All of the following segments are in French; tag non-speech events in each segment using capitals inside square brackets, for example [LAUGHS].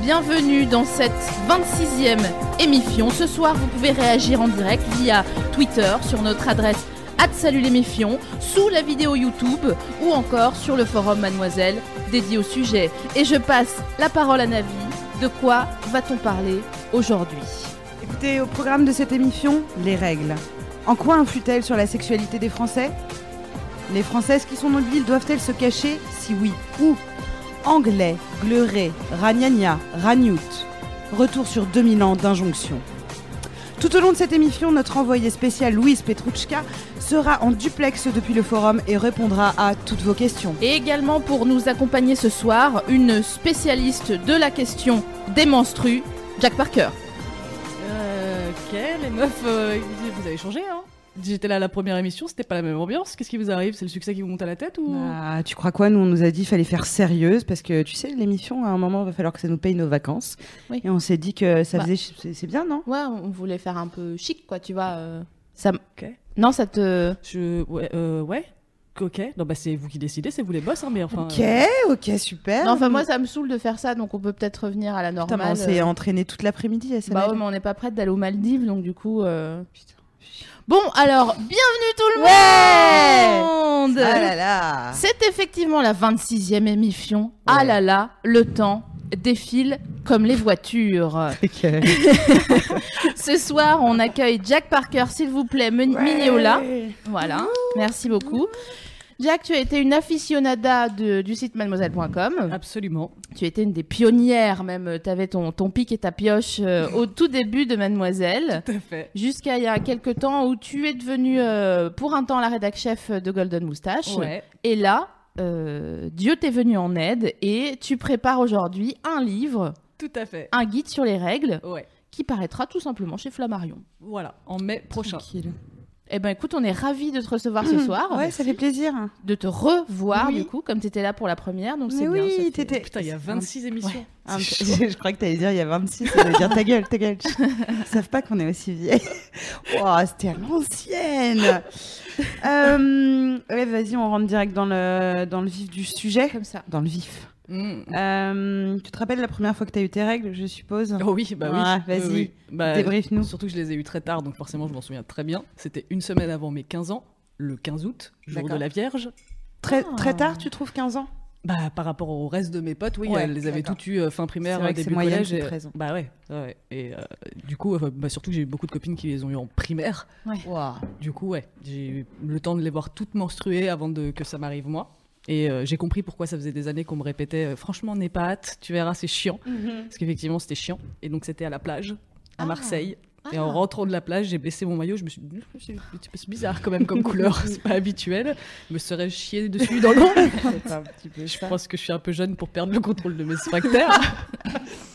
Bienvenue dans cette 26e émission. Ce soir, vous pouvez réagir en direct via Twitter sur notre adresse Salut sous la vidéo YouTube ou encore sur le forum Mademoiselle dédié au sujet. Et je passe la parole à Navi. De quoi va-t-on parler aujourd'hui? Écoutez, au programme de cette émission, les règles. En quoi influent-elles sur la sexualité des Français? Les Françaises qui sont l'île doivent-elles se cacher? Si oui, où? Anglais, gleuré, ragnagna, ragnout. Retour sur 2000 ans d'injonction. Tout au long de cette émission, notre envoyé spécial Louise Petrouchka sera en duplex depuis le forum et répondra à toutes vos questions. Et également pour nous accompagner ce soir, une spécialiste de la question des menstrues, Jack Parker. Euh, ok, les meufs, euh, vous avez changé, hein? J'étais là à la première émission, c'était pas la même ambiance. Qu'est-ce qui vous arrive? C'est le succès qui vous monte à la tête ou? Bah, tu crois quoi? Nous, on nous a dit qu'il fallait faire sérieuse parce que tu sais, l'émission, à un moment, il va falloir que ça nous paye nos vacances. Oui. Et on s'est dit que ça Bah. faisait. C'est c'est bien, non? Ouais, on voulait faire un peu chic, quoi, tu vois. euh, ça... m- Ok. Non, ça te... Je, ouais, euh, ouais. Ok. Non, bah c'est vous qui décidez, c'est vous les boss, hein, mais enfin. Ok, ok, super. Non, enfin, moi, ça me saoule de faire ça, donc on peut peut-être revenir à la Putain, mais normale. on s'est euh. entraîné toute l'après-midi à Bah ouais, mais on n'est pas prête d'aller aux Maldives, donc du coup... euh, Bon, alors, bienvenue tout le Ouais monde Ah là là C'est effectivement la 26e émission. Ah là là, le temps défile comme les voitures. [LAUGHS] [LAUGHS] Ce soir, on accueille Jack Parker, s'il vous plaît, Mignola. Voilà, merci beaucoup. Jack, tu as été une aficionada de- du site mademoiselle.com. Absolument. Tu étais une des pionnières, même. Tu avais ton, ton pic et ta pioche euh, au tout début de Mademoiselle. Tout à fait. Jusqu'à il y a quelques temps où tu es devenue euh, pour un temps la rédac chef de Golden Moustache. Ouais. Et là, euh, Dieu t'est venu en aide et tu prépares aujourd'hui un livre, Tout à fait. un guide sur les règles, Ouais. qui paraîtra tout simplement chez Flammarion. Voilà. En mai prochain. Tranquille. Eh ben écoute, on est ravis de te recevoir ce soir, Ouais, ça fait plaisir. de te revoir Oui. du coup, comme tu étais là pour la première, donc c'est bien. oui, fait- t'étais- Putain, il y a 26 émissions. Chaud. [LAUGHS] je crois que t'allais dire il y a 26, ça veut dire ta gueule, ta gueule. Ils savent pas qu'on est aussi vieille. Wow, [LAUGHS] c'était à l'ancienne. Euh, ouais, vas-y, on rentre direct dans le, dans le vif du sujet. Comme ça. Dans le vif. Mm. Euh, tu te rappelles la première fois que t'as eu tes règles, je suppose? Oh oui, bah oui. Oui, vas-y. oui. Bah, Débrief-nous. Surtout que je les ai eu très tard, donc forcément je m'en souviens très bien. C'était une semaine avant mes 15 ans, le 15 août, jour de la Vierge. Très, Ah. très tard, tu trouves 15 ans? Bah, par rapport au reste de mes potes, oui, Ouais, elles les avaient toutes eu euh, fin primaire, vrai euh, début moyen collège. et- 13 ans. Bah ouais, ouais. Et euh, du coup, euh, bah, surtout que j'ai eu beaucoup de copines qui les ont eu en primaire. Wow. Du coup, ouais, j'ai eu le temps de les voir toutes menstruées avant de, que ça m'arrive moi. Et euh, j'ai compris pourquoi ça faisait des années qu'on me répétait euh, franchement, n'aie pas hâte, tu verras, c'est chiant. Parce qu'effectivement, c'était chiant. Et donc, c'était à la plage, à Ah. Marseille. Et Ah. en rentrant de la plage, j'ai baissé mon maillot. Je me suis dit, c'est bizarre quand même comme [LAUGHS] couleur, c'est pas habituel. Je me serais chié dessus dans [LAUGHS] peu Je pense que je suis un peu jeune pour perdre le contrôle de mes sphincters. [LAUGHS]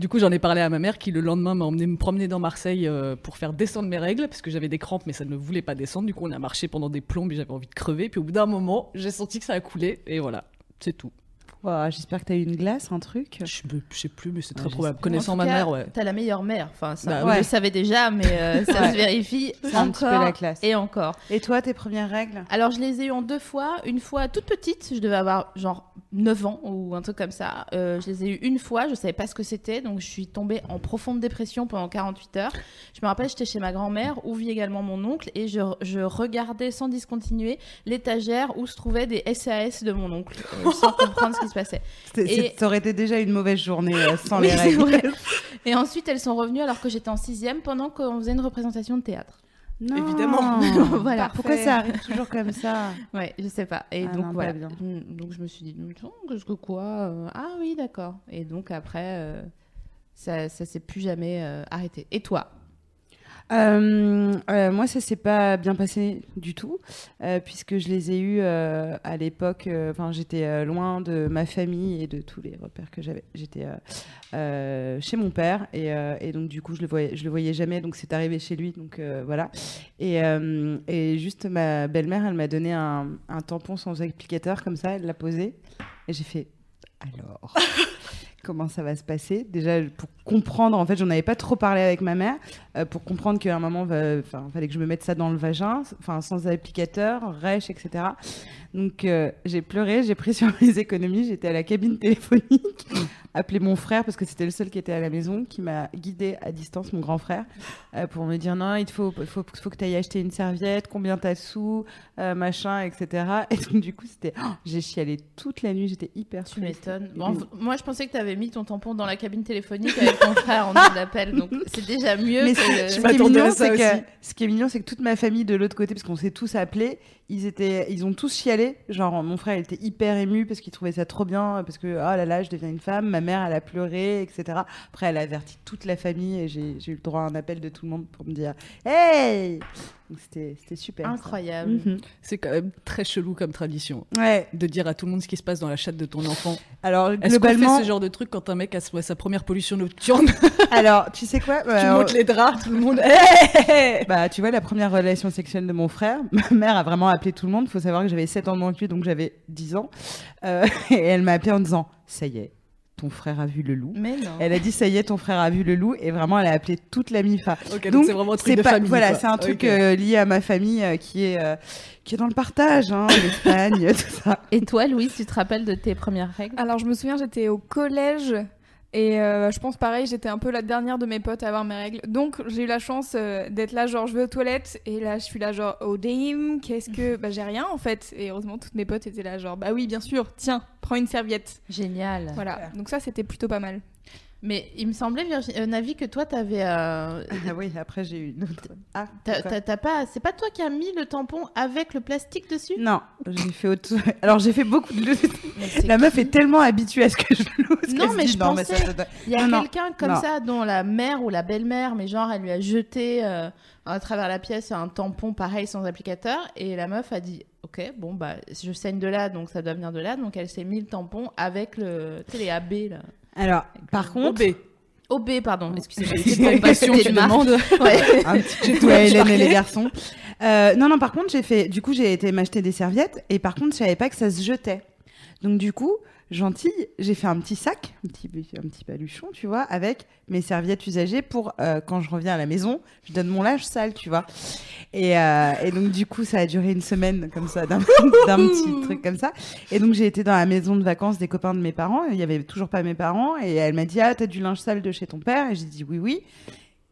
Du coup, j'en ai parlé à ma mère qui, le lendemain, m'a emmené me promener dans Marseille euh, pour faire descendre mes règles parce que j'avais des crampes, mais ça ne voulait pas descendre. Du coup, on a marché pendant des plombes et j'avais envie de crever. Puis au bout d'un moment, j'ai senti que ça a coulé et voilà, c'est tout. Wow, J'espère que t'as eu une glace, un truc. Je, je sais plus, mais c'est très probable. Connaissant ma cas, mère, ouais. T'as la meilleure mère. Enfin, ça, Bah on ouais. le savait déjà, mais euh, [LAUGHS] ça Ouais. se vérifie C'est un petit peu encore la classe. et encore. Et toi, tes premières règles? Alors, je les ai eues en deux fois. Une fois toute petite, je devais avoir genre 9 ans ou un truc comme ça. Euh, je les ai eues une fois, je savais pas ce que c'était, donc je suis tombée en profonde dépression pendant 48 heures. Je me rappelle, j'étais chez ma grand-mère, où vit également mon oncle, et je, je regardais sans discontinuer l'étagère où se trouvaient des SAS de mon oncle, euh, sans [LAUGHS] comprendre ce qui se passait. Et- Ça aurait été déjà une mauvaise journée euh, sans Oui, les règles. vrai. [LAUGHS] Et ensuite, elles sont revenues alors que j'étais en sixième pendant qu'on faisait une représentation de théâtre. Non. Évidemment. [LAUGHS] Voilà. Pourquoi ça arrive toujours comme ça Ouais, je sais pas. Et Ah donc non, pas voilà. bien. Mm, Donc je me suis dit, qu'est-ce que quoi euh, Ah oui, d'accord. Et donc après, euh, ça, ça s'est plus jamais euh, arrêté. Et toi? Euh, euh, moi, ça s'est pas bien passé du tout, euh, puisque je les ai eus à l'époque. Enfin, j'étais loin de ma famille et de tous les repères que j'avais. J'étais chez mon père et, donc du coup, je le voyais, je le voyais jamais. Donc c'est arrivé chez lui. Donc voilà. Et, et juste ma belle-mère, elle m'a donné un, un tampon sans applicateur comme ça. Elle l'a posé et j'ai fait. Alors? [LAUGHS] Comment ça va se passer Déjà, pour comprendre, en fait, j'en avais pas trop parlé avec ma mère, euh, pour comprendre qu'à un moment, il fallait que je me mette ça dans le vagin, enfin, sans applicateur, rêche, etc. Donc, euh, j'ai pleuré, j'ai pris [LAUGHS] sur mes économies, j'étais à la cabine téléphonique, appelé mon frère, parce que c'était le seul qui était à la maison, qui m'a guidé à distance, mon grand frère, euh, pour me dire non, il te faut, faut, faut que tu ailles acheter une serviette, combien t'as sous, euh, machin, etc. Et donc, du coup, c'était. oh, j'ai chialé toute la nuit, j'étais hyper Tu m'étonnes. Bon, moi, je pensais que tu avais mis ton tampon dans la cabine téléphonique avec ton frère en double appel, donc [LAUGHS] c'est déjà mieux Mais que. ce, le- ce qui est m'attendais à mignon, ça c'est que, aussi. ce qui est mignon, c'est que toute ma famille de l'autre côté, parce qu'on s'est tous appelés, ils étaient, ils ont tous chialé. Genre, mon frère, il était hyper ému parce qu'il trouvait ça trop bien, parce que, oh là là, je deviens une femme. Ma mère, elle a pleuré, etc. Après, elle a averti toute la famille et j'ai eu le droit à un appel de tout le monde pour me dire, hey! C'était c'était super. Incroyable. Mhm. C'est quand même très chelou comme tradition Ouais. de dire à tout le monde ce qui se passe dans la chatte de ton enfant. Alors, Est-ce qu'on globalement, fait ce genre de truc quand un mec a sa première pollution nocturne [LAUGHS] alors, tu sais quoi? Tu Euh, montes les draps, tout le monde. [LAUGHS] Hey Bah, tu vois, la première relation sexuelle de mon frère, [LAUGHS] ma mère a vraiment appelé tout le monde. Il faut savoir que j'avais 7 ans de moins que lui, donc j'avais 10 ans. Euh, et elle m'a appelé en disant Ça y est, ton frère a vu le loup. Mais non. Elle a dit Ça y est, ton frère a vu le loup. Et vraiment, elle a appelé toute la MIFA. Donc c'est vraiment un truc de pas, famille. voilà, c'est un truc euh, lié à ma famille euh, qui, est, euh, qui est dans le partage, hein, l'Espagne, [LAUGHS] tout ça. Et toi, Louise, tu te rappelles de tes premières règles? Alors je me souviens, j'étais au collège et euh, je pense pareil, j'étais un peu la dernière de mes potes à avoir mes règles. Donc j'ai eu la chance euh, d'être là, genre je vais aux toilettes et là je suis là genre oh damn, qu'est-ce que [LAUGHS] bah j'ai rien en fait. Et heureusement toutes mes potes étaient là genre bah oui bien sûr, tiens prends une serviette. Génial. Voilà, donc ça c'était plutôt pas mal. Mais il me semblait, Virgi- euh, Navi, que toi, t'avais. Euh... [LAUGHS] Ah oui, après, j'ai eu une autre. Ah, t'as- pas. C'est pas toi qui as mis le tampon avec le plastique dessus? Non, j'ai fait autre Alors, j'ai fait beaucoup de. La meuf est tellement habituée à ce que je loue. Non, mais je non, pensais- ça, ça doit- Il y a quelqu'un comme Non. ça dont la mère ou la belle-mère, mais genre, elle lui a jeté euh, à travers la pièce un tampon pareil sans applicateur. Et la meuf a dit Ok, bon, bah, je saigne de là, donc ça doit venir de là. Donc elle s'est mis le tampon avec le. Tu sais, les AB là. Alors, par contre. OB. OB, pardon, excusez-moi. [LAUGHS] C'est une passion, tu demandes. [LAUGHS] Ouais. [LAUGHS] un petit tout à Hélène et les garçons. Euh, non, non, par contre, j'ai fait. Du coup, j'ai été m'acheter des serviettes et par contre, je savais pas que ça se jetait. Donc, du coup, gentille, j'ai fait un petit sac, un petit, un petit baluchon, tu vois, avec mes serviettes usagées pour euh, quand je reviens à la maison, je donne mon linge sale, tu vois. Et, euh, et donc, du coup, ça a duré une semaine comme ça, d'un [LAUGHS] petit truc comme ça. Et donc, j'ai été dans la maison de vacances des copains de mes parents. Il y avait toujours pas mes parents. Et elle m'a dit Ah, t'as du linge sale de chez ton père? Et j'ai dit Oui, oui.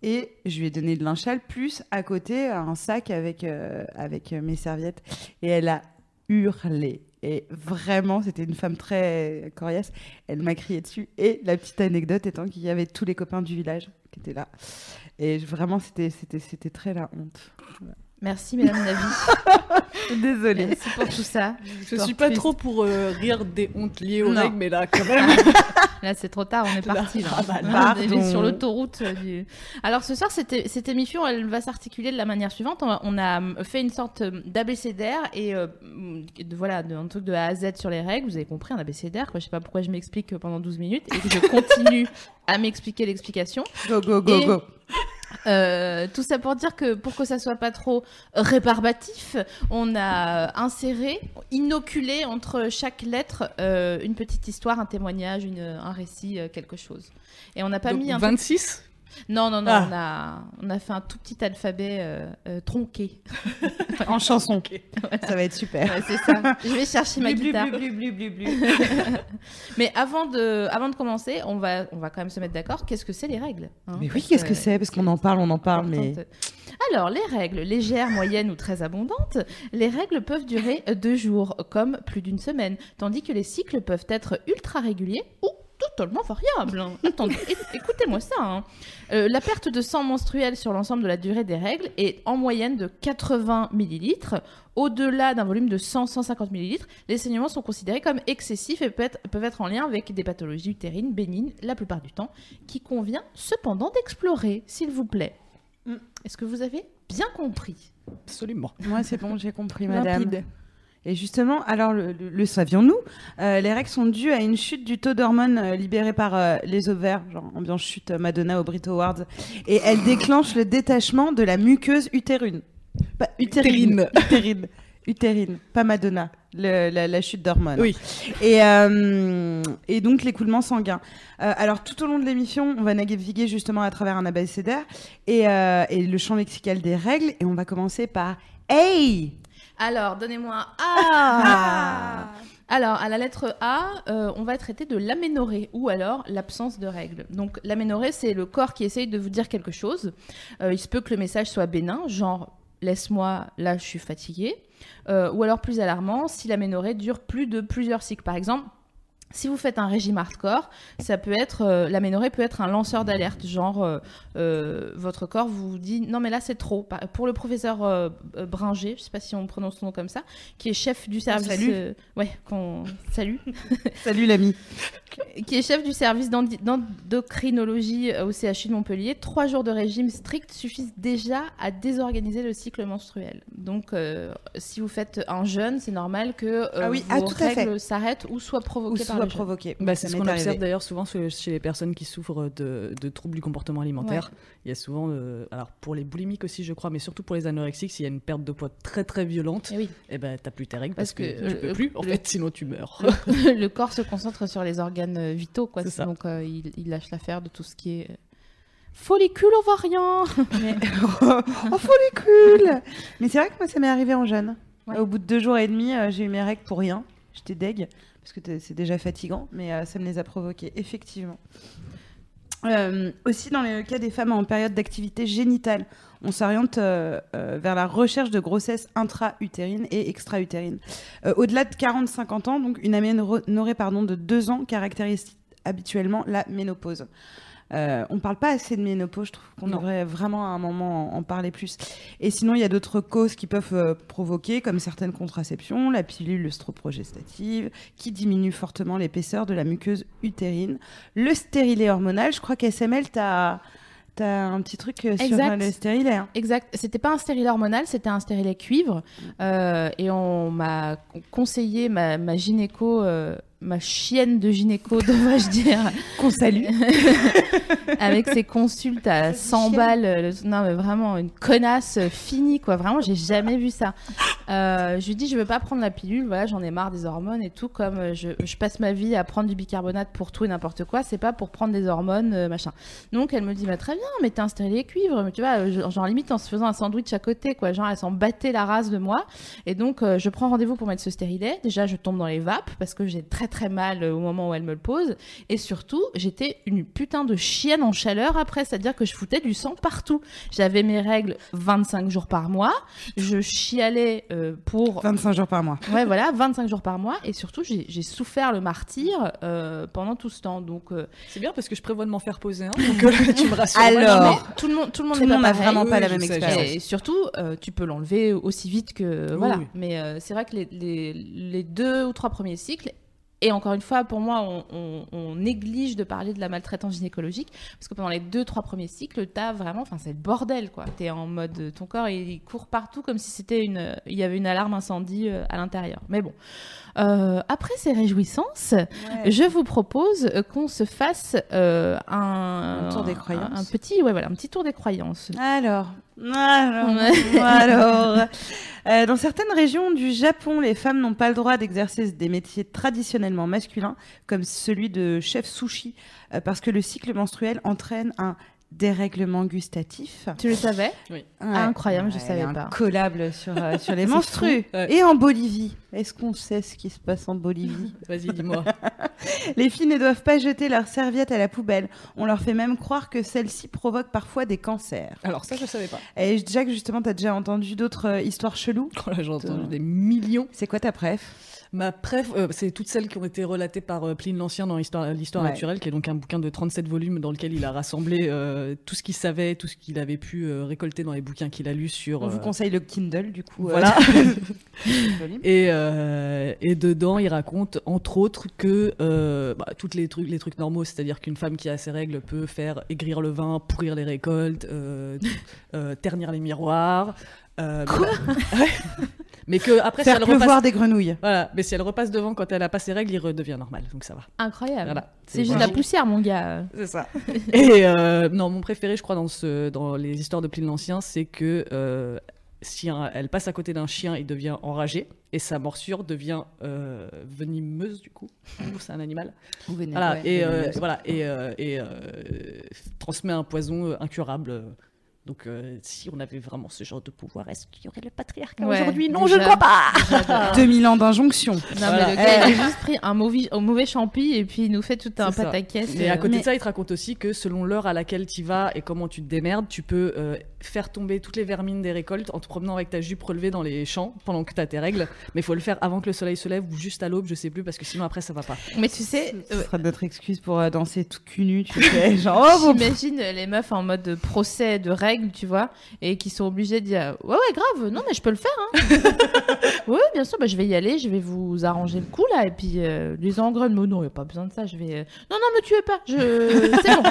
Et je lui ai donné de linge sale, plus à côté un sac avec, euh, avec mes serviettes. Et elle a hurlé. Et vraiment, c'était une femme très coriace. Elle m'a crié dessus. Et la petite anecdote étant qu'il y avait tous les copains du village qui étaient là. Et vraiment, c'était très la honte. Merci, mesdames Navi. [LAUGHS] Désolée. Merci pour tout ça. Je suis pas trop pour euh, rire des hontes liées aux Non. règles, mais là, quand même. [LAUGHS] Là, c'est trop tard, on est parti. Là. Ah bah, On est sur l'autoroute. euh, du- Alors, ce soir, cette, cette émission, elle va s'articuler de la manière suivante. On a, on a euh, fait une sorte d'abécédaire et euh, de, voilà, de- un truc de A à Z sur les règles. Vous avez compris, un abécédaire. Quoi. Je sais pas pourquoi je m'explique pendant 12 minutes et que je continue [LAUGHS] à m'expliquer l'explication. Go, go, go, Et- go. Euh, tout ça pour dire que pour que ça soit pas trop rébarbatif, on a inséré, inoculé entre chaque lettre euh, une petite histoire, un témoignage, une, un récit, euh, quelque chose. Et on n'a pas Donc, mis un truc- 26 Non, non, non, Ah. on, a, on a fait un tout petit alphabet euh, euh, tronqué. [LAUGHS] En chanson. [LAUGHS] Ça va être super. Ouais, c'est ça. Je vais chercher ma guitare. blu, blu, blu, blu. [LAUGHS] Mais avant de, avant de commencer, on va, on va quand même se mettre d'accord. Qu'est-ce que c'est les règles hein Mais oui, qu'est-ce que c'est? Parce qu'on en parle, on en parle, mais. Alors, les règles légères, moyennes ou très abondantes, les règles peuvent durer deux jours, comme plus d'une semaine, tandis que les cycles peuvent être ultra réguliers ou totalement variables. Attendez, écoutez-moi ça. hein. Euh, la perte de sang menstruel sur l'ensemble de la durée des règles est en moyenne de 80 millilitres. Au-delà d'un volume de 100-150 millilitres, les saignements sont considérés comme excessifs et peuvent être, peuvent être en lien avec des pathologies utérines bénignes la plupart du temps, qui convient cependant d'explorer, s'il vous plaît. Mm. Est-ce que vous avez bien compris? Absolument. Moi, c'est bon, j'ai compris, madame. Limpide. Et justement, alors le, savions-nous euh, Les règles sont dues à une chute du taux d'hormones euh, libéré par euh, les ovaires, genre ambiance chute Madonna au Brit Awards, et elle déclenche le détachement de la muqueuse utérine. Pas, utérine. Utérine. Utérine, pas Madonna, le- la, la chute d'hormones. Oui. Et, euh, et donc l'écoulement sanguin. Euh, alors tout au long de l'émission, on va naviguer justement à travers un abécédaire et, euh, et le champ lexical des règles, et on va commencer par Hey Alors, donnez-moi un A. Alors, à la lettre A, euh, on va traiter de l'aménorrhée ou alors l'absence de règles. Donc, l'aménorrhée, c'est le corps qui essaye de vous dire quelque chose. Euh, il se peut que le message soit bénin, genre laisse-moi, là je suis fatiguée. Euh, ou alors plus alarmant, si l'aménorrhée dure plus de plusieurs cycles. Par exemple, si vous faites un régime hardcore, ça peut être euh, l'aménorrhée peut être un lanceur d'alerte, genre euh, euh, votre corps vous dit non mais là c'est trop. Pour le professeur Bringer, je sais pas si on prononce son nom comme ça, qui est chef du service, salue. euh, ouais, qu'on salue, [LAUGHS] Salut l'ami. qui est chef du service d'endocrinologie au CHU de Montpellier, trois jours de régime strict suffisent déjà à désorganiser le cycle menstruel. Donc, si vous faites un jeûne, c'est normal que Ah oui, vos ah, fait. règles s'arrêtent ou soient Ou provoquées par soit provoqué. Bah, c'est ce qu'on observe d'ailleurs souvent chez les personnes qui souffrent de, de troubles du comportement alimentaire. Il y a souvent, euh, alors pour les boulimiques aussi, je crois, mais surtout pour les anorexiques, s'il y a une perte de poids très très violente, Eh oui, et ben t'as plus tes règles parce, Parce que, que tu le- peux plus. En le- fait, sinon tu meurs. le [LAUGHS] corps se concentre sur les organes euh, vitaux, quoi. Ça. Donc, euh, il, il lâche l'affaire de tout ce qui est follicule ovarien. Mais... [LAUGHS] [LAUGHS] oh, follicule Mais c'est vrai que moi, ça m'est arrivé en jeune. Ouais. Au bout de deux jours et demi, j'ai eu mes règles pour rien. J'étais deg, parce que c'est déjà fatigant, mais euh, ça me les a provoquées, effectivement. Euh, aussi, dans le cas des femmes en période d'activité génitale, on s'oriente euh, vers la recherche de grossesse intra-utérine et extra-utérine. Euh, Au-delà de 40-50 ans, donc une aménorrhée de deux ans caractérise habituellement la ménopause. Euh, on parle pas assez de ménopause, je trouve qu'on devrait vraiment à un moment en, en parler plus. Et sinon, il y a d'autres causes qui peuvent euh, provoquer, comme certaines contraceptions, la pilule œstroprogestative, qui diminue fortement l'épaisseur de la muqueuse utérine, le stérilet hormonal. Je crois qu'SML, tu as, un petit truc euh, sur Exact. le stérilet. hein. Exact. C'était pas un stérilet hormonal, c'était un stérilet cuivre. Euh, et on m'a conseillé, ma, ma gynéco, euh, ma chienne de gynéco, [LAUGHS] devrais-je dire, Qu'on salue. [LAUGHS] avec ses consultes à 100 chienne. balles. euh, le- non, mais vraiment, une connasse euh, finie, quoi. Vraiment, j'ai jamais vu ça. [LAUGHS] Euh, je lui dis, je veux pas prendre la pilule, voilà, j'en ai marre des hormones et tout. Comme je, je passe ma vie à prendre du bicarbonate pour tout et n'importe quoi, c'est pas pour prendre des hormones, euh, machin. Donc, elle me dit, bah, très bien, mais t'es un stérilet cuivre. Mais tu vois, genre limite en se faisant un sandwich à côté, quoi. Genre, elle s'en battait la race de moi. Et donc, euh, je prends rendez-vous pour mettre ce stérilet. Déjà, je tombe dans les vapes parce que j'ai très très mal euh, au moment où elle me le pose. Et surtout, j'étais une putain de chienne en chaleur après, c'est-à-dire que je foutais du sang partout. J'avais mes règles 25 jours par mois. Je chialais euh, pour 25 jours par mois. Ouais, voilà, 25 jours par mois. Et surtout, j'ai souffert le martyr euh, pendant tout ce temps. Donc, euh, C'est bien parce que je prévois de m'en faire poser un. [LAUGHS] Donc tu me rassures. Alors, mais tout le monde, tout le monde Tout le n'est monde pas n'a vraiment pas Oui, la même expérience. Et surtout, euh, tu peux l'enlever aussi vite que Oui, voilà. oui. Mais euh, c'est vrai que les, les, les deux ou trois premiers cycles. Et encore une fois, pour moi, on, néglige de parler de la maltraitance gynécologique parce que pendant les deux, trois premiers cycles, t'as vraiment, enfin, c'est le bordel, quoi. T'es en mode, ton corps, il, il court partout comme si c'était une, il y avait une alarme incendie euh, à l'intérieur. Mais bon, Euh, après ces réjouissances, je vous propose euh, qu'on se fasse euh, un, Un tour des croyances. un, un petit, ouais, voilà, un petit tour des croyances. Alors, alors, [LAUGHS] alors. Euh, dans certaines régions du Japon, les femmes n'ont pas le droit d'exercer des métiers traditionnellement masculins, comme celui de chef sushi, euh, parce que le cycle menstruel entraîne un dérèglement gustatif. Tu le savais Ouais. Incroyable, je savais pas. Incollable sur, euh, sur [LAUGHS] les menstrues. ouais. Et en Bolivie. Est-ce qu'on sait ce qui se passe en Bolivie [LAUGHS] Vas-y, dis-moi. [LAUGHS] Les filles ne doivent pas jeter leurs serviettes à la poubelle. On leur fait même croire que celles-ci provoquent parfois des cancers. Alors ça, je savais pas. Et Jack, justement, t'as déjà entendu d'autres euh, histoires cheloues Oh là, j'ai entendu des millions. C'est quoi ta préf? Ma préf, euh, c'est toutes celles qui ont été relatées par euh, Pline l'Ancien dans l'histoire l'histoire Ouais. naturelle, qui est donc un bouquin de 37 volumes dans lequel il a rassemblé euh, tout ce qu'il savait, tout ce qu'il avait pu récolter dans les bouquins qu'il a lus sur. On vous conseille le Kindle, du coup. Voilà. [LAUGHS] [LAUGHS] Et, et dedans, il raconte entre autres que bah, toutes les trucs, les trucs normaux, c'est-à-dire qu'une femme qui a ses règles peut faire aigrir le vin, pourrir les récoltes, [LAUGHS] ternir les miroirs. Euh, mais bah-. [LAUGHS] Mais que après, si Faire elle pleuvoir repasse, des grenouilles. voilà, mais si elle repasse devant quand elle a pas ses règles, il redevient normal, donc ça va. Incroyable. Voilà. C'est juste de la poussière, mon gars. C'est ça. Et euh, non, mon préféré, je crois, dans, ce, dans les histoires de Pline l'Ancien, c'est que euh, si un- elle passe à côté d'un chien, il devient enragé et sa morsure devient euh, venimeuse, du coup. C'est un animal. Voilà, et, euh, voilà, et, euh, et euh, transmet un poison euh, incurable. Donc, euh, si on avait vraiment ce genre de pouvoir, est-ce qu'il y aurait le patriarcat Ouais, aujourd'hui? Non, déjà. je ne crois pas 2000 ans d'injonction. Non, Voilà. mais le gars, il a juste pris un mauvais, un mauvais champi et puis il nous fait tout un pataquès. Et à euh, côté Mais- de ça, il te raconte aussi que selon l'heure à laquelle tu vas et comment tu te démerdes, tu peux euh, faire tomber toutes les vermines des récoltes en te promenant avec ta jupe relevée dans les champs pendant que tu as tes règles. Mais il faut le faire avant que le soleil se lève ou juste à l'aube, je sais plus, parce que sinon après ça va pas. Mais tu sais, Ce euh, sera notre excuse pour euh, danser tout cul nu, tu sais. Genre, oh, j'imagine les meufs en mode procès de règles, tu vois, et qui sont obligées de dire Ouais, ouais, grave, non, mais je peux le faire. Hein. [LAUGHS] ouais, bien sûr, bah, je vais y aller, je vais vous arranger le coup là, et puis euh, les engrais, mais non, il n'y a pas besoin de ça, je vais. euh, Non, non, me tuez pas, je... [LAUGHS] c'est bon.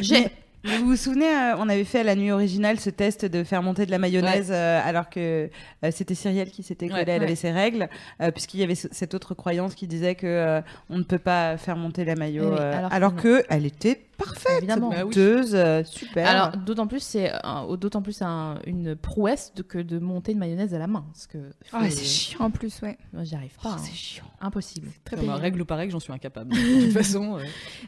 J'ai. Mais Vous vous souvenez, euh, on avait fait à la nuit originale ce test de faire monter de la mayonnaise euh, alors que euh, c'était Cyrielle qui s'était collée, Ouais, elle ouais. avait ses règles, euh, puisqu'il y avait ce- cette autre croyance qui disait que euh, on ne peut pas faire monter la mayo, oui, euh, alors alors que elle était parfaite, Évidemment. Bah oui. euh, super. Alors, d'autant plus, c'est un- d'autant plus un- une prouesse de, que de monter une mayonnaise à la main. Parce que. Ah, faut- c'est chiant. En plus, ouais. Moi, j'y arrive pas. Oh, hein. c'est chiant. Impossible. Très Comme pénible. règle ou pas règle, j'en suis incapable. [LAUGHS] De toute façon, euh,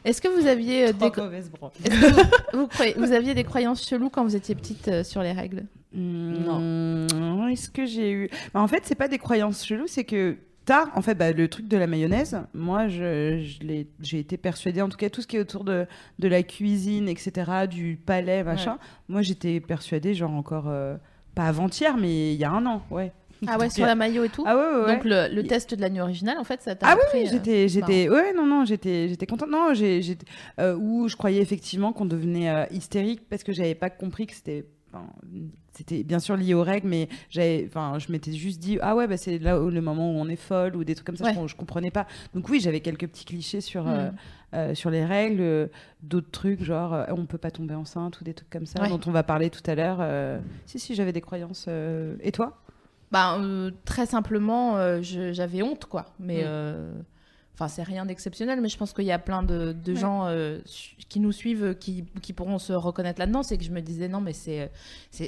Est-ce que vous aviez, euh, des... Trop mauvaise branche. Est-ce que vous, [LAUGHS] vous croyez- vous aviez des croyances cheloues quand vous étiez petite euh, sur les règles? Non. Est-ce que j'ai eu. Bah, en fait, c'est pas des croyances cheloues, c'est que tard, en fait, bah, le truc de la mayonnaise, moi, je, j'ai été persuadée, en tout cas, tout ce qui est autour de, de la cuisine, etc., du palais, machin, moi, j'étais persuadée, genre encore, euh, pas avant-hier, mais il y a un an, ouais. Ah ouais, [LAUGHS] sur la maillot et tout Ah ouais, ouais. Donc le, le test de la nuit originale, en fait, ça t'a Ah oui, euh, j'étais, j'étais, ouais, non, non, j'étais, j'étais contente. Non, j'ai, euh, où je croyais effectivement qu'on devenait hystérique parce que j'avais pas compris que c'était, c'était bien sûr lié aux règles, mais j'avais, enfin, je m'étais juste dit, ah ouais, bah c'est là où le moment où on est folle ou des trucs comme ça, je, Ouais. je comprenais pas. Donc oui, j'avais quelques petits clichés sur. euh, Hmm. euh, sur les règles, euh, d'autres trucs genre euh, on peut pas tomber enceinte ou des trucs comme ça Ouais. dont on va parler tout à l'heure. euh, Si si, j'avais des croyances. euh, Et toi? Bah, euh, très simplement, euh, j'avais honte, quoi. Mais. Mm. Enfin, c'est rien d'exceptionnel, mais je pense qu'il y a plein de, de Ouais. gens euh, qui nous suivent, qui, qui pourront se reconnaître là-dedans. C'est que je me disais, non, mais c'est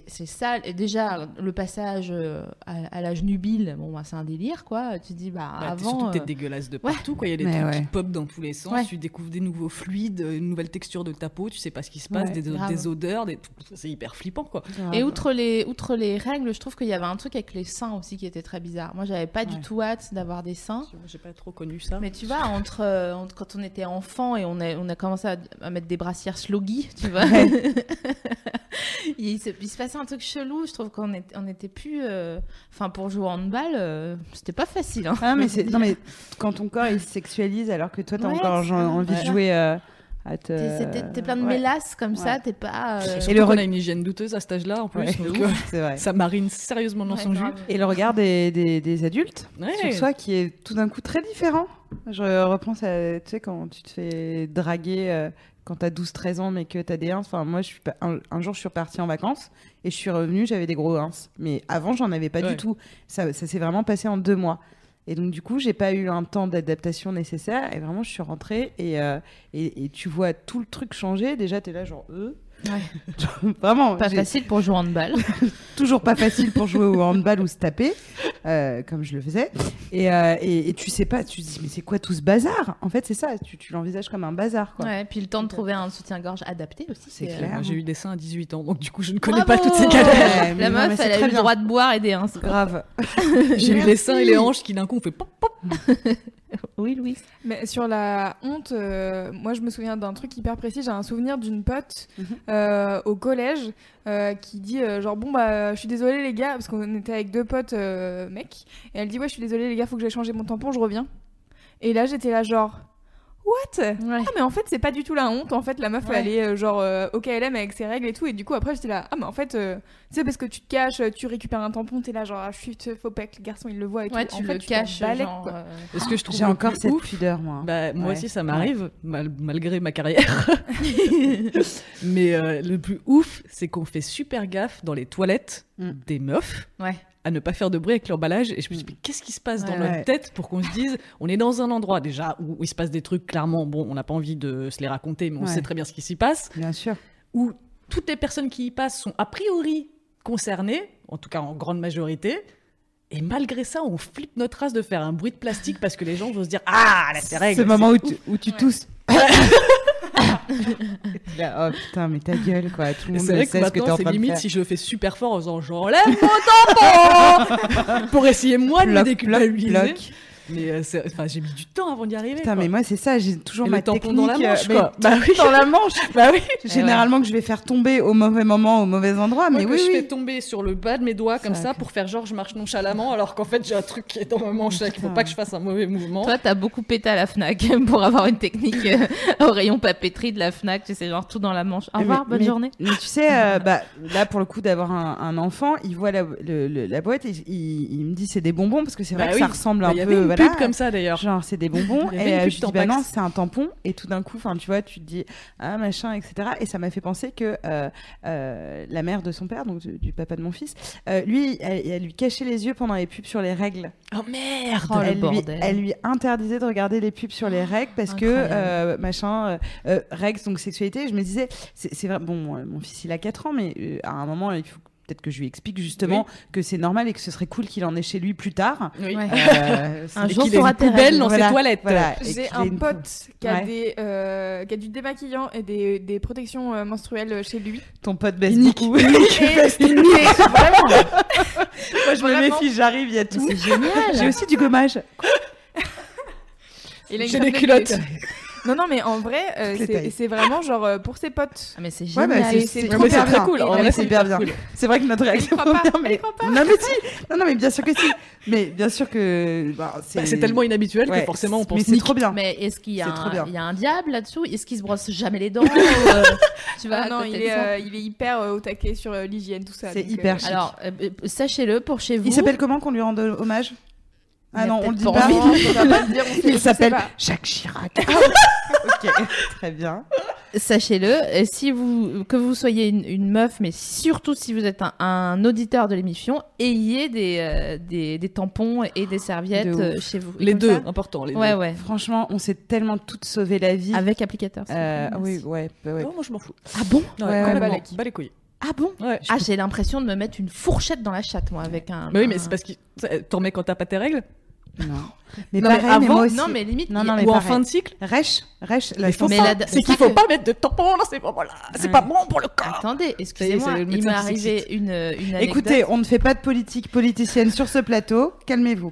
ça. Et déjà, le passage euh, à, à l'âge nubile, bon, bah, c'est un délire, quoi. Tu dis, bah, bah, t'es- avant. surtout t'es euh, dégueulasse de ouais. partout. Quoi. Il y a des Mais trucs ouais. qui pop dans tous les sens. Ouais. Tu découvres des nouveaux fluides, une nouvelle texture de ta peau. Tu sais pas ce qui se passe, Ouais, des, odeurs. Des... C'est hyper flippant. quoi. Et outre les, outre les règles, je trouve qu'il y avait un truc avec les seins aussi qui était très bizarre. Moi, j'avais pas Ouais. du tout hâte d'avoir des seins. J'ai pas trop connu ça. Mais tu vois, entre, euh, entre- quand on était enfant et on a, on a commencé à, à mettre des brassières sloggy, tu vois, [LAUGHS] il, se, il se passait un truc chelou. Je trouve qu'on est- on était plus. euh, Enfin, pour jouer au handball, euh, c'était pas facile. hein. Ah, mais. [LAUGHS] Non, mais quand ton corps il se sexualise alors que toi t'as Ouais, encore envie de jouer euh, te. T'es plein de Ouais. mélasses comme ça, Ouais. t'es pas. euh, Et le reg- a une hygiène douteuse à cet âge-là en plus. Ouais, donc, euh, vrai. ça marine sérieusement dans ouais, son jus. Et le regard des, des, des adultes Ouais. sur soi qui est tout d'un coup très différent. Je repense à, tu sais, quand tu te fais draguer euh, quand t'as 12-13 ans mais que t'as des ins. Enfin, moi, je suis pas- un, un jour, je suis repartie en vacances et je suis revenue, j'avais des gros ins. Mais avant, j'en avais pas Ouais. du tout. Ça, ça s'est vraiment passé en deux mois. Et donc, du coup, j'ai pas eu un temps d'adaptation nécessaire. Et vraiment, je suis rentrée et, euh, et, et tu vois tout le truc changer. Déjà, t'es là, genre, euh. Ouais. [LAUGHS] vraiment. Pas facile pour jouer au handball. [LAUGHS] toujours pas facile pour jouer au handball ou se taper, euh, comme je le faisais. Et, euh, et, et tu sais pas, tu te dis, mais c'est quoi tout ce bazar? En fait, c'est ça, tu, tu l'envisages comme un bazar. Quoi. Ouais, puis le temps de trouver un soutien-gorge adapté aussi. C'est clair. Moi, j'ai eu des seins à 18 ans, donc du coup, je ne connais Bravo pas toutes ces galères. La meuf, elle a eu le droit de boire et des ins. Grave. [LAUGHS] J'ai eu les seins et les hanches qui d'un coup on fait pop pop. [LAUGHS] Oui, Louis. Mais sur la honte, euh, moi je me souviens d'un truc hyper précis. J'ai un souvenir d'une pote Mhm. euh, au collège euh, qui dit genre bon bah je suis désolée les gars parce qu'on était avec deux potes mecs et elle dit ouais je suis désolée les gars faut que j'aille changer mon tampon je reviens. Et là j'étais là genre what? Ouais. Ah mais en fait c'est pas du tout la honte en fait la meuf Ouais. elle est euh, genre euh, au KLM avec ses règles et tout et du coup après j'étais là ah mais en fait euh, tu sais parce que tu te caches tu récupères un tampon t'es là genre ah, chut faut pas que le garçon il le voit et Ouais, tout. tu en fait, le t'en caches. balèques, genre, quoi. euh, Est-ce que je trouve J'ai encore plus cette ouf pudeur, moi. Bah, moi Ouais. aussi, ça m'arrive, mal- malgré ma carrière. [LAUGHS] Mais euh, le plus ouf, c'est qu'on fait super gaffe dans les toilettes Mm. des meufs Ouais. À ne pas faire de bruit avec l'emballage. Et je me suis dit, Mm. mais qu'est-ce qui se passe dans Ouais, notre ouais. tête pour qu'on se dise, on est dans un endroit déjà où, il se passe des trucs, clairement, bon, on n'a pas envie de se les raconter, mais on Ouais. sait très bien ce qui s'y passe, Bien sûr. où toutes les personnes qui y passent sont a priori concernées, en tout cas en grande majorité. Et malgré ça, on flippe notre race de faire un bruit de plastique parce que les gens vont se dire Ah, là, c'est règle. Ce moment où c'est tu, où tu Ouais. tousses. [LAUGHS] [LAUGHS] Là, oh putain, mais ta gueule, quoi. Tout le monde le sait ce que t'es maintenant, en c'est train de limite faire. si je le fais super fort en faisant j'enlève mon tampon pour essayer moi de Ploc, déculpabiliser. Mais euh, c'est- enfin, j'ai mis du temps avant d'y arriver. Putain, quoi. mais moi, c'est ça, j'ai toujours Et ma le tampon technique. dans la euh, manche, mais quoi. Bah oui. [LAUGHS] Dans la manche. [LAUGHS] Bah oui. Généralement, que je vais faire tomber au mauvais moment, au mauvais endroit, mais Moi, que oui, je oui. fais tomber sur le bas de mes doigts comme Ça, pour faire genre je marche nonchalamment alors qu'en fait j'ai un truc qui est dans ma manche là qu'il faut Putain. pas que je fasse un mauvais mouvement. Toi, t'as beaucoup pété à la Fnac [LAUGHS] pour avoir une technique euh, au rayon papeterie de la Fnac. Tu sais, genre tout dans la manche. Au Mais- revoir, bonne mais- journée. Mais tu sais, euh, bah, là, pour le coup, d'avoir un, un enfant, il voit la, le- le- la boîte et il, il me dit c'est des bonbons parce que c'est vrai Bah que oui. ça ressemble Bah, un Il y peu. avait une comme ça d'ailleurs. Genre, c'est des bonbons. Et euh, je dis, bah non, c'est un tampon. Et tout d'un coup, enfin, tu vois, tu te dis, ah, machin, etc. Et ça m'a fait penser que euh, euh, la mère de son père, donc du, du papa de mon fils, euh, lui, elle, elle lui cachait les yeux pendant les pubs sur les règles. Oh merde. Oh, le elle, lui, bordel. elle lui interdisait de regarder les pubs sur les règles parce que, incroyable. machin, règles, donc sexualité. Je me disais, c'est vrai, bon, mon fils, il a 4 ans, mais à un moment, il faut peut-être que je lui explique justement que c'est normal et que ce serait cool qu'il en ait chez lui plus tard. Oui. Euh, Un jour, t'auras une poubelle dans Voilà, ses toilettes. voilà. J'ai un une pote qui a, Ouais. des, euh, qui a du démaquillant et des, des protections euh, menstruelles chez lui. Ton pote baisse beaucoup. [LAUGHS] Et- et vraiment, Moi, je me méfie, j'arrive, il y a tout. C'est génial. J'ai aussi du gommage. J'ai des de culottes. Non, non, mais en vrai, euh, c'est c'est vraiment genre euh, pour ses potes. Ah, mais c'est Ouais, génial. bah, Et c'est c'est c'est trop bien. C'est cool, en Non, vrai, mais c'est c'est hyper bien. C'est vrai que notre Elle y réaction croit pas, bien, elle mais y croit pas. non mais si, non non mais bien sûr que si, mais bien sûr que bah, Bah, C'est tellement inhabituel Ouais, que forcément on mais pense c'est nique. trop bien. Mais est-ce qu'il y, a C'est trop un- bien. il y a un diable là-dessous? Est-ce qu'il se brosse jamais les dents [LAUGHS] ou, euh, Tu vois, Ah non, il est, ça euh, il est hyper euh, au taquet sur euh, l'hygiène, tout ça. C'est donc, hyper chic. Alors, euh, euh, sachez-le pour chez vous. Il s'appelle comment qu'on lui rende hommage? Ah non, on le dit pas pas. envie. [LAUGHS] on va pas le dire, on sait- je Il s'appelle. Jacques Chirac. [LAUGHS] ok, très bien. Sachez-le, et si vous que vous soyez une, une meuf, mais surtout si vous êtes un, un auditeur de l'émission, ayez des, euh, des, des tampons et des serviettes De euh, chez vous. Les deux, important. Les Ouais, deux. ouais. Franchement, on s'est tellement toutes sauvé la vie. Avec applicateur. Euh, oui, ouais, bah ouais. Non, moi je m'en fous. Ah bon Ouais, ouais, complètement. balèque. Bas les couilles. Ah bon Ouais. Ah, j'ai l'impression de me mettre une fourchette dans la chatte, moi, avec un. Mais oui, mais c'est parce que t'en remets quand t'as pas tes règles Non. Mais Non, mais pareil, mais avant- moi aussi. Non, mais limite. Non, mais ou en fin de cycle. Rêche, rêche, la Mais faut Mais pas. la- C'est c'est qu'il faut que- pas mettre de tampons dans ces moments-là. C'est Ouais. pas bon pour le corps. Attendez, excusez-moi, il m'est arrivé une, une anecdote. Écoutez, on ne fait pas de politique politicienne sur ce plateau. Calmez-vous.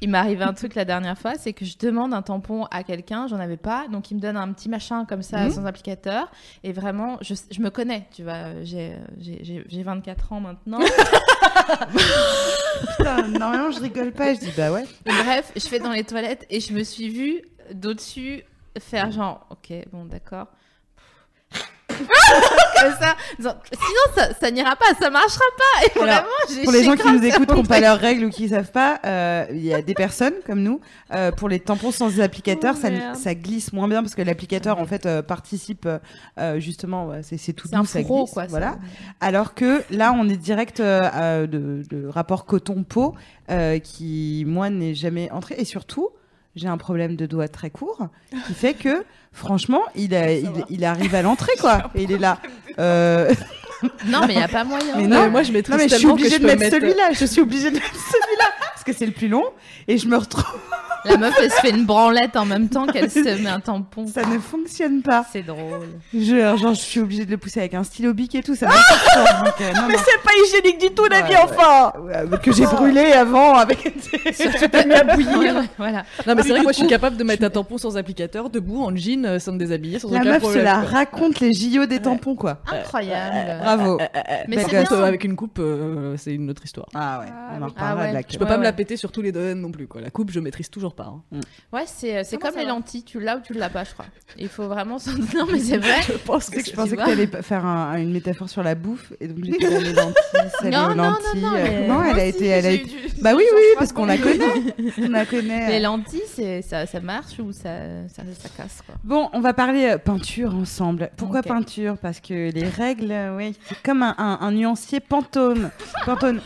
Il m'est arrivé un truc la dernière fois, c'est que je demande un tampon à quelqu'un, j'en avais pas, donc il me donne un petit machin comme ça Mhm. sans applicateur, et vraiment, je, je me connais, tu vois, j'ai j'ai- j'ai- j'ai 24 ans maintenant. [LAUGHS] Putain, normalement, je rigole pas. Je dis bah ouais. Et bref, je fais dans les toilettes et je me suis vue d'au-dessus faire genre, ok, bon, d'accord. Comme ça, sinon ça, ça n'ira pas, ça marchera pas. Et Alors, vraiment, j'ai Pour les gens qui nous écoutent, qui n'ont pas [LAUGHS] leurs règles ou qui savent pas, euh, il y a des personnes comme nous. euh, pour les tampons sans applicateur, Oh, ça, merde. ça glisse moins bien parce que l'applicateur en fait euh, participe euh, euh, justement. ouais, c'est c'est tout C'est un doux, ça fourreau, glisse, quoi. ça. Voilà. Alors que là, on est direct euh, euh, de, de rapport coton-peau euh, qui, moi, n'est jamais entré. Et surtout, j'ai un problème de doigt très court qui fait que, franchement, il, a- il, il arrive à l'entrée, [LAUGHS] quoi. Et il est là. Euh, Non, [LAUGHS] mais il n'y a pas moyen. Mais Non, mais moi je non, mais je suis obligée de mettre mettre. celui-là. Je suis obligée de mettre celui-là parce que c'est le plus long. Et je me retrouve. La meuf, elle se fait une branlette en même temps qu'elle se met un tampon. Ça ne fonctionne pas. C'est drôle. Je, genre, je suis obligée de le pousser avec un stylo bic et tout. Ça faire, donc, euh, non, non. c'est pas hygiénique du tout, la Ouais, vie, enfin Ouais, mais que j'ai brûlé avant avec. Surtout t'as mis à bouillir. voilà. Non, mais c'est vrai que moi, je suis capable de mettre un tampon sans applicateur, debout, en jean, euh, sans me déshabiller, sans La aucun meuf problème. la quoi. raconte les JO des tampons, quoi. Incroyable. Bravo. Mais Belle c'est bien. Euh, avec une coupe, euh, c'est une autre histoire. Ah ouais, Ah on en reparlera Ah de la Je peux pas me la péter sur tous les domaines non plus, quoi. La coupe, je maîtrise toujours pas. hein. Ouais, c'est c'est Comment comme les va lentilles. Tu l'as ou tu l'as pas, je crois. Il faut vraiment. s'en- Non, mais c'est [LAUGHS] vrai. Je pense que pensais que tu allais faire un- une métaphore sur la bouffe et donc j'étais [LAUGHS] dans les lentilles, salées Non, aux non, non, lentilles. non, euh, mais- non, elle a aussi, été, elle a eu du- Bah oui, oui, parce qu'on la connaît. [LAUGHS] On la connaît. Les lentilles, c'est ça, ça marche ou ça, ça, ça casse quoi. Bon, on va parler euh, peinture ensemble. Pourquoi peinture? Parce que les règles, euh, oui, c'est comme un, un- un nuancier pantone. pantone.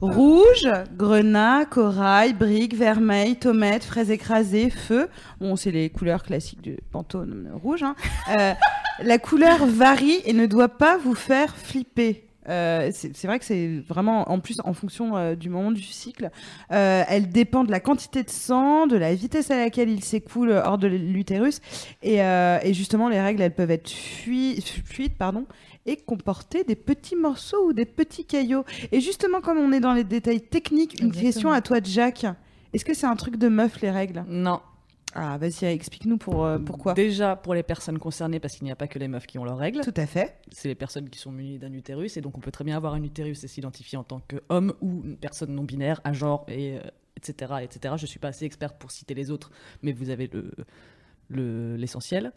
Rouge, grenat, corail, brique, vermeil, tomate, fraise écrasée, feu. Bon, c'est les couleurs classiques du pantone euh, rouge. hein. Euh, [LAUGHS] la couleur varie et ne doit pas vous faire flipper. Euh, c'est vrai que c'est vraiment en plus en fonction euh, du moment du cycle. Euh, elle dépend de la quantité de sang, de la vitesse à laquelle il s'écoule hors de l'utérus et, et justement les règles elles peuvent être fui- fluides pardon et comporter des petits morceaux ou des petits caillots. Et justement comme on est dans les détails techniques, une Exactement. question à toi Jack. Est-ce que c'est un truc de meuf les règles? Non. Ah vas-y explique-nous pour euh, pourquoi. Déjà, pour les personnes concernées, parce qu'il n'y a pas que les meufs qui ont leurs règles, Tout à fait. c'est les personnes qui sont munies d'un utérus, et donc on peut très bien avoir un utérus et s'identifier en tant qu'homme ou une personne non binaire, un genre, et, euh, etc., etc. Je suis pas assez experte pour citer les autres, mais vous avez le le- l'essentiel.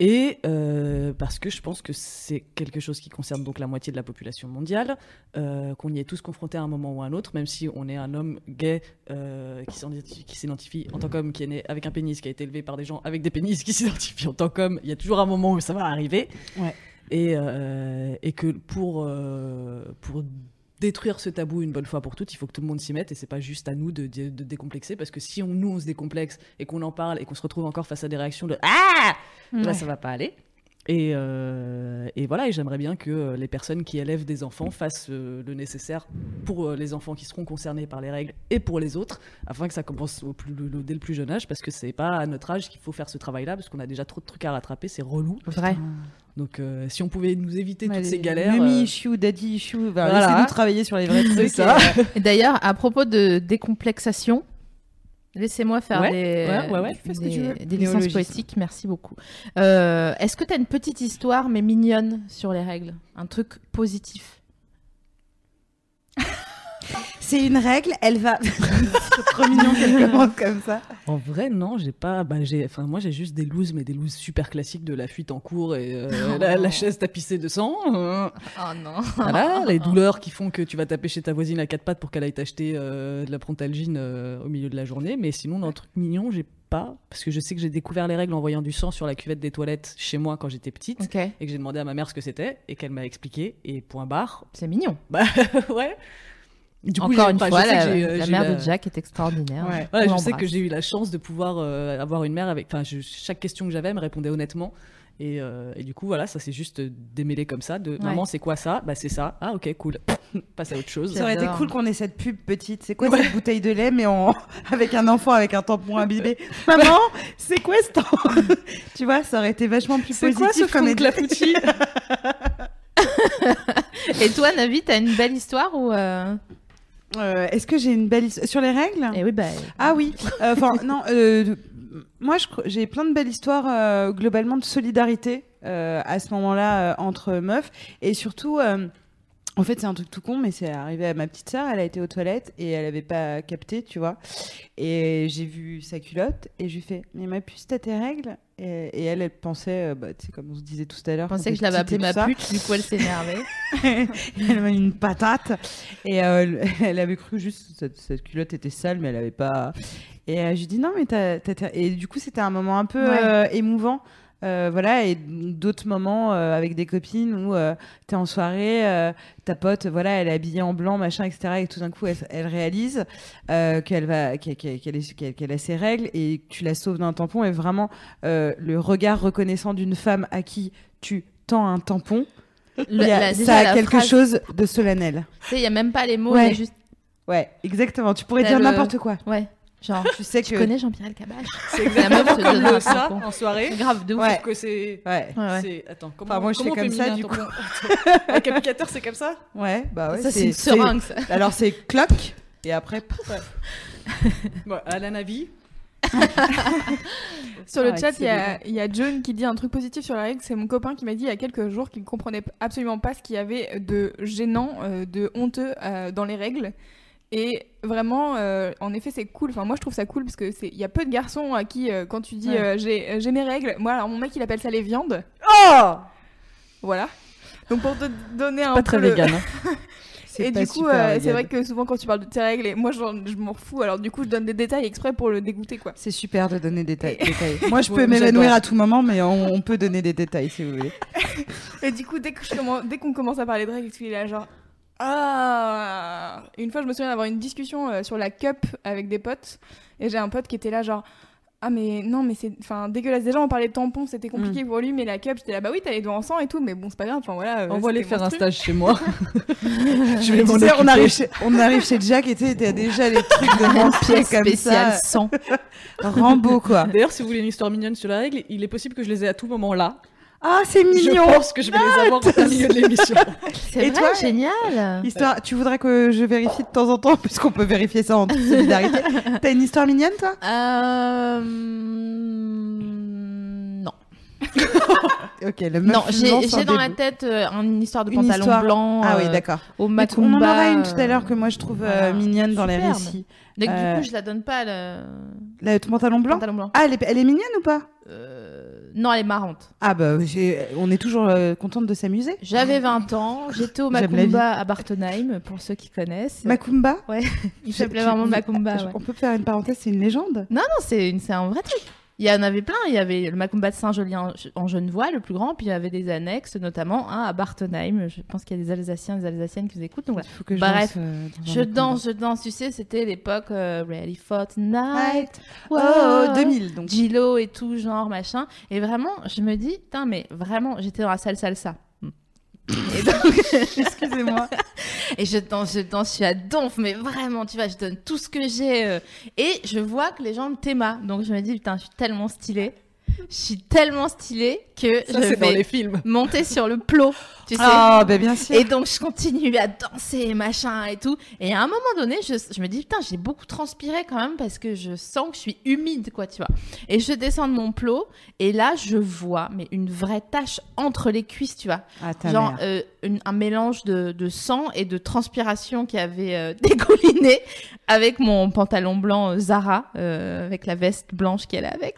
Et euh, parce que je pense que c'est quelque chose qui concerne donc la moitié de la population mondiale, euh, qu'on y est tous confrontés à un moment ou à un autre, même si on est un homme gay euh, qui s'identifie- s'identifie en tant qu'homme, qui est né avec un pénis, qui a été élevé par des gens avec des pénis, qui [LAUGHS] s'identifient en tant qu'homme, il y a toujours un moment où ça va arriver. Ouais. Et, et que pour, pour détruire ce tabou une bonne fois pour toutes, il faut que tout le monde s'y mette et c'est pas juste à nous de, de, de décomplexer parce que si on, nous on se décomplexe et qu'on en parle et qu'on se retrouve encore face à des réactions de ah là Ouais. ça va pas aller. Et, euh, et voilà, et j'aimerais bien que euh, les personnes qui élèvent des enfants fassent euh, le nécessaire pour euh, les enfants qui seront concernés par les règles et pour les autres, afin que ça commence au plus, le- dès le plus jeune âge, parce que c'est pas à notre âge qu'il faut faire ce travail-là, parce qu'on a déjà trop de trucs à rattraper, c'est relou. Vrai. Donc euh, si on pouvait nous éviter toutes les ces galères. Mummy euh, issue, daddy issue. Bah, Voilà. Laissez-nous travailler sur les vrais [LAUGHS] trucs. C'est ça. d'ailleurs, à propos de décomplexation, laissez-moi faire Ouais, des, ouais, ouais, licences poétiques. Merci beaucoup. Euh, Est-ce que tu as une petite histoire, mais mignonne, sur les règles? Un truc positif? C'est une règle, elle va. [LAUGHS] c'est trop mignon qu'elle commence comme ça. En vrai, non, j'ai pas. Bah, j'ai. Enfin, moi, j'ai juste des looses, mais des looses super classiques de la fuite en cours et euh, la, la chaise tapissée de sang. euh, Oh non voilà, les douleurs qui font que tu vas taper chez ta voisine à quatre pattes pour qu'elle aille t'acheter euh, de la prontalgine euh, au milieu de la journée. Mais sinon, dans un truc mignon, j'ai pas. Parce que je sais que j'ai découvert les règles en voyant du sang sur la cuvette des toilettes chez moi quand j'étais petite. Et que j'ai demandé à ma mère ce que c'était et qu'elle m'a expliqué. Et point barre. c'est mignon. Bah, [LAUGHS] ouais. Du coup, Encore une je fois, la, euh, la mère la- de Jack est extraordinaire. Ouais. Voilà, je sais que j'ai eu la chance de pouvoir euh, avoir une mère avec. Enfin, je- chaque question que j'avais, elle me répondait honnêtement. Et, euh, et du coup, voilà, ça s'est juste démêlé comme ça. De maman, c'est quoi ça? Bah, c'est ça. Ah, ok, cool. [LAUGHS] Passe à autre chose. Ça aurait été cool qu'on ait cette pub petite. C'est quoi cette bouteille de lait, mais [LAUGHS] avec un enfant avec un tampon imbibé [LAUGHS] Maman, c'est quoi ce temps? Tu vois, ça aurait été vachement plus C'est positif quoi ce comme fond clafoutis? Et toi, Navi, t'as une belle histoire ou euh... Euh, Est-ce que j'ai une belle histoire sur les règles? Eh oui, bah. Ah oui. Euh, Enfin, non. euh, moi, j'ai plein de belles histoires euh, globalement de solidarité euh, à ce moment-là euh, entre meufs et surtout. En fait, c'est un truc tout con, mais c'est arrivé à ma petite sœur. Elle a été aux toilettes et elle avait pas capté, tu vois. Et j'ai vu sa culotte et je lui fais Mais ma puce, t'as tes règles? Et, et elle, elle pensait, euh, bah, tu sais, comme on se disait tout à l'heure. Quand que je l'avais appelée ma tout pute, du coup elle s'est énervée. ça. [LAUGHS] elle m'a mis une patate et euh, [LAUGHS] elle avait cru juste que cette, cette culotte était sale, mais elle avait pas. Et euh, je lui dis non, mais t'as, Et du coup, c'était un moment un peu Ouais. euh, émouvant. Euh, voilà, et d'autres moments euh, avec des copines où euh, t'es en soirée, euh, ta pote, voilà, elle est habillée en blanc, machin, etc. Et tout d'un coup, elle, elle réalise qu'elle va, qu'elle, a ses règles et que tu la sauves d'un tampon. Et vraiment, le regard reconnaissant d'une femme à qui tu tends un tampon, Le- a- la- ça a quelque phrase, chose de solennel. Tu sais, il y a même pas les mots, Ouais. juste. Ouais, exactement. Tu pourrais dire le- n'importe quoi. Ouais. Genre, Tu sais tu que. connais Jean-Pierre Elkabbach C'est te comme donne le un ça tampon. en soirée. C'est grave de ouf. Ouais. Que c'est. Ouais. Ouais, Attends, comment, Enfin, moi, je fais comme ça, un du tampon Avec [LAUGHS] applicateur, c'est comme ça Ouais, bah ouais. ça, c'est une seringue, ça. Alors, c'est cloque. Et après, pouf. Ouais, à la Navi. Sur le Ah, chat, il y, excellent. a- il y a John qui dit un truc positif sur la règle. C'est mon copain qui m'a dit il y a quelques jours qu'il ne comprenait absolument pas ce qu'il y avait de gênant, euh, de honteux euh, dans les règles. Et vraiment, euh, en effet, c'est cool. Enfin, moi, je trouve ça cool parce que c'est, il y a peu de garçons à qui, euh, quand tu dis Ouais. euh, j'ai, j'ai mes règles, moi, alors mon mec, il appelle ça les viandes. Oh Voilà. Donc pour te donner un Pas peu très le- vegan. hein. [LAUGHS] Et du coup, c'est vrai que souvent quand tu parles de tes règles, et moi je m'en fous, alors du coup je donne des détails exprès pour le dégoûter quoi. C'est super de donner des détails. [LAUGHS] Moi, je peux m'évanouir à tout moment, mais on, on peut donner des détails si vous voulez. [LAUGHS] Et du coup, dès que je commence- dès qu'on commence à parler de règles, il est là genre ah. Une fois, je me souviens d'avoir une discussion euh, sur la cup avec des potes, et j'ai un pote qui était là genre ah mais non mais c'est enfin dégueulasse déjà on parlait de tampons c'était Mm. compliqué pour lui mais la cup j'étais là bah oui t'as les doigts en sang et tout mais bon c'est pas grave enfin voilà euh, Envoie-les c'était faire un stage chez moi. [LAUGHS] je Et vais tu m'en sais, on arrive, chez, on arrive chez Jack et tu t'as déjà les trucs de Pièce comme spéciale ça. 100. Rambo, quoi. D'ailleurs, si vous voulez une histoire mignonne sur la règle, il est possible que je les ai à tout moment là. Ah, c'est Je mignon pense que je vais les avoir au milieu de l'émission. [LAUGHS] C'est vrai, toi génial. Histoire, tu voudrais que je vérifie de temps en temps, puisqu'on peut vérifier ça en toute solidarité. [LAUGHS] T'as une histoire mignonne, toi? Euh... Non. [LAUGHS] Ok, le meuf Non, j'ai dans la tête euh, une histoire de Une pantalon histoire. blanc Ah oui, euh, d'accord. au Mais Macumba. On en aura une tout à l'heure que moi je trouve euh, voilà. mignonne dans les Superbe. récits. Donc Euh, du coup, je la donne pas le Le ton pantalon blanc pantalon blanc. Ah, elle est, elle est mignonne ou pas? Euh, Non, elle est marrante. Ah bah, on est toujours euh, contente de s'amuser. J'avais 20 ans, j'étais au. Macumba à Bartonheim, pour ceux qui connaissent. Macumba Il Je- s'appelait vraiment Macumba. ouais. On peut faire une parenthèse, c'est une légende? Non, non, c'est une- c'est un vrai truc. Il y en avait plein. Il y avait le Macumba de Saint-Julien en Genevois, le plus grand, puis il y avait des annexes, notamment un à Bartonheim. Je pense qu'il y a des Alsaciens, des Alsaciennes qui vous écoutent. Donc. Il faut que je Bref, danse, euh, dans un Je danse, je danse. Tu sais, c'était l'époque euh, Ready for Tonight. Oh, Wow. 2000 donc. Gilo et tout, genre machin. Et vraiment, je me dis, putain, mais vraiment, j'étais dans la salle salsa. Et donc, [LAUGHS] Excusez-moi. et je danse, je danse, je suis à donf, mais vraiment, tu vois, je donne tout ce que j'ai. euh, et je vois que les gens t'aiment. Donc je me dis, putain, je suis tellement stylée. Je suis tellement stylée que Ça, je c'est dans vais les films. monter sur le plot, tu sais. Ah, bah bien sûr. Et donc je continue à danser, machin et tout. Et à un moment donné, je, je me dis, putain, j'ai beaucoup transpiré quand même parce que je sens que je suis humide, quoi, tu vois. Et je descends de mon plot et là, je vois, mais une vraie tache entre les cuisses, tu vois. Ah, Genre euh, une- un mélange de, de sang et de transpiration qui avait euh, [LAUGHS] dégouliné avec mon pantalon blanc euh, Zara, euh, avec la veste blanche qu'elle a avec.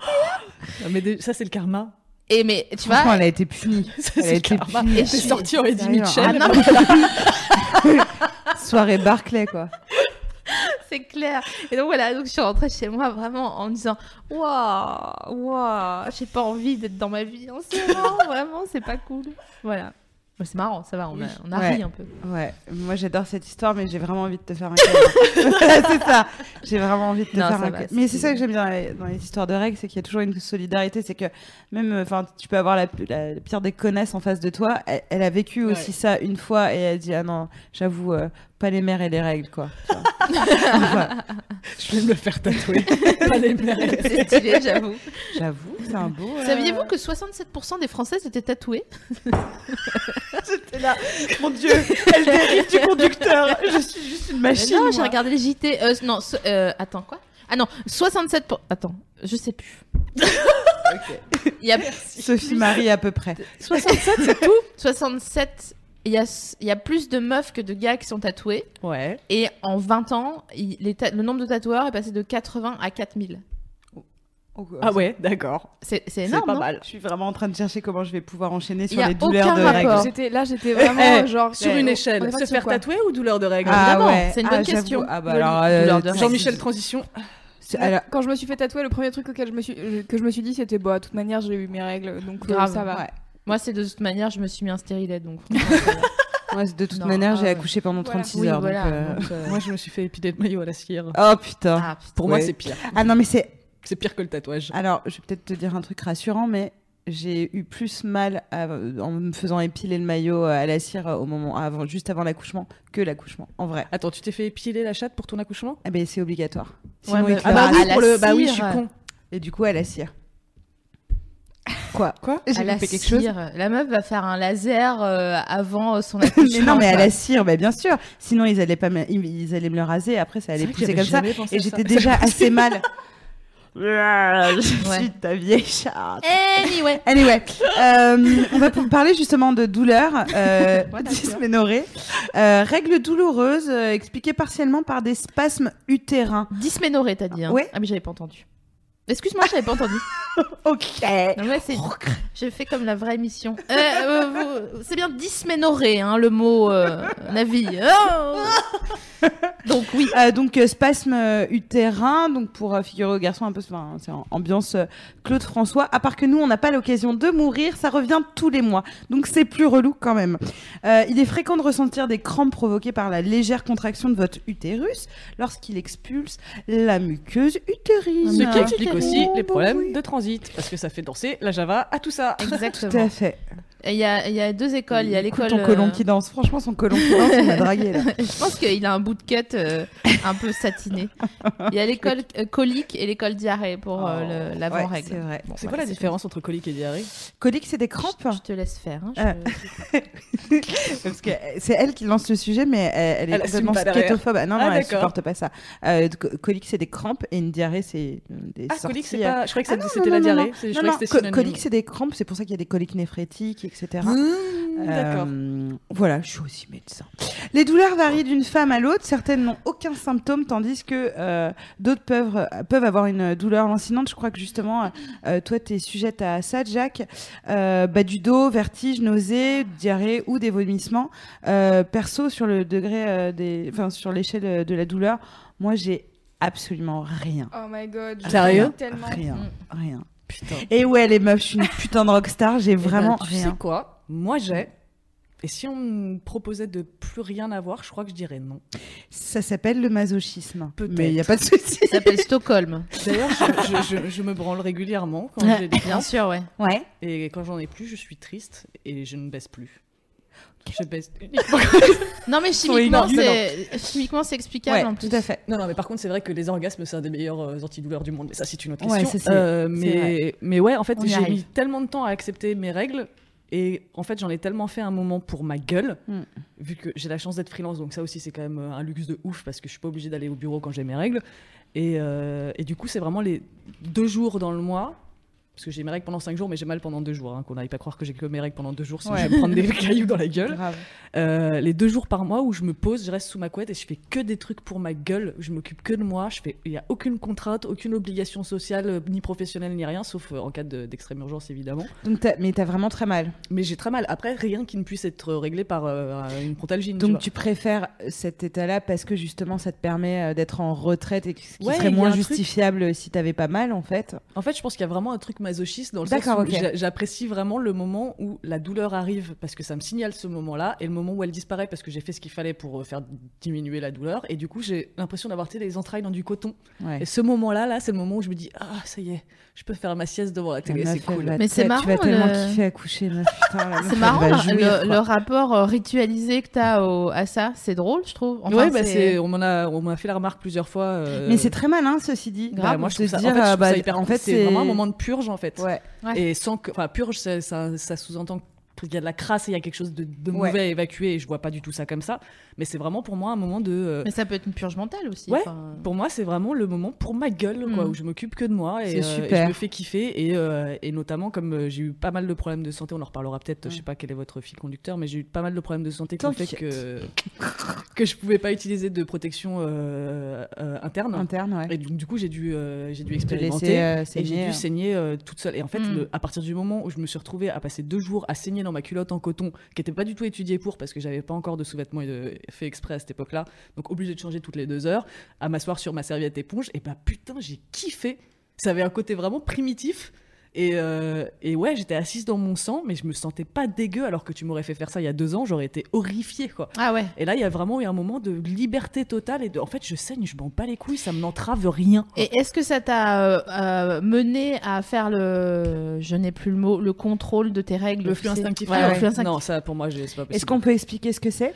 Ah, Mais ça, c'est le karma. Et mais tu vois, elle a été punie. [LAUGHS] Ça, Elle a été karma. punie. Et c'est sorti en Eddie. Mitchell. ah non, mais [LAUGHS] Soirée Barclay, quoi. [LAUGHS] c'est clair. Et donc voilà, donc je suis rentrée chez moi vraiment en me disant waouh, waouh, j'ai pas envie d'être dans ma vie en ce moment, vraiment, c'est pas cool. Voilà. C'est marrant, ça va, on a, on a Ouais. ri un peu. Ouais, moi j'adore cette histoire, mais j'ai vraiment envie de te faire un [LAUGHS] c'est ça. J'ai vraiment envie de te Non, faire un va, Mais c'est ça que j'aime bien dans les, dans les histoires de règles, c'est qu'il y a toujours une solidarité. C'est que même, euh, enfin, tu peux avoir la, la pire des connaisses en face de toi. Elle, elle a vécu aussi ça une fois et elle dit ah non, j'avoue, euh, pas les mères et les règles quoi. [LAUGHS] Voilà. Je vais me le faire tatouer. [LAUGHS] Pas les mères. C'est stylé, j'avoue. J'avoue, c'est un beau. euh, Saviez-vous que 67% des Françaises étaient tatouées? [LAUGHS] J'étais là, mon Dieu, elle dérive du conducteur. Je suis juste une Mais machine. Non, j'ai regardé les JT. Euh, non, so- euh, attends, quoi? Ah non, 67%. pour- Attends, je sais plus. Il y a Sophie Marie à peu près. 67, c'est tout? 67, il y a, il y a plus de meufs que de gars qui sont tatoués. Ouais. Et en 20 ans, il- les ta- le nombre de tatoueurs est passé de 80 à 4000. Ah ouais, d'accord. C'est c'est C'est énorme, pas non mal. Je suis vraiment en train de chercher comment je vais pouvoir enchaîner Y sur a les douleurs aucun de rapport. règles. J'étais là, j'étais vraiment Eh, genre Sur ouais, une échelle, se faire tatouer ou douleur de règles Évidemment, c'est une bonne j'avoue. question. Ah bah euh. Jean-Michel Transition. alors, Quand je me suis fait tatouer, le premier truc auquel je me suis, que je me suis dit, c'était bah, de toute manière, j'ai eu mes règles, donc euh, Grave, ça va. ouais. Moi, c'est de toute manière, je me suis mis un stérilet, donc. [LAUGHS] Moi, de toute Non, manière, j'ai ah, accouché pendant Voilà. 36 Oui, heures. voilà. donc, euh, donc, euh, [LAUGHS] Moi, je me suis fait épiler de maillot à la cire. Oh putain. ah, putain. Pour moi, c'est pire. Ah non, mais c'est. C'est pire que le tatouage. Alors, je vais peut-être te dire un truc rassurant, mais j'ai eu plus mal à- en me faisant épiler le maillot à la cire au moment avant, juste avant l'accouchement que l'accouchement. En vrai. Attends, tu t'es fait épiler la chatte pour ton accouchement? Eh ben c'est obligatoire. Ouais, Sinon, mais- Ah bah oui, pour le... bah oui, je suis con. Et du coup à la cire. Quoi Quoi J'ai loupé quelque chose. La meuf va faire un laser euh, avant son [LAUGHS] accouchement. mais non, mais à la cire, bah, bien sûr. Sinon, ils allaient pas, me- ils, allaient me le raser. Après, ça allait pousser comme ça. Et j'étais déjà [LAUGHS] assez mal. [LAUGHS] Je suis ta vieille chatte. Anyway. Anyway, euh, on va parler justement de douleur, euh, dysménorrhée. Euh, règles douloureuses euh, expliquées partiellement par des spasmes utérins. Dysménorrhée, t'as dit. Hein. Ouais. Ah, mais j'avais pas entendu. Excuse-moi, j'avais pas entendu. [LAUGHS] Ok. Non, c'est... J'ai fait comme la vraie émission. Euh, euh, vous- C'est bien dysménorrhée, hein, le mot euh, Navi. Oh Donc oui. Euh, donc spasme utérin, donc pour figurer aux garçons un peu, enfin, c'est ambiance Claude François. À part que nous, on n'a pas l'occasion de mourir, ça revient tous les mois, donc c'est plus relou quand même. Il est fréquent de ressentir des crampes provoquées par la légère contraction de votre utérus lorsqu'il expulse la muqueuse utérine. Aussi les problèmes de transit, parce que ça fait danser la Java à tout ça. Tout Exactement. à fait. Il y a, il y a deux écoles. Il y a l'école. ton colon euh, qui danse. Franchement, son colon qui danse, on m'a [LAUGHS] dragué là. [LAUGHS] Je pense qu'il a un bout de cut euh, un peu satiné. Il y a l'école euh, colique et l'école diarrhée pour euh, Oh, Ouais, l'avant-règle. c'est vrai. Bon, C'est voilà, quoi la différence entre colique et diarrhée? Colique, c'est des crampes? Je te laisse faire. hein, je- Euh, [LAUGHS] Parce que c'est elle qui lance le sujet, mais elle, elle est Elle complètement. Ah non, Ah, non, elle supporte pas ça. Euh, co- colique, c'est des crampes et une diarrhée, c'est euh, des Ah, sorties, colique, c'est euh, pas. Je croyais que Ah c'était non, c'était non, la non, diarrhée. colique, c'est des crampes, c'est pour ça qu'il y a des coliques néphrétiques, etc. Mmh, D'accord. Euh, voilà, je suis aussi médecin. Les douleurs varient d'une femme à l'autre. Certaines n'ont aucun symptôme, tandis que euh, d'autres peuvent, peuvent avoir une douleur lancinante. Je crois que justement, euh, toi, tu es sujette à ça, Jack. Euh, bas du dos, vertige, nausée, diarrhée ou des vomissements. Euh, perso, sur le degré euh, des, enfin, sur l'échelle de la douleur, moi, j'ai absolument rien. Oh my god. je Sérieux tellement. Rien, Mm. rien. Putain. Et ouais, les meufs, je suis une putain de rockstar, j'ai Eh ben, vraiment tu rien. sais quoi? Moi, j'ai. Et si on me proposait de plus rien avoir, je crois que je dirais non. Ça s'appelle le masochisme. Peut-être. Mais il n'y a pas de souci. Ça s'appelle Stockholm. D'ailleurs, je, [LAUGHS] je- je- je me branle régulièrement quand j'ai des Bien sûr, ouais. Ouais. Et quand j'en ai plus, je suis triste et je ne baisse plus. Je baisse uniquement. [LAUGHS] Non, mais chimiquement, c'est chimiquement c'est explicable Ouais, en plus. tout à fait. Non, non, mais par contre, c'est vrai que les orgasmes, c'est un des meilleurs euh, antidouleurs du monde. Mais ça, c'est une autre Ouais, question. ça, c'est- Euh, mais, mais ouais, en fait, j'ai mis tellement de temps à accepter mes règles. Et en fait, j'en ai tellement fait un moment pour ma gueule, Mm. vu que j'ai la chance d'être freelance. Donc, ça aussi, c'est quand même euh, un luxe de ouf parce que je suis pas obligée d'aller au bureau quand j'ai mes règles. Et, euh, et du coup, c'est vraiment les deux jours dans le mois. Parce que j'ai mes règles pendant cinq jours, mais j'ai mal pendant deux jours. hein, qu'on n'aille pas croire que j'ai que mes règles pendant deux jours, sinon Ouais. je vais me prendre des [LAUGHS] cailloux dans la gueule. Euh, les deux jours par mois où je me pose, je reste sous ma couette et je fais que des trucs pour ma gueule. Je m'occupe que de moi. Je fais, il y a aucune contrainte, aucune obligation sociale, euh, ni professionnelle, ni rien, sauf euh, en cas de- d'extrême urgence évidemment. Donc t'as- mais t'as vraiment très mal. Mais j'ai très mal. Après, rien qui ne puisse être réglé par euh, une frontalgine. tu Donc tu préfères cet état-là parce que justement ça te permet d'être en retraite et ce qui Ouais, serait moins un truc- justifiable si t'avais pas mal en fait? En fait, je pense qu'il y a vraiment un truc masochiste dans le sens où j'apprécie vraiment le moment où la douleur arrive parce que ça me signale ce moment-là et le moment où elle disparaît parce que j'ai fait ce qu'il fallait pour euh, faire diminuer la douleur et du coup j'ai l'impression d'avoir les entrailles dans du coton. Ouais. Et ce moment-là, là, c'est le moment où je me dis ah ça y est, je peux faire ma sieste devant la télé, c'est cool. Mais c'est Tu vas marrant, tellement le- kiffer la meuf, C'est marrant jouir, le- le rapport euh, ritualisé que t'as au- à ça. C'est drôle, je trouve. Enfin, ouais, bah, c'est, on m'en a, on m'a fait la remarque plusieurs fois. euh, Mais c'est très malin ceci dit. bah, grave moi, je trouve ça, dire, en fait, je trouve bah, ça hyper en cool. fait, c'est vraiment un moment de purge en fait. Ouais. Ouais. Et sans que, enfin, purge, ça, ça, ça sous-entend qu'il y a de la crasse et il y a quelque chose de, de Ouais. mauvais à évacuer. Et je vois pas du tout ça comme ça. Mais c'est vraiment pour moi un moment de. euh, Mais ça peut être une purge mentale aussi. Ouais. Pour moi, c'est vraiment le moment pour ma gueule, quoi, Mm. où je m'occupe que de moi et, euh, et je me fais kiffer. Et, euh, et notamment, comme j'ai eu pas mal de problèmes de santé, on en reparlera peut-être, Ouais. je sais pas quel est votre fil conducteur, mais j'ai eu pas mal de problèmes de santé qui ont fait que, que je pouvais pas utiliser de protection euh, euh, interne. Interne, ouais. Et donc, du coup, j'ai dû, euh, j'ai dû Te expérimenter. laisser euh, Et j'ai saigner. dû saigner euh, toute seule. Et en fait, Mm. le- à partir du moment où je me suis retrouvée à passer deux jours à saigner dans ma culotte en coton, qui n'était pas du tout étudiée pour, parce que j'avais pas encore de sous-vêtements et de- fait exprès à cette époque-là, donc obligée de changer toutes les deux heures, à m'asseoir sur ma serviette éponge, et bah putain, j'ai kiffé. Ça avait un côté vraiment primitif. Et, euh, et ouais, j'étais assise dans mon sang, mais je me sentais pas dégueu alors que tu m'aurais fait faire ça il y a deux ans, j'aurais été horrifiée quoi. Ah ouais. Et là, il y a vraiment eu un moment de liberté totale et de, en fait, je saigne, je m'en bats les couilles, ça me n'entrave rien. Et est-ce que ça t'a euh, euh, mené à faire le, je n'ai plus le mot, le contrôle de tes règles Le flux instinctif Ouais, instinctif. Non, ça pour moi, j'ai- c'est pas possible. Est-ce qu'on peut expliquer ce que c'est?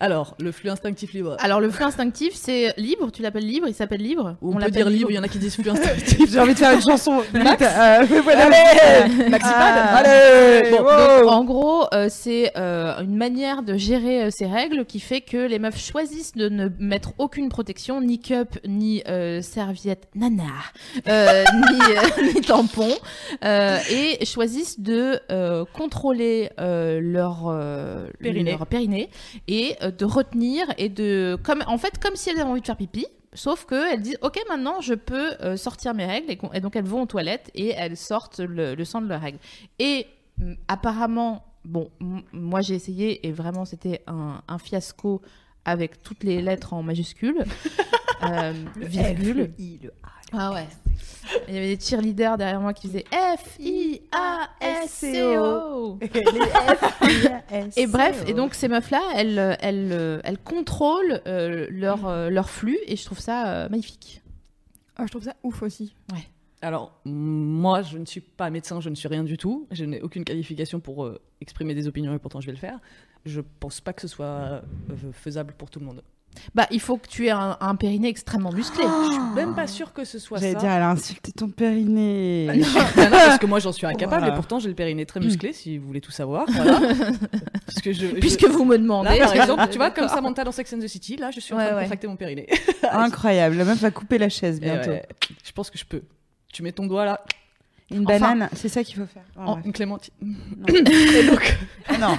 Alors, le flux instinctif libre. Alors le flux instinctif, c'est libre. Tu l'appelles libre. Il s'appelle libre. Ou on, peut dire libre, il y en a qui disent flux [LAUGHS] instinctif. J'ai envie de faire une chanson. [LAUGHS] Max Euh, voilà. Allez Maxipad Ah. Allez Bon, wow. donc, en gros, euh, c'est euh, une manière de gérer euh, ces règles qui fait que les meufs choisissent de ne mettre aucune protection, ni cup, ni euh, serviette nana, euh, [LAUGHS] ni, euh, ni tampon, euh, et choisissent de euh, contrôler euh, leur, euh, Périnée. leur périnée et euh, de retenir et de, comme, en fait, comme si elles avaient envie de faire pipi. Sauf qu'elles disent, ok, maintenant je peux euh, sortir mes règles, et, donc elles vont aux toilettes et elles sortent le, le sang de leurs règles. Et mm, apparemment, bon, moi j'ai essayé et vraiment c'était un, un fiasco avec toutes les lettres en majuscules, [LAUGHS] euh, virgule. Ah ouais. Il y avait des cheerleaders derrière moi qui faisaient F I A S C O. Et bref, et donc ces meufs-là, elles, elles, euh, elles contrôlent euh, leur, euh, leur flux et je trouve ça euh, magnifique. Ah, je trouve ça ouf aussi. Alors, mm, moi, je ne suis pas médecin, je ne suis rien du tout. Je n'ai aucune qualification pour euh, exprimer des opinions et pourtant je vais le faire. Je pense pas que ce soit euh, faisable pour tout le monde. Bah, il faut que tu aies un, un périnée extrêmement musclé. Je suis même pas sûre que ce soit J'allais ça. dire, elle a insulté ton périnée. Bah non, [LAUGHS] bah non, parce que moi j'en suis incapable Voilà. et pourtant j'ai le périnée très musclé si vous voulez tout savoir. Voilà. [LAUGHS] parce que je, je- Puisque vous me demandez. Là, par exemple, tu vois, [LAUGHS] comme Samantha dans Sex and the City, là je suis en Ouais, train de ouais. contracter mon périnée. Incroyable. La meuf va couper la chaise bientôt. ouais, je pense que je peux. Tu mets ton doigt là, Une Enfin- banane, c'est ça qu'il faut faire. Oh, En- une clémentine. Non. Et donc, non.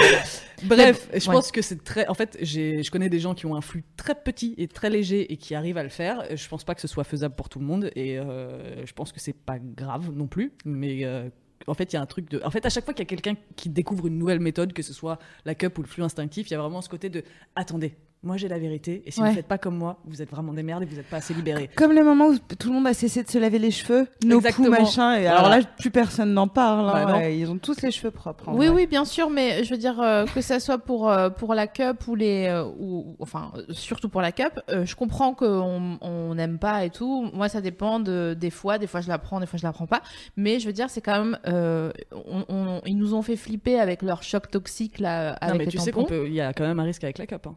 [LAUGHS] Bref, je Ouais. pense que c'est très. En fait, je connais des gens qui ont un flux très petit et très léger et qui arrivent à le faire. Je pense pas que ce soit faisable pour tout le monde et euh, je pense que c'est pas grave non plus. Mais euh, en fait, il y a un truc de. En fait, à chaque fois qu'il y a quelqu'un qui découvre une nouvelle méthode, que ce soit la cup ou le flux instinctif, il y a vraiment ce côté de attendez. Moi j'ai la vérité et si Ouais. vous faites pas comme moi, vous êtes vraiment des merdes et vous êtes pas assez libérés. Comme le moment où tout le monde a cessé de se laver les cheveux, nos Exactement. poux, machin. Et alors là, plus personne n'en parle. hein. Bah non. Ouais, ils ont tous les cheveux propres. en Oui, vrai. oui, bien sûr, mais je veux dire euh, que ça soit pour euh, pour la cup ou les euh, ou enfin surtout pour la cup, euh, je comprends qu'on on n'aime pas et tout. Moi, ça dépend de des fois. Des fois, je la prends, des fois, je la prends pas. Mais je veux dire, c'est quand même euh, on, on- ils nous ont fait flipper avec leur choc toxique là Non, avec mais les tu sais tampons. qu'on peut. Il y a quand même un risque avec la cup. hein.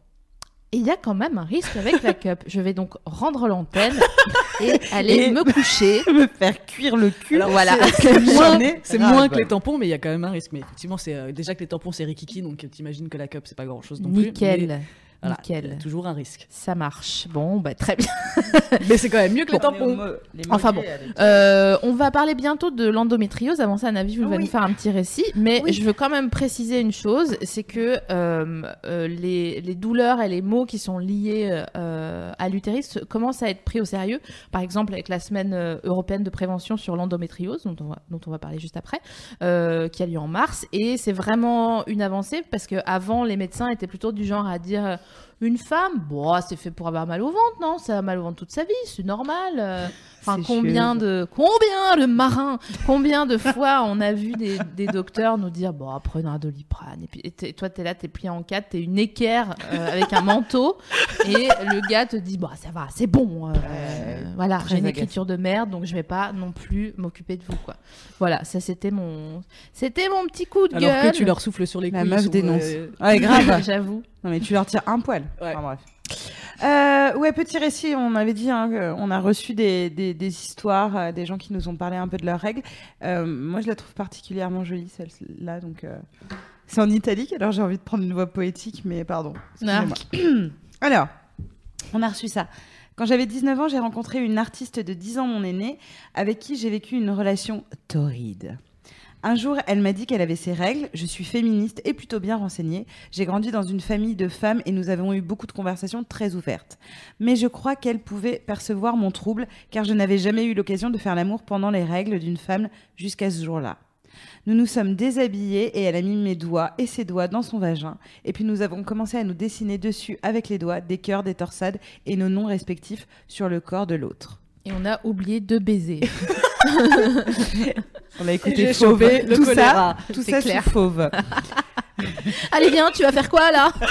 Et il y a quand même un risque avec la cup. Je vais donc rendre l'antenne et [LAUGHS] aller Et- me coucher. [LAUGHS] me faire cuire le cul. Alors voilà. c'est [LAUGHS] moins, ras moins que les tampons, mais il y a quand même un risque. Mais effectivement, c'est euh, déjà que les tampons c'est rikiki, donc t'imagines que la cup c'est pas grand chose non plus. Nickel, Mais, voilà, nickel. toujours un risque. Ça marche. Bon, bah très bien. [LAUGHS] Mais c'est quand même mieux que les tampons. Enfin bon. Euh, on va parler bientôt de l'endométriose. Avant ça, Navi va Oui. nous faire un petit récit. Mais Oui. je veux quand même préciser une chose, c'est que euh, euh, les, les douleurs et les maux qui sont liés euh, à l'utérus commencent à être pris au sérieux. Par exemple, avec la semaine euh, européenne de prévention sur l'endométriose, dont on va, dont on va parler juste après, euh, qui a lieu en mars. Et c'est vraiment une avancée parce que avant, les médecins étaient plutôt du genre à dire euh, une femme, bon, c'est fait pour avoir mal au ventre, non? Ça a mal au ventre toute sa vie, c'est normal. Euh. Enfin, combien de combien de marins, combien de fois on a vu des, des docteurs nous dire bon prenez un doliprane et puis et toi t'es là t'es plié en quatre t'es une équerre euh, avec un manteau et le gars te dit bon ça va c'est bon euh, voilà très j'ai une écriture de merde donc je vais pas non plus m'occuper de vous quoi voilà ça c'était mon c'était mon petit coup de Alors gueule que tu leur souffles sur les La couilles. meuf ils sont, dénonce. euh, Ouais, [LAUGHS] grave. j'avoue Non, mais tu leur tires un poil. Ouais. Enfin, bref. Euh, ouais, petit récit. On avait dit hein, qu'on a reçu des, des, des histoires, euh, des gens qui nous ont parlé un peu de leurs règles. Euh, moi, je la trouve particulièrement jolie, celle-là. Donc, euh, c'est en italique, alors j'ai envie de prendre une voix poétique, mais pardon. [CLEARS THROAT] Alors, on a reçu ça. Quand j'avais 19 ans, j'ai rencontré une artiste de 10 ans, mon aînée, avec qui j'ai vécu une relation torride. Un jour, elle m'a dit qu'elle avait ses règles. Je suis féministe et plutôt bien renseignée. J'ai grandi dans une famille de femmes et nous avons eu beaucoup de conversations très ouvertes. Mais je crois qu'elle pouvait percevoir mon trouble car je n'avais jamais eu l'occasion de faire l'amour pendant les règles d'une femme jusqu'à ce jour-là. Nous nous sommes déshabillés et elle a mis mes doigts et ses doigts dans son vagin. Et puis nous avons commencé à nous dessiner dessus avec les doigts des cœurs, des torsades et nos noms respectifs sur le corps de l'autre. et on a oublié de baiser [LAUGHS] [LAUGHS] On a écouté Fauve. le tout ça, choléra. tout C'est ça clair. sous Fauve. [LAUGHS] Allez, viens, tu vas faire quoi là? [LAUGHS]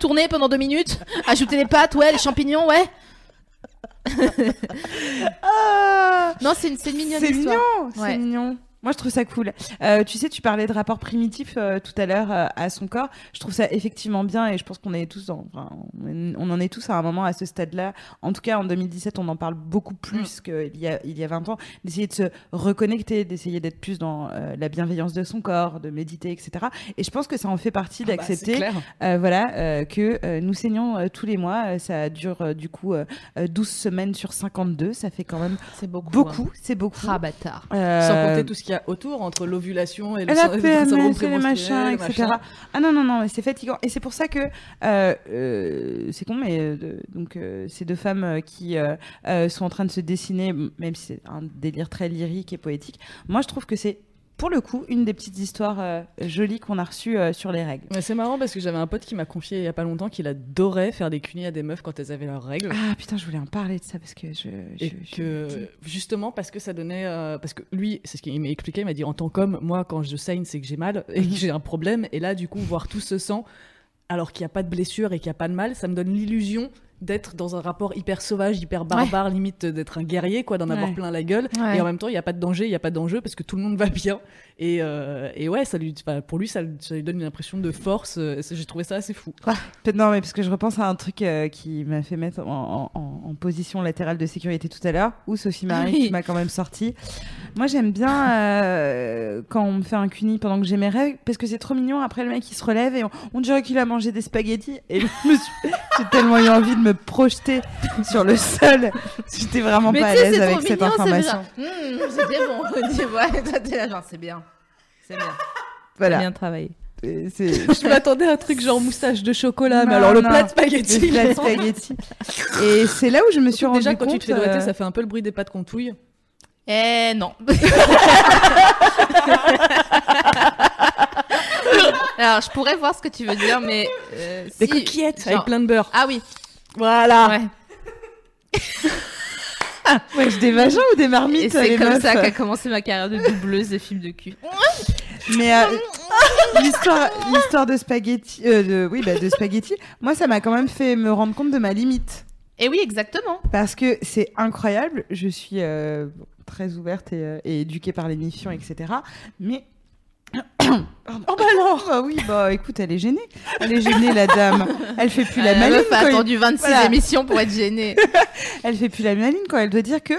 Tourner pendant deux minutes Ajouter les pâtes, ouais, les champignons, ouais Non, c'est une, c'est une mignonne C'est mignon, c'est mignon. Moi, je trouve ça cool. Euh, tu sais, tu parlais de rapport primitif euh, tout à l'heure euh, à son corps. Je trouve ça effectivement bien et je pense qu'on est tous dans, enfin, on en est tous à un moment à ce stade-là. En tout cas, en 2017, on en parle beaucoup plus qu'il y a, il y a 20 ans. D'essayer de se reconnecter, d'essayer d'être plus dans la bienveillance de son corps, de méditer, etc. Et je pense que ça en fait partie Ah bah, d'accepter voilà, que nous saignons tous les mois. Ça dure du coup euh, euh, 12 semaines sur 52. Ça fait quand même C'est beaucoup. beaucoup. C'est beaucoup. Ah, bâtard. Sans compter tout ce qu'il y a autour, entre l'ovulation et le la [LAUGHS] syndrome prémenstruel, etc. machin. Ah non, non, non, c'est fatigant. Et c'est pour ça que, euh, euh, c'est con, mais euh, donc ces deux femmes qui sont en train de se dessiner, même si c'est un délire très lyrique et poétique, moi je trouve que c'est, pour le coup, une des petites histoires euh, jolies qu'on a reçues euh, sur les règles. C'est marrant parce que j'avais un pote qui m'a confié il y a pas longtemps qu'il adorait faire des cunis à des meufs quand elles avaient leurs règles. Ah putain, je voulais en parler de ça parce que je... Et je- je- que justement parce que ça donnait euh, parce que lui c'est ce qu'il m'a expliqué il m'a dit en tant qu'homme moi quand je saigne c'est que j'ai mal et que [LAUGHS] j'ai un problème et là du coup voir tout ce sang alors qu'il n'y a pas de blessure et qu'il n'y a pas de mal ça me donne l'illusion d'être dans un rapport hyper sauvage hyper barbare limite d'être un guerrier quoi d'en avoir plein la gueule Ouais. et en même temps il n'y a pas de danger il n'y a pas d'enjeu parce que tout le monde va bien et, euh, et ouais ça lui pour lui ça, ça lui donne une impression de force euh, j'ai trouvé ça assez fou non, mais parce que je repense à un truc euh, qui m'a fait mettre en, en- position latérale de sécurité tout à l'heure, ou Sophie Marie oui. m'a quand même sorti. Moi, j'aime bien euh, quand on me fait un cuni pendant que j'ai mes règles, parce que c'est trop mignon. Après, le mec il se relève et on, on dirait qu'il a mangé des spaghettis. Et je me suis- j'ai tellement eu envie de me projeter sur le sol. [LAUGHS] J'étais vraiment Mais pas à l'aise avec cette mignon, information. bien. Mmh, C'était bon. Tu vois, toi, t'es là, genre, c'est bien. C'est bien. Voilà. Bien travaillé. [LAUGHS] Je m'attendais à un truc genre moustache de chocolat mais Non, alors le non. plat de spaghetti de. Et c'est là où je me suis rendu Déjà, compte. quand tu te fais doigter, euh, ça fait un peu le bruit des pâtes qu'on touille. Eh non. [LAUGHS] Alors, je pourrais voir ce que tu veux dire, mais. euh, Des si- coquillettes genre- avec plein de beurre. Ah oui. Voilà. Ouais. [LAUGHS] Ouais, des vagins ou des marmites Et c'est comme meufs ça qu'a commencé ma carrière de doubleuse des films de cul. Mais euh, l'histoire, l'histoire de spaghetti, euh, de, oui, bah, de spaghetti, moi, ça m'a quand même fait me rendre compte de ma limite. Et oui, exactement. Parce que c'est incroyable. Je suis euh, très ouverte et, et éduquée par l'émission, etc. Mais. Oh bah alors Ah oui, bah écoute, elle est gênée. Elle est gênée, la dame. Elle fait plus la Euh, maline. meuf a attendu 26 Voilà. émissions pour être gênée. [LAUGHS] Elle fait plus la maline quand elle doit dire que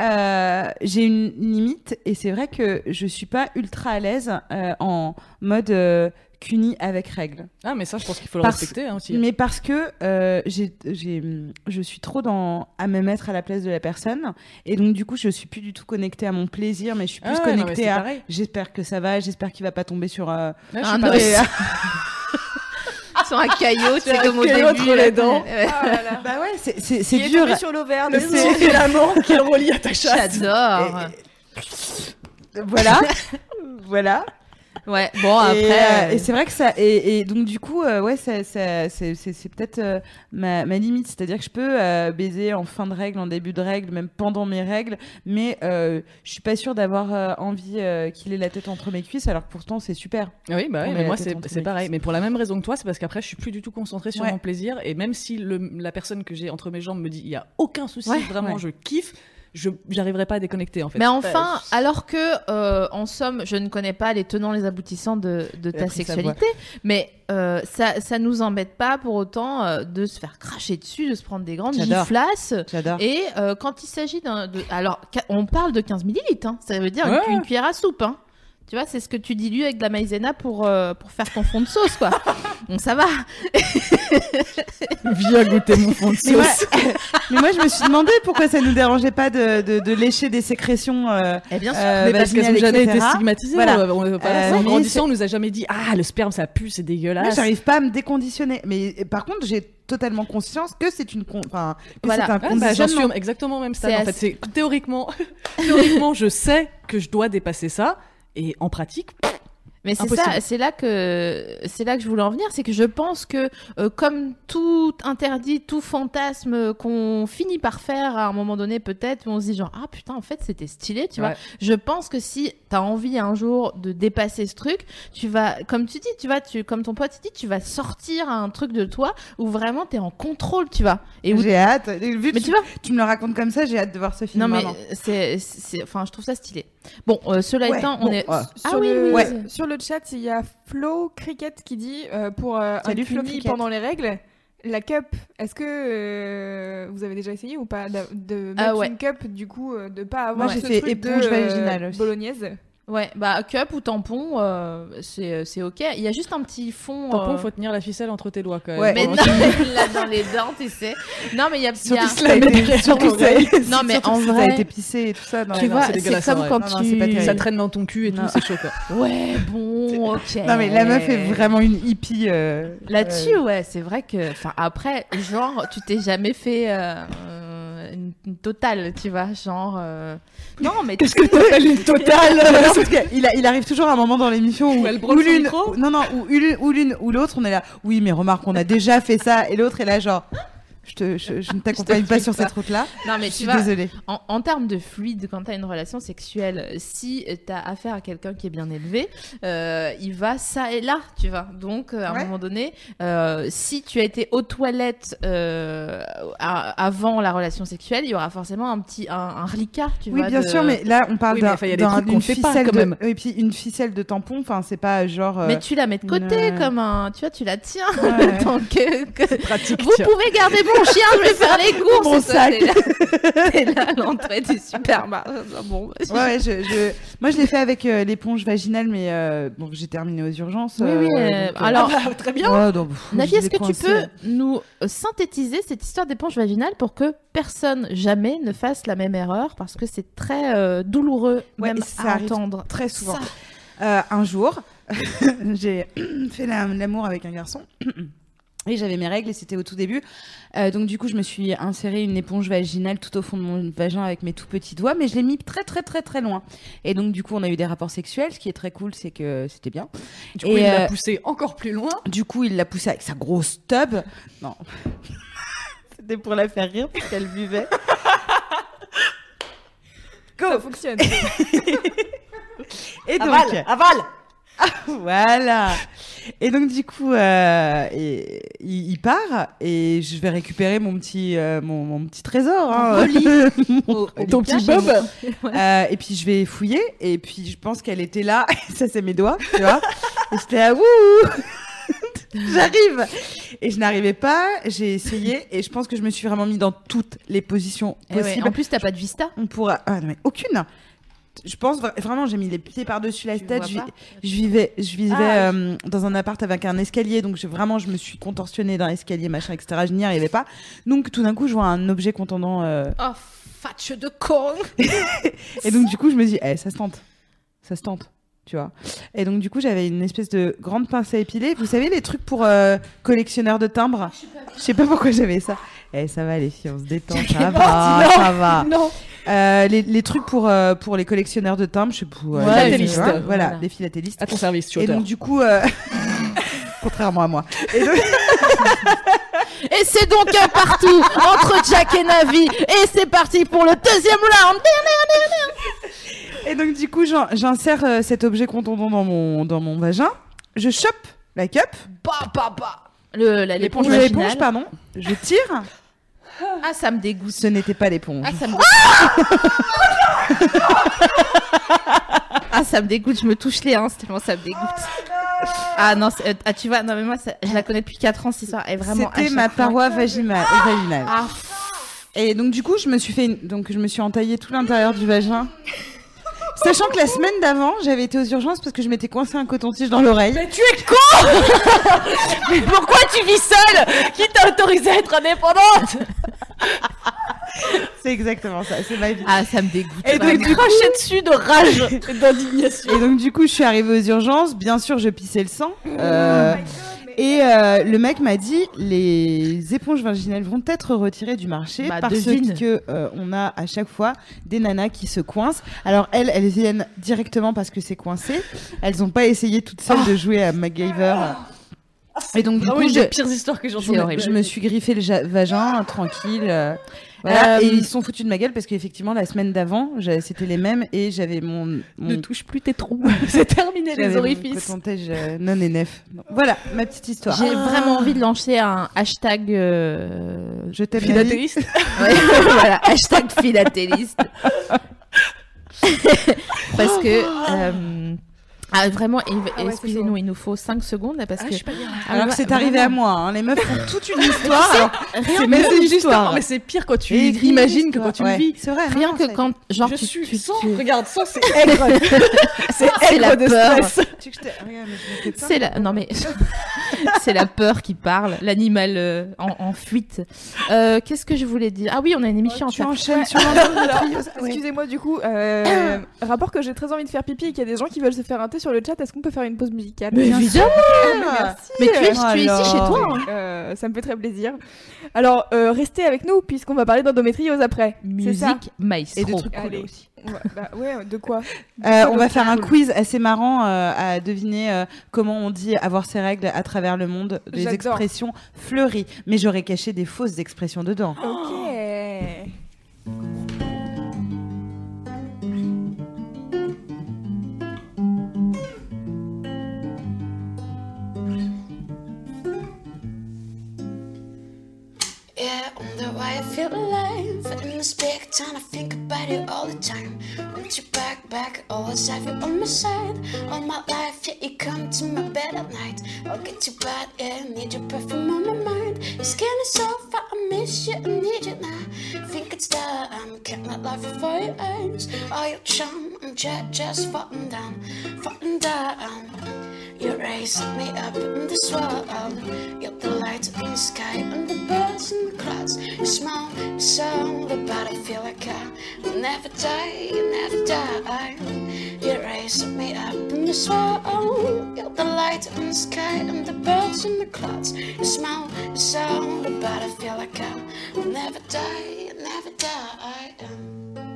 euh, j'ai une limite et c'est vrai que je suis pas ultra à l'aise euh, en mode euh, cuni avec règles. Ah, mais ça, je pense qu'il faut le Parce- respecter hein, aussi. Mais parce que euh, j'ai, j'ai, je suis trop dans à me mettre à la place de la personne et donc du coup je suis plus du tout connectée à mon plaisir, mais je suis plus Ah ouais, connectée à. J'espère que ça va, j'espère qu'il va pas tomber sur. euh, je Un [LAUGHS] Sur un caillot, [LAUGHS] c'est un comme au début. entre les dents. Ouais. bah ouais, c'est, c'est, c'est est dur. tombé sur désolé. petit filament qui relie à ta chatte. J'adore. Voilà, voilà. [LAUGHS] Ouais, bon, et, après. euh, et c'est vrai que ça et, et donc du coup euh, ouais ça, ça- c'est, c'est, c'est peut-être euh, ma, ma limite c'est-à-dire que je peux euh, baiser en fin de règle en début de règle même pendant mes règles mais euh, je suis pas sûre d'avoir euh, envie euh, qu'il ait la tête entre mes cuisses alors que pourtant c'est super Oui, bah On oui, mais moi c'est c'est pareil. cuisses. Mais pour la même raison que toi, c'est parce qu'après je suis plus du tout concentrée sur Ouais. mon plaisir. Et même si le, la personne que j'ai entre mes jambes me dit il y a aucun souci, Ouais. vraiment Ouais. je kiffe, je j'arriverai pas à déconnecter en fait. Mais enfin, alors que, euh, en somme, je ne connais pas les tenants, les aboutissants de, de ta sexualité, mais euh, ça, ça nous embête pas pour autant euh, de se faire cracher dessus, de se prendre des grandes giflasses. j'adore Et euh, quand il s'agit d'un. de- Alors, on parle de 15 millilitres, hein, ça veut dire Ouais. une, une cuillère à soupe. Hein. Tu vois, c'est ce que tu dilues avec de la maïzena pour, euh, pour faire ton fond de sauce, quoi. [LAUGHS] Donc ça va. viens goûter mon fond de mais moi, sauce. [LAUGHS] mais moi je me suis demandé pourquoi ça nous dérangeait pas de, de, de lécher des sécrétions euh, Eh bien sûr. euh, mais parce qu'elles ont vaginales, jamais été stigmatisées. Voilà. On- on- Euh, en grandissant, on nous a jamais dit ah le sperme ça pue, c'est Moi, dégueulasse. j'arrive pas à me déconditionner mais par contre j'ai totalement conscience que c'est une con... enfin que Voilà. c'est un Ah, bah, suis exactement au même stade. C'est En fait, c'est théoriquement, [LAUGHS] théoriquement, je sais que je dois dépasser ça, et en pratique, Mais c'est ça, c'est là que c'est là que je voulais en venir, c'est que je pense que euh, comme tout interdit, tout fantasme qu'on finit par faire à un moment donné peut-être, où on se dit genre ah putain en fait c'était stylé, tu vois. Je pense que si t'as envie un jour de dépasser ce truc, tu vas, comme tu dis, tu vas, tu comme ton pote dit, tu vas sortir un truc de toi où vraiment t'es en contrôle, tu vois. Et où J'ai hâte. Vu que mais tu, tu vois, tu me le racontes comme ça, j'ai hâte de voir ce film. non mais c'est, enfin je trouve ça stylé. Bon, euh, cela Ouais, étant, bon, on est. ouais. Ah oui, le, oui, Ouais. sur le chat, il y a Flo Cricket qui dit euh, pour euh, Salut, un cuni pendant les règles, la cup, est-ce que euh, vous avez déjà essayé ou pas de mettre Ah ouais. une cup du coup euh, de pas avoir Moi, ce truc de, vaginale aussi. bolognaise? Ouais, bah cup ou tampon, euh, c'est c'est ok. Il y a juste un petit fond. Tampon, euh, faut tenir la ficelle entre tes doigts quand même. Ouais. Mais non, là dans les dents, tu sais. Non, mais il y a. il y a- Surtout si ça a été- [LAUGHS] surtout ça [LAUGHS] Non, mais surtout en si ça a vrai- été pissé et tout ça. non, tu non, vois, c'est comme quand vrai. Non, tu. Ça traîne dans ton cul et Non. tout, c'est chaud quoi. [LAUGHS] Ouais, bon, ok. Non mais la meuf est vraiment une hippie. euh, Là-dessus, euh, ouais, c'est vrai que. Enfin, après, genre, tu t'es jamais fait euh, euh, une, totale, tu vois, genre. euh, Non, mais. Qu'est-ce que t'appelles une totale Non, [LAUGHS] parce que il, a- il arrive toujours un moment dans l'émission où, elle branle où son micro non non, où l'une ou l'autre, on est là. Oui, mais remarque, on a [LAUGHS] déjà fait ça, et l'autre est là genre. Je, te, je, je ne [LAUGHS] t'accompagne pas sur cette route-là. Non, mais Je tu suis vois, désolée. En, en termes de fluide, quand tu as une relation sexuelle, si tu as affaire à quelqu'un qui est bien élevé, euh, il va ça et là, tu vois. Donc, euh, à Ouais. un moment donné, euh, si tu as été aux toilettes euh, à- avant la relation sexuelle, il y aura forcément un petit un, un reliquat, tu Oui, vois. bien de- sûr, mais là, on parle Oui, d'un, enfin, d'une pas, ficelle quand de- même. Et puis une ficelle de tampon. Enfin, c'est pas genre. Mais tu la mets de côté une- comme un. Tu vois, tu la tiens. Ouais. tant que, que- Pratique. Vous tiens. pouvez garder [LAUGHS] mon chien, je vais faire les courses. Mon sac. t'es là- l'entrée du supermarché. Bon, Ouais, ouais, je, je- moi je l'ai fait avec euh, l'éponge vaginale, mais euh, bon, j'ai terminé aux urgences. Oui, euh, oui, euh, donc, euh, alors- Ah, très bien. ouais, donc, pff, Navi, est-ce que tu peux nous euh, synthétiser cette histoire d'éponge vaginale pour que personne jamais ne fasse la même erreur? Parce que c'est très euh, douloureux Ouais, même ça à entendre. Très souvent. Ça. Euh, un jour, [LAUGHS] j'ai [CLEARS THROAT] fait la- l'amour avec un garçon. [CLEARS THROAT] Et j'avais mes règles et c'était au tout début. Euh, donc du coup, je me suis inséré une éponge vaginale tout au fond de mon vagin avec mes tout petits doigts, mais je l'ai mis très très très très loin. Et donc du coup, on a eu des rapports sexuels. Ce qui est très cool, c'est que c'était bien. Du coup, Et, il l'a euh, poussé encore plus loin. Du coup, il l'a poussée avec sa grosse tub. Non. [LAUGHS] C'était pour la faire rire parce qu'elle buvait. Ça fonctionne. [LAUGHS] Et donc, avale. voilà. [LAUGHS] Et donc du coup, euh, et- il, il part et je vais récupérer mon petit, euh, mon, mon petit trésor. hein. [LAUGHS] Ton petit Bob. Euh, et puis je vais fouiller et puis je pense qu'elle était là. [LAUGHS] Ça c'est mes doigts, tu vois. et j'étais là, wouh, [LAUGHS] j'arrive. Et je n'arrivais pas. J'ai essayé et je pense que je me suis vraiment mis dans toutes les positions Eh ouais, possibles. En plus, t'as pas de vista. On pourra. Ah non mais aucune. Je pense vra- vraiment, j'ai mis les pieds par-dessus la Tu tête. Je, vivais, je vivais Ah, euh, dans un appart avec un escalier, donc je, vraiment, je me suis contorsionnée dans l'escalier, machin, etc. Je n'y arrivais pas. Donc tout d'un coup, je vois un objet contendant. euh, Oh, fatche de con [LAUGHS] [LAUGHS] Et donc du coup, je me dis, eh, ça se tente, ça se tente. Tu vois. Et donc du coup, j'avais une espèce de grande pince à épiler. Vous savez les trucs pour euh, collectionneurs de timbres? Je sais pas pourquoi j'avais ça. Eh, ça va les filles, on se détend, ça va, Non. ça va. [LAUGHS] Non. Euh, les, les trucs pour, euh, pour les collectionneurs de timbres, je sais pas. euh, Ouais, les- vois, Voilà, Voilà. les philatélistes. À ton service, tu Et donc du coup, euh, [LAUGHS] contrairement à moi. Et donc, [LAUGHS] Et c'est donc un partout entre Jack et Navi. Et c'est parti pour le deuxième round. et donc, du coup, j'in- j'insère euh, cet objet contondant dans mon, dans mon vagin. Je chope la cup, Bah, bah, bah. Le, la- l'éponge l'éponge, vaginale. pardon. Je tire. Ah, ça me dégoûte. Ce n'était pas l'éponge. Ah, ça me dégoûte. ah, ça me dégoûte. Je me touche les hanches tellement ça me dégoûte. Ah non, c'est- euh, ah, tu vois, non mais moi, ça- je la connais depuis 4 ans cette histoire. Elle est vraiment. C'était ma paroi vaginale. vaginale. Ah, Et donc du coup, je me suis fait, une- donc je me suis entaillé tout l'intérieur du vagin. Sachant que la semaine d'avant, j'avais été aux urgences parce que je m'étais coincé un coton-tige dans l'oreille. Mais tu es con [LAUGHS] Mais pourquoi tu vis seule Qui t'a autorisé à être indépendante C'est exactement ça, c'est ma vie. ah, ça me dégoûte. Et donc, du coup- Cracher dessus de rage et d'indignation. Et donc du coup, je suis arrivée aux urgences. Bien sûr, je pissais le sang. Euh, Et euh, le mec m'a dit les éponges vaginales vont être retirées du marché Bah, parce devine. que euh, on a à chaque fois des nanas qui se coincent. Alors elles, elles viennent directement parce que c'est coincé. Elles n'ont pas essayé toutes seules de jouer à MacGyver. Et donc du Vraiment coup, une je, des pires histoires que j'ai C'est entendues. horrible. je me suis griffé le ja- vagin tranquille. Euh, voilà. Euh, Et ils se sont foutus de ma gueule parce qu'effectivement la semaine d'avant, c'était les mêmes et j'avais mon, Ne mon touche plus tes trous. [LAUGHS] c'est terminé les mon orifices. coton-tige, euh, non et nef. Donc, Voilà ma petite histoire. J'ai vraiment envie de lancer un hashtag. euh, Je t'aime. Philatéliste. [LAUGHS] Ouais, [LAUGHS] voilà, hashtag philatéliste. parce que. Ah, vraiment, Ah ouais, excusez-nous, il nous faut 5 secondes parce Ah, que. Alors c'est arrivé à moi. hein. Les meufs font toute une [LAUGHS] histoire. alors, C'est histoire. mais c'est pire quand tu Et imagines que quand tu Ouais, le vis. C'est vrai. Rien non, que quand. Genre, je tu, suis tu- sans. tu- Regarde, sans, c'est aigre. [LAUGHS] c'est aigre la de peur. stress. Mais. C'est la... Non mais [LAUGHS] [LAUGHS] c'est la peur qui parle, l'animal euh, en, en fuite. Euh, Qu'est-ce que je voulais dire? Ah oui, on a une émission Tu à faire. enchaînes sur. [LAUGHS] Excusez-moi du coup, euh, [COUGHS] rapport que j'ai très envie de faire pipi et qu'il y a des gens qui veulent se faire un thé sur le chat, est-ce qu'on peut faire une pause musicale? Mais évidemment Merci. Mais tu es, Oh tu es ici chez toi. hein. Euh, ça me fait très plaisir. Alors, euh, restez avec nous puisqu'on va parler d'endométriose après. Musique maestro. Et de trucs cool Allez. aussi. On va- bah, ouais, de quoi? Euh, on va faire un quiz assez marrant euh, à deviner euh, comment on dit avoir ses règles à travers le monde, des expressions fleuries. Mais j'aurais caché des fausses expressions dedans. Ok. Why I feel alive in this big town. I think about you all the time. Want you back, back, always have you on my side. All my life, yeah, you come to my bed at night. I'll get you bad, yeah, need your perfume on my mind. Your skin is so fat, I miss you, I need you now. Think it's time, can't let life before your eyes. All your charm, I'm just, just falling down, falling down. You raise me up in this world. You're the light in the sky and the birds in the clouds. You smile, you sound about I feel like I will never die, never die. You raise me up in this world. You're the light in the sky and the birds in the clouds. You smile, you sound about I feel like I will never die, never die.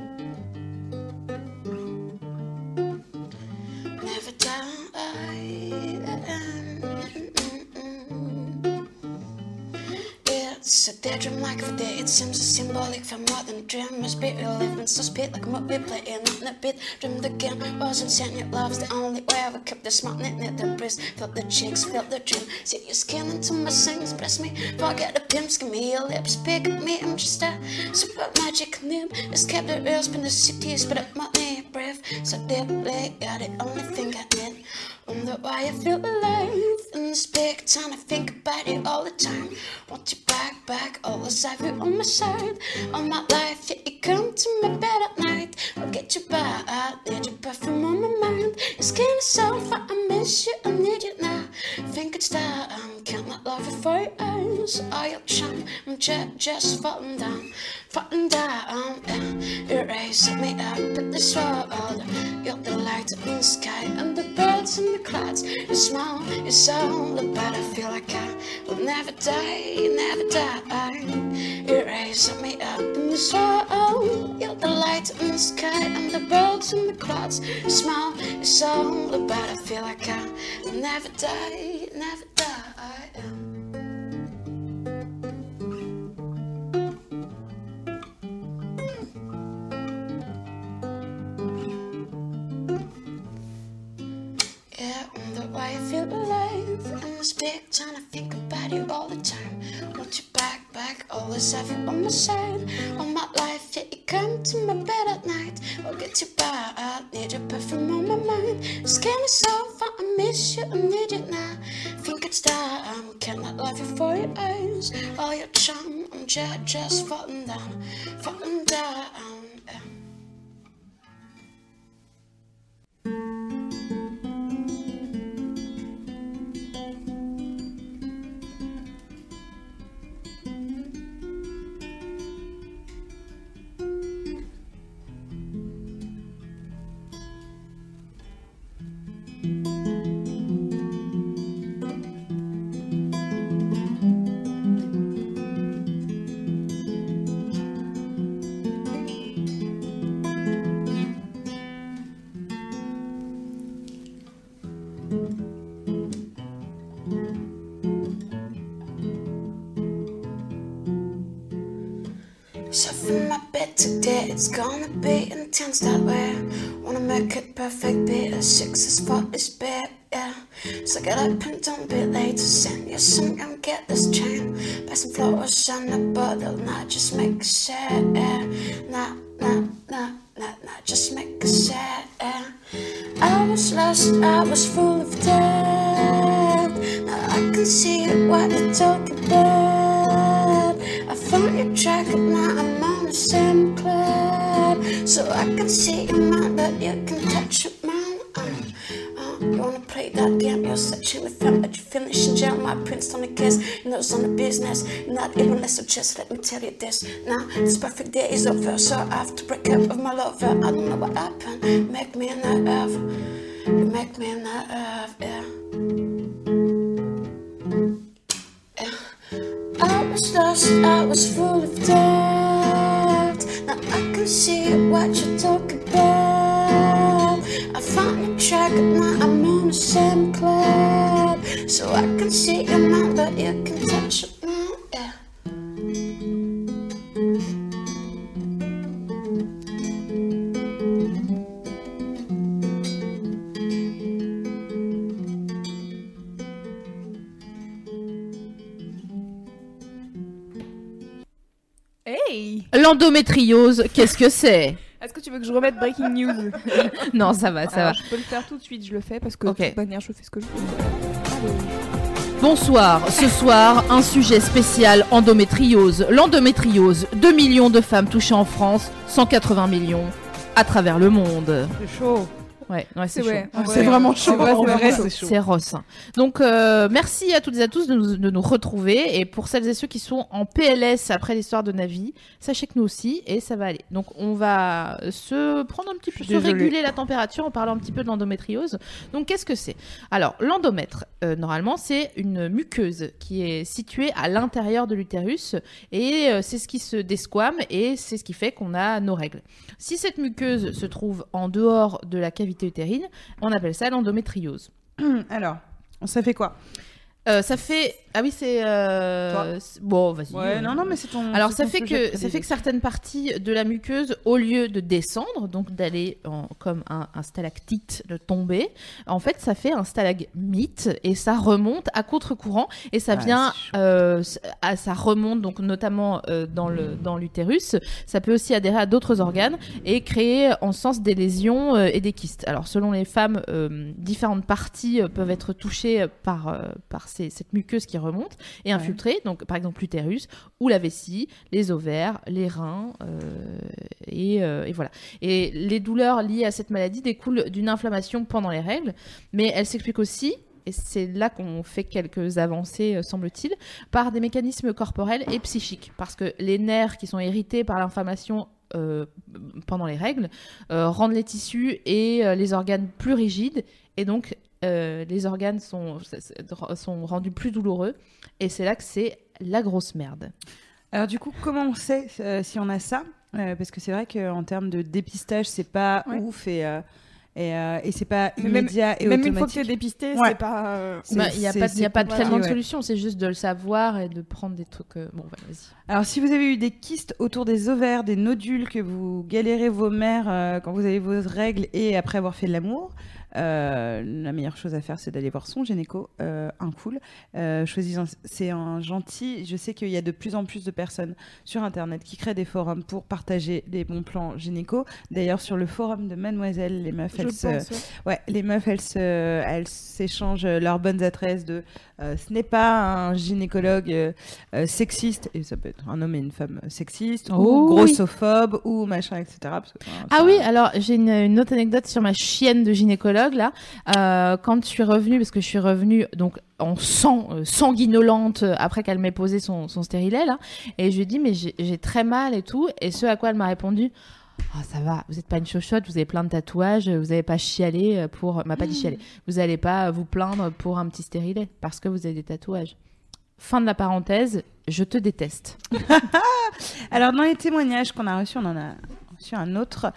It's a daydream like for day. It seems so symbolic for more than a dream. Be real living so speed like a movie playing on the beat. Dream the game was insane. Yet love's the only way I kept the smart knit, knit the breeze. Feel the cheeks, feel the dream. See your skin into my sings. Press me, forget the pimps. Give me your lips, pick me. I'm just a super magic nymph. Escape the real, spin the city, spit up my knee, breathe so deeply. You're the only thing I need. Wonder why I feel alive in this big town. I think about you all the time. Want you back, back, always have you on my side. All my life, yeah, you come to my bed at night. I'll get you back, I need your perfume on my mind. Skin is so fat, I miss you, I need you now. Think it's time, um, can't let love you for your eyes. All your charm, I'm just, just falling down, falling down. Um, yeah. You raise me up in this world. You're the light in the sky and the birds in the clouds. Smile, you sound the better. I feel like I will never die, never die. You raise me up in the world. You're the light in the sky and the birds in the clouds. Smile, you sound the better. I feel like I will never die, never die. Why I feel alive in this big town. I think about you all the time. Want you back, back, always have you on my side. All my life, yeah, you come to my bed at night. I'll get you back, I need your perfume on my mind. Skin is so far, I miss you, I need you now. Think it's time, cannot love you for your eyes. All your charm, I'm just, just falling down, falling down. Get up and don't be late to send your song and get this chain. Buy some flowers and a bottle, not just make a yeah. Nah, nah, nah, nah, nah, just make a yeah. I was lost, I was full of doubt. Now I can see what you're talking about. I found your track and now I'm on the same cloud. So I can see your mind, but you can touch it, man. Wanna play that game? You're searching with them, but you finish in jail. My prince on the kiss, you know it's on the business. Not even less, so just let me tell you this. Now, this perfect day is over, so I have to break up with my lover. I don't know what happened. Make me nerve. You make me a nerve, yeah. I was lost, I was full of doubt. Now I can see what you're talking about. I found a track, now I'm on the same cloud. So I can see your mind, but you can touch it now, yeah. Hey L'endométriose, qu'est-ce que c'est? Est-ce que tu veux que je remette Breaking News [LAUGHS] Non, ça va, ça Alors, va. Je peux le faire tout de suite, je le fais parce que Ok. de toute manière, je fais ce que je veux. Bonsoir, ce soir, un sujet spécial endométriose. L'endométriose, 2 millions de femmes touchées en France, 180 millions à travers le monde. C'est chaud. Ouais, ouais c'est en C'est vrai. vraiment chaud. c'est Ross. Donc, euh, merci à toutes et à tous de nous, de nous retrouver. Et pour celles et ceux qui sont en PLS après l'histoire de Navi, sachez que nous aussi, et ça va aller. Donc, on va se prendre un petit peu, se réguler la température en parlant un petit peu de l'endométriose. Donc, qu'est-ce que c'est? Alors, l'endomètre, euh, normalement, c'est une muqueuse qui est située à l'intérieur de l'utérus. Et euh, c'est ce qui se desquame et c'est ce qui fait qu'on a nos règles. Si cette muqueuse se trouve en dehors de la cavité utérine, on appelle ça l'endométriose. [CLEARS THROAT] Alors, ça fait quoi? Euh, ça fait ah oui c'est euh... c'est- bon vas-y. Ouais, non, non, mais c'est ton. Alors ça ton fait que ça fait que certaines parties de la muqueuse, au lieu de descendre, donc d'aller en- comme un, un stalactite, de tomber, en fait ça fait un stalagmite et ça remonte à contre-courant et ça Ah, vient, euh, à- ça remonte donc notamment dans le dans l'utérus. Ça peut aussi adhérer à d'autres organes et créer en sens des lésions et des kystes. Alors selon les femmes, différentes parties peuvent être touchées par par ces- cette muqueuse qui remonte et infiltrer, donc par exemple l'utérus ou la vessie, les ovaires, les reins, euh, et, euh, et voilà. Et les douleurs liées à cette maladie découlent d'une inflammation pendant les règles, mais elles s'expliquent aussi, et c'est là qu'on fait quelques avancées, euh, semble-t-il, par des mécanismes corporels et psychiques, parce que les nerfs qui sont irrités par l'inflammation euh, pendant les règles rendent les tissus et les organes plus rigides, et donc euh, les organes sont, sont rendus plus douloureux, et c'est là que c'est la grosse merde. Alors, du coup, comment on sait euh, si on a ça? Euh, Parce que c'est vrai qu'en termes de dépistage, c'est pas Ouais. ouf et, euh, et, euh, et c'est pas Mais même- immédiat et Même une fois que automatique. t'es dépisté, Ouais. c'est pas. euh, Bah, Il n'y a pas, y a pas tellement de compliqué, ouais. solution, c'est juste de le savoir et de prendre des trucs. euh, Bon, vas-y. Alors, si vous avez eu des kystes autour des ovaires, des nodules, que vous galérez vos mères euh, quand vous avez vos règles et après avoir fait de l'amour, euh, la meilleure chose à faire, c'est d'aller voir son gynéco, euh, un cool. Euh, c'est un gentil. Je sais qu'il y a de plus en plus de personnes sur Internet qui créent des forums pour partager des bons plans gynéco. D'ailleurs, sur le forum de Mademoiselle, les meufs, elles se, pense, ouais. Ouais, les meufs, elles se- elles s'échangent leurs bonnes adresses de euh, ce n'est pas un gynécologue euh, euh, sexiste, et ça peut être un homme et une femme sexiste, Oh, ou oui. grossophobe, ou machin, etc. que, Ah ça- oui, alors j'ai une, une autre anecdote sur ma chienne de gynécologue là. Euh, quand je suis revenue, parce que je suis revenue donc en sang, euh, sanguinolente euh, après qu'elle m'ait posé son, stérilet là, et je lui ai dit mais j'ai très mal et tout, et ce à quoi elle m'a répondu. Ah ça va, vous n'êtes pas une chochotte, vous avez plein de tatouages, vous n'allez pas chialer pour, m'a pas dit chialer, vous n'allez pas vous plaindre pour un petit stérilet parce que vous avez des tatouages. Fin de la parenthèse, je te déteste. [LAUGHS] Alors, dans les témoignages qu'on a reçus, on en a un autre.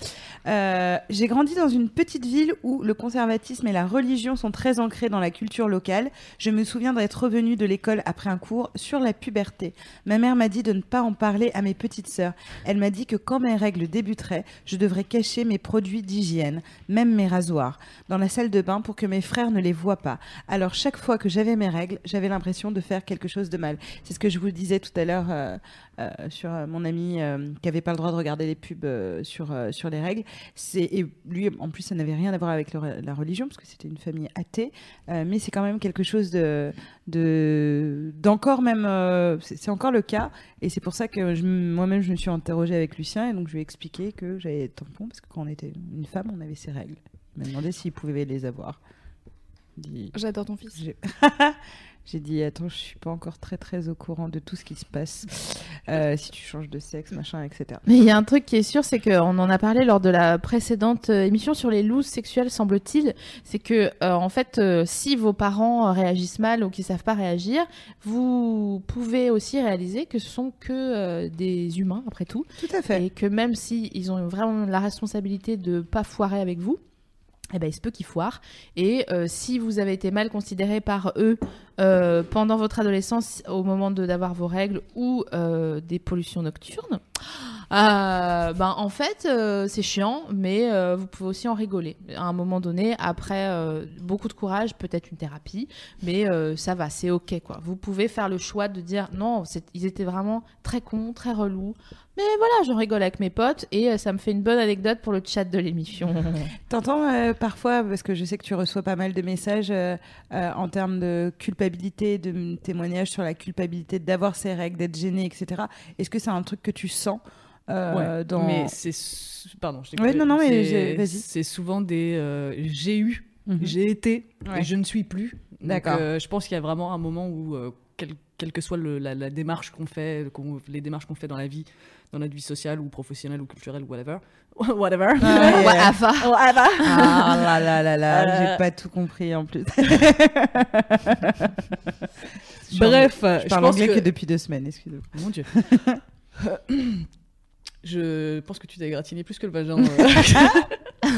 Euh, J'ai grandi dans une petite ville où le conservatisme et la religion sont très ancrés dans la culture locale. Je me souviens d'être revenue de l'école après un cours sur la puberté. Ma mère m'a dit de ne pas en parler à mes petites sœurs. Elle m'a dit que quand mes règles débuteraient, je devrais cacher mes produits d'hygiène, même mes rasoirs, dans la salle de bain pour que mes frères ne les voient pas. Alors chaque fois que j'avais mes règles, j'avais l'impression de faire quelque chose de mal. C'est ce que je vous disais tout à l'heure euh, sur euh, mon ami euh, qui avait pas le droit de regarder les pubs euh, sur euh, sur les règles. Et lui en plus ça n'avait rien à voir avec le- la religion parce que c'était une famille athée, Euh, mais c'est quand même quelque chose de de d'encore même euh, c'est encore le cas et c'est pour ça que moi-même je me suis interrogée avec Lucien et donc je lui ai expliqué que j'avais des tampons parce que quand on était une femme on avait ses règles. Il m'a demandé s'il pouvait les avoir. J'adore ton fils. [LAUGHS] j'ai dit attends, je suis pas encore très très au courant de tout ce qui se passe. [LAUGHS] Euh, si tu changes de sexe, machin, etc. Mais il y a un truc qui est sûr, c'est qu'on en a parlé lors de la précédente euh, émission sur les looses sexuelles, semble-t-il. C'est que, euh, en fait, euh, si vos parents réagissent mal ou qu'ils savent pas réagir, vous pouvez aussi réaliser que ce sont que des humains, après tout. Tout à fait. Et que même si ils ont vraiment la responsabilité de pas foirer avec vous, eh ben, il se peut qu'ils foirent. Et euh, si vous avez été mal considéré par eux euh, pendant votre adolescence, au moment d'avoir vos règles ou euh, des pollutions nocturnes, euh, ben, en fait, euh, c'est chiant, mais euh, vous pouvez aussi en rigoler. À un moment donné, après beaucoup de courage, peut-être une thérapie, mais ça va, c'est ok. quoi. Vous pouvez faire le choix de dire non, ils étaient vraiment très cons, très relous. Mais voilà, j'en rigole avec mes potes et ça me fait une bonne anecdote pour le chat de l'émission. [LAUGHS] T'entends parfois, parce que je sais que tu reçois pas mal de messages en termes de culpabilité, de témoignages sur la culpabilité d'avoir ces règles, d'être gêné, etc. Est-ce que c'est un truc que tu sens euh, Ouais, dans... Mais c'est. Pardon, je Ouais, non, non, mais C'est- souvent des. euh, j'ai eu, Mhm. j'ai été, Ouais. et je ne suis plus. D'accord. euh, je pense qu'il y a vraiment un moment où, euh, quel- quelle que soit le- la, la démarche qu'on fait, les démarches qu'on fait dans la vie, dans notre vie sociale ou professionnelle ou culturelle [LAUGHS] ou [LAUGHS] whatever, whatever. Ah, ouais. Ouais, Ava. Ah là là là là, Euh. j'ai pas tout compris en plus. [LAUGHS] Bref, je je parle pense anglais que... que depuis deux semaines, excusez-moi. Mon Dieu. [COUGHS] je pense que tu t'as gratiné plus que le vagin. euh. [LAUGHS]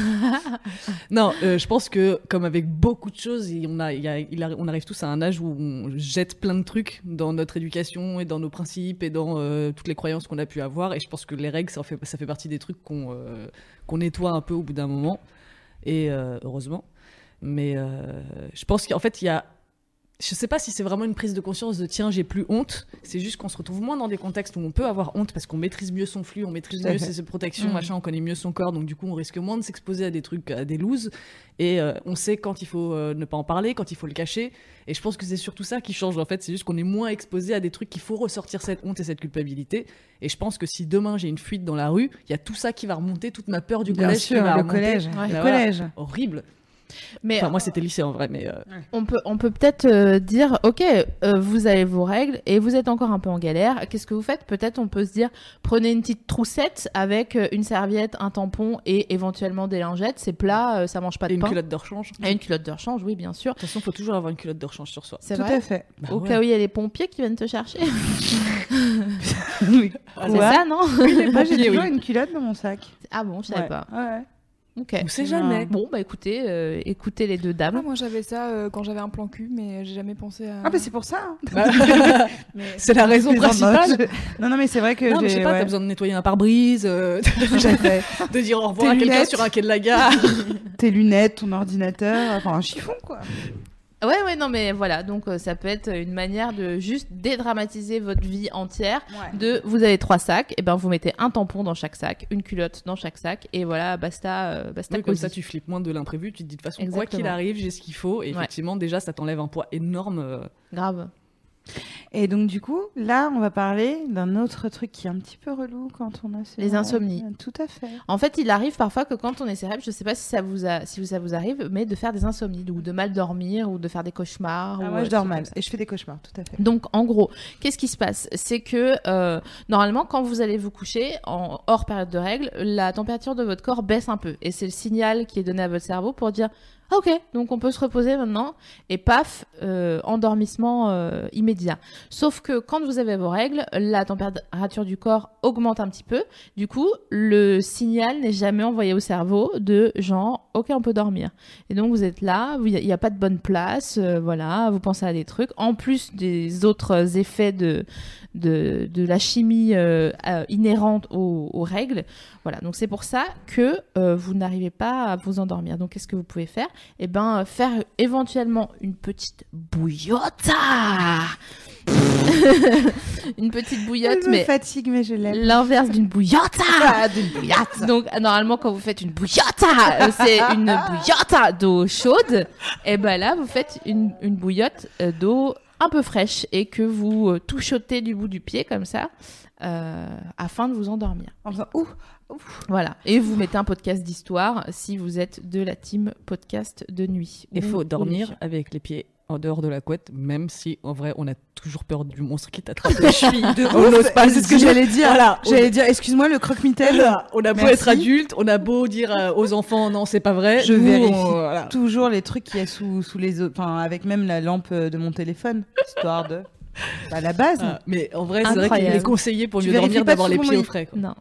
non, euh, je pense que comme avec beaucoup de choses, on, arrive tous à un âge où on jette plein de trucs dans notre éducation et dans nos principes et dans euh, toutes les croyances qu'on a pu avoir. Et je pense que les règles, ça fait, partie des trucs qu'on nettoie un peu au bout d'un moment. Et heureusement. Mais je pense qu'en fait, il y a je sais pas si c'est vraiment une prise de conscience de tiens, j'ai plus honte. C'est juste qu'on se retrouve moins dans des contextes où on peut avoir honte parce qu'on maîtrise mieux son flux, on maîtrise mieux ses, ses protections, Mm. machin, on connaît mieux son corps, donc du coup on risque moins de s'exposer à des trucs, à des looses. Et euh, on sait quand il faut euh, ne pas en parler, quand il faut le cacher. Et je pense que c'est surtout ça qui change en fait. C'est juste qu'on est moins exposé à des trucs qu'il faut ressortir cette honte et cette culpabilité. Et je pense que si demain j'ai une fuite dans la rue, il y a tout ça qui va remonter, toute ma peur du Bien collège sûr, qui va le remonter. collège. Ouais. Le Bah collège. Horrible. Mais Enfin, moi c'était lycée en vrai, mais. euh, on peut on peut peut-être euh, dire ok euh, vous avez vos règles et vous êtes encore un peu en galère qu'est-ce que vous faites? Peut-être on peut se dire prenez une petite troussette avec euh, une serviette un tampon et éventuellement des lingettes c'est plat euh, ça mange pas et de une pain culotte de rechange. et une culotte de rechange oui bien sûr De toute façon, faut toujours avoir une culotte de rechange sur soi. c'est Tout vrai à fait. Bah au ouais. cas où il y a les pompiers qui viennent te chercher [LAUGHS] [LAUGHS] oui. c'est Quoi ça non? Moi, j'ai toujours oui. une culotte dans mon sac. ah bon je savais Ouais. pas Ouais. Ok On sait jamais. bon bah écoutez euh, écoutez les deux Ah, dames moi j'avais ça euh, quand j'avais un plan cul, mais j'ai jamais pensé à. Ah, bah c'est pour ça. hein. [LAUGHS] Mais- C'est la raison principale. Non, non, mais c'est vrai que Non, mais je j'ai. sais pas, ouais. t'as besoin de nettoyer un pare-brise, euh, [LAUGHS] de dire au revoir à quelqu'un sur un quai de la gare. [LAUGHS] Tes lunettes, ton ordinateur, enfin un chiffon quoi. Ouais ouais non mais voilà donc euh, ça peut être une manière de juste dédramatiser votre vie entière de vous avez trois sacs et ben vous mettez un tampon dans chaque sac une culotte dans chaque sac et voilà basta euh, basta Oui, comme ça, tu flippes moins de l'imprévu. Tu te dis de toute façon, quoi qu'il Exactement. arrive, j'ai ce qu'il faut. Et Ouais. effectivement, déjà, ça t'enlève un poids énorme. euh. grave Et donc du coup, là, on va parler d'un autre truc qui est un petit peu relou quand on a ce- Les insomnies. Tout à fait. en fait il arrive parfois que quand on est célèbre je sais pas si ça vous a si ça vous arrive mais de faire des insomnies ou de mal dormir ou de faire des cauchemars Ah, ou, moi, euh, je dors mal et je fais des cauchemars, tout à fait. Donc, en gros, qu'est-ce qui se passe? C'est que euh, normalement, quand vous allez vous coucher, en hors période de règles, la température de votre corps baisse un peu. Et c'est le signal qui est donné à votre cerveau pour dire Ok, donc on peut se reposer maintenant et paf, euh, endormissement euh, immédiat. Sauf que quand vous avez vos règles, la température du corps augmente un petit peu. Du coup, le signal n'est jamais envoyé au cerveau de genre ok on peut dormir. Et donc vous êtes là, il n'y a, pas de bonne place, euh, voilà, vous pensez à des trucs. En plus des autres effets de de, de la chimie euh, euh, inhérente aux, aux règles, voilà. Donc c'est pour ça que euh, vous n'arrivez pas à vous endormir. Donc qu'est-ce que vous pouvez faire? Eh ben, euh, faire éventuellement une petite bouillotte. [LAUGHS] une petite bouillotte, Elle me mais fatigue, mais je l'aime. l'inverse d'une bouillotte. [LAUGHS] Ah, d'une bouillotte. Donc, normalement, quand vous faites une bouillotte, euh, c'est une bouillotte d'eau chaude. Et ben là, vous faites une, une bouillotte euh, d'eau un peu fraîche et que vous euh, touchotez du bout du pied comme ça, euh, afin de vous endormir. En faisant, ouh, Voilà. Et vous mettez un podcast d'histoire si vous êtes de la team podcast de nuit. Il faut dormir avec les pieds en dehors de la couette, même si en vrai on a toujours peur du monstre qui t'attrape les chevilles. [LAUGHS] on n'ose pas c'est ce que dire- j'allais dire. Voilà, J'allais dire, excuse-moi, le croque-mitaine. On a beau Merci. être adulte, on a beau dire euh, aux enfants non c'est pas vrai. Je Nous, vérifie on- voilà. toujours les trucs qu'il y a sous, sous les autres, enfin avec même la lampe de mon téléphone, histoire de. À la base. Ah, mais en vrai, c'est vrai qu'il est conseillé pour mieux dormir d'avoir les pieds au frais. quoi. Non.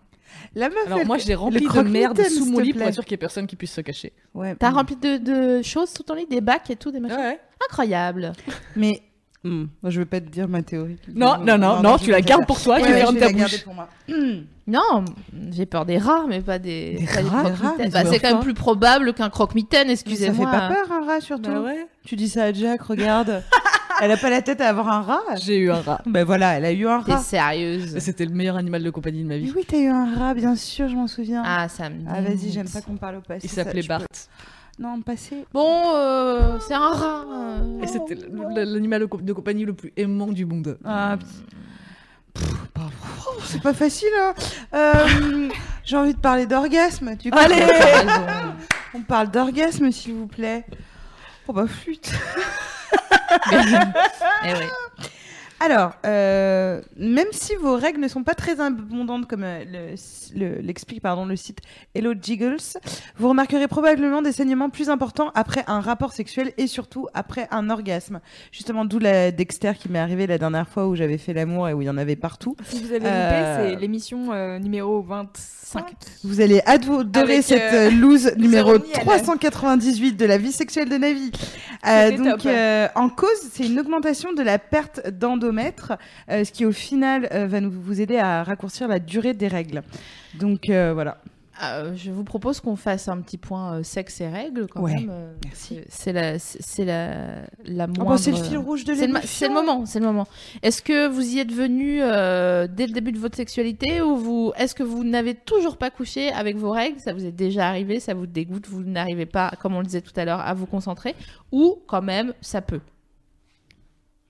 La meuf. Alors elle- moi, je l'ai rempli le de merde sous mon lit pour être sûr qu'il y ait personne qui puisse se cacher. Ouais. T'as mm. rempli de, de choses sous ton lit, des bacs et tout, des machins. Ouais. Incroyable. Mais. hmm, moi, je veux pas te dire ma théorie. Non, non, non, non, tu la gardes pour toi, dire. tu Ouais, vais ta bouche. pour moi. [CLEARS THROAT] Non, j'ai peur des rats, mais pas des, Des des croque-mitaines. mais Bah, c'est quand même plus probable qu'un croque-mitaine, Mais ça excusez-moi. fait pas peur un rat surtout. Bah ouais. Tu dis ça à Jack, regarde. [LAUGHS] elle a pas la tête à avoir un rat. J'ai eu un rat. Ben voilà, elle a eu un T'es rat. sérieuse Et C'était le meilleur animal de compagnie de ma Mais vie. oui, t'as eu un rat, bien sûr, je m'en souviens. Ah, ça me Ah, vas-y, j'aime pas qu'on parle au passé. Il s'appelait Bart. peux- Non, passé. Bon, euh, c'est un rat. euh. Et c'était l'animal de compagnie le plus aimant du monde. Ah, pardon. Oh, c'est pas facile, hein. Euh, [LAUGHS] J'ai envie de parler d'orgasme. Raison. on parle d'orgasme, s'il vous plaît. Oh bah flûte. [LAUGHS] Eh ouais. Alors, euh, même si vos règles ne sont pas très abondantes, comme euh, le- le- l'explique pardon le site Hello Jiggles, vous remarquerez probablement des saignements plus importants après un rapport sexuel et surtout après un orgasme. Justement, d'où la Dexter qui m'est arrivée la dernière fois où j'avais fait l'amour et où il y en avait partout. Si vous avez loupé, Euh, c'est l'émission euh, numéro 25. Vous allez adorer cette loose [LAUGHS] numéro Zéro miel. 398 de la vie sexuelle de Navi. Donc, top. en cause, c'est une augmentation de la perte euh, ce qui au final euh, va nous, vous aider à raccourcir la durée des règles. Donc euh, voilà. Euh, je vous propose qu'on fasse un petit point sexe et règles quand Ouais, même. merci. c'est- la, c'est la, la Ah moindre. bah, c'est le fil rouge de C'est le, ma- l'émission. c'est le moment, c'est le moment. Est-ce que vous y êtes venu dès le début de votre sexualité ou vous, est-ce que vous n'avez toujours pas couché avec vos règles? Ça vous est déjà arrivé, ça vous dégoûte, vous n'arrivez pas, comme on le disait tout à l'heure, à vous concentrer? Ou quand même ça peut?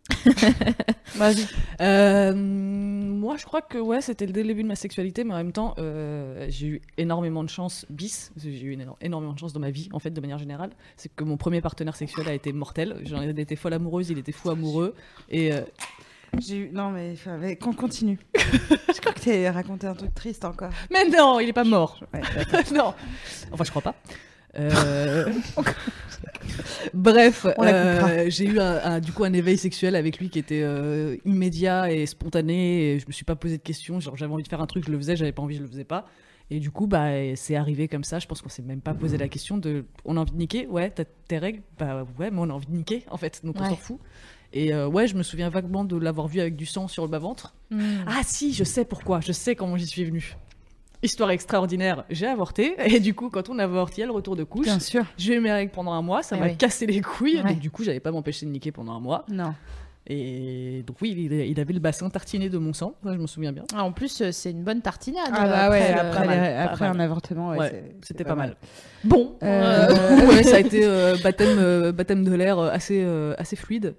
[LAUGHS] Vas-y. Euh, moi, je crois que ouais, c'était le début de ma sexualité, mais en même temps, euh, j'ai eu énormément de chance bis. J'ai eu éno- énormément de chance dans ma vie, en fait, de manière générale. C'est que mon premier partenaire sexuel a été mortel. J'en ai été folle amoureuse, il était fou amoureux. Et euh, J'ai eu... Non mais, qu'on continue. [LAUGHS] je crois que t'as raconté un truc triste encore. mais non, il est pas mort. Ouais, [LAUGHS] non. Enfin, je crois pas. Euh, [LAUGHS] Bref, euh, j'ai eu un, un- du coup un éveil sexuel avec lui qui était euh, immédiat et spontané. Et je me suis pas posé de questions. Genre j'avais envie de faire un truc, je le faisais. J'avais pas envie, je le faisais pas. Et du coup, bah, c'est arrivé comme ça. Je pense qu'on s'est même pas posé la question de. On a envie de niquer? Ouais, t'as tes règles? Bah ouais, mais on a envie de niquer en fait. Donc on s'en fout. Et euh, ouais, je me souviens vaguement de l'avoir vu avec du sang sur le bas-ventre. Ah si, je sais pourquoi, je sais comment j'y suis venue. Histoire extraordinaire, j'ai avorté, [LAUGHS] et du coup, quand on avorte, il y a le retour de couche. Bien sûr. J'ai eu mes règles pendant un mois, ça Eh m'a oui. cassé les couilles, Ouais. donc du coup, j'avais pas m'empêcher de niquer pendant un mois. Non. Et donc oui, il, avait le bassin tartiné de mon sang, ça, je me souviens bien. Ah, en plus, euh, c'est une bonne tartinade. Ah bah ouais, après, mal, les- pas après un avortement, ouais, Ouais, C'était pas, mal. Bon, Euh, [LAUGHS] ouais, ça a été euh, baptême, euh, baptême de l'air euh, assez, euh, assez fluide.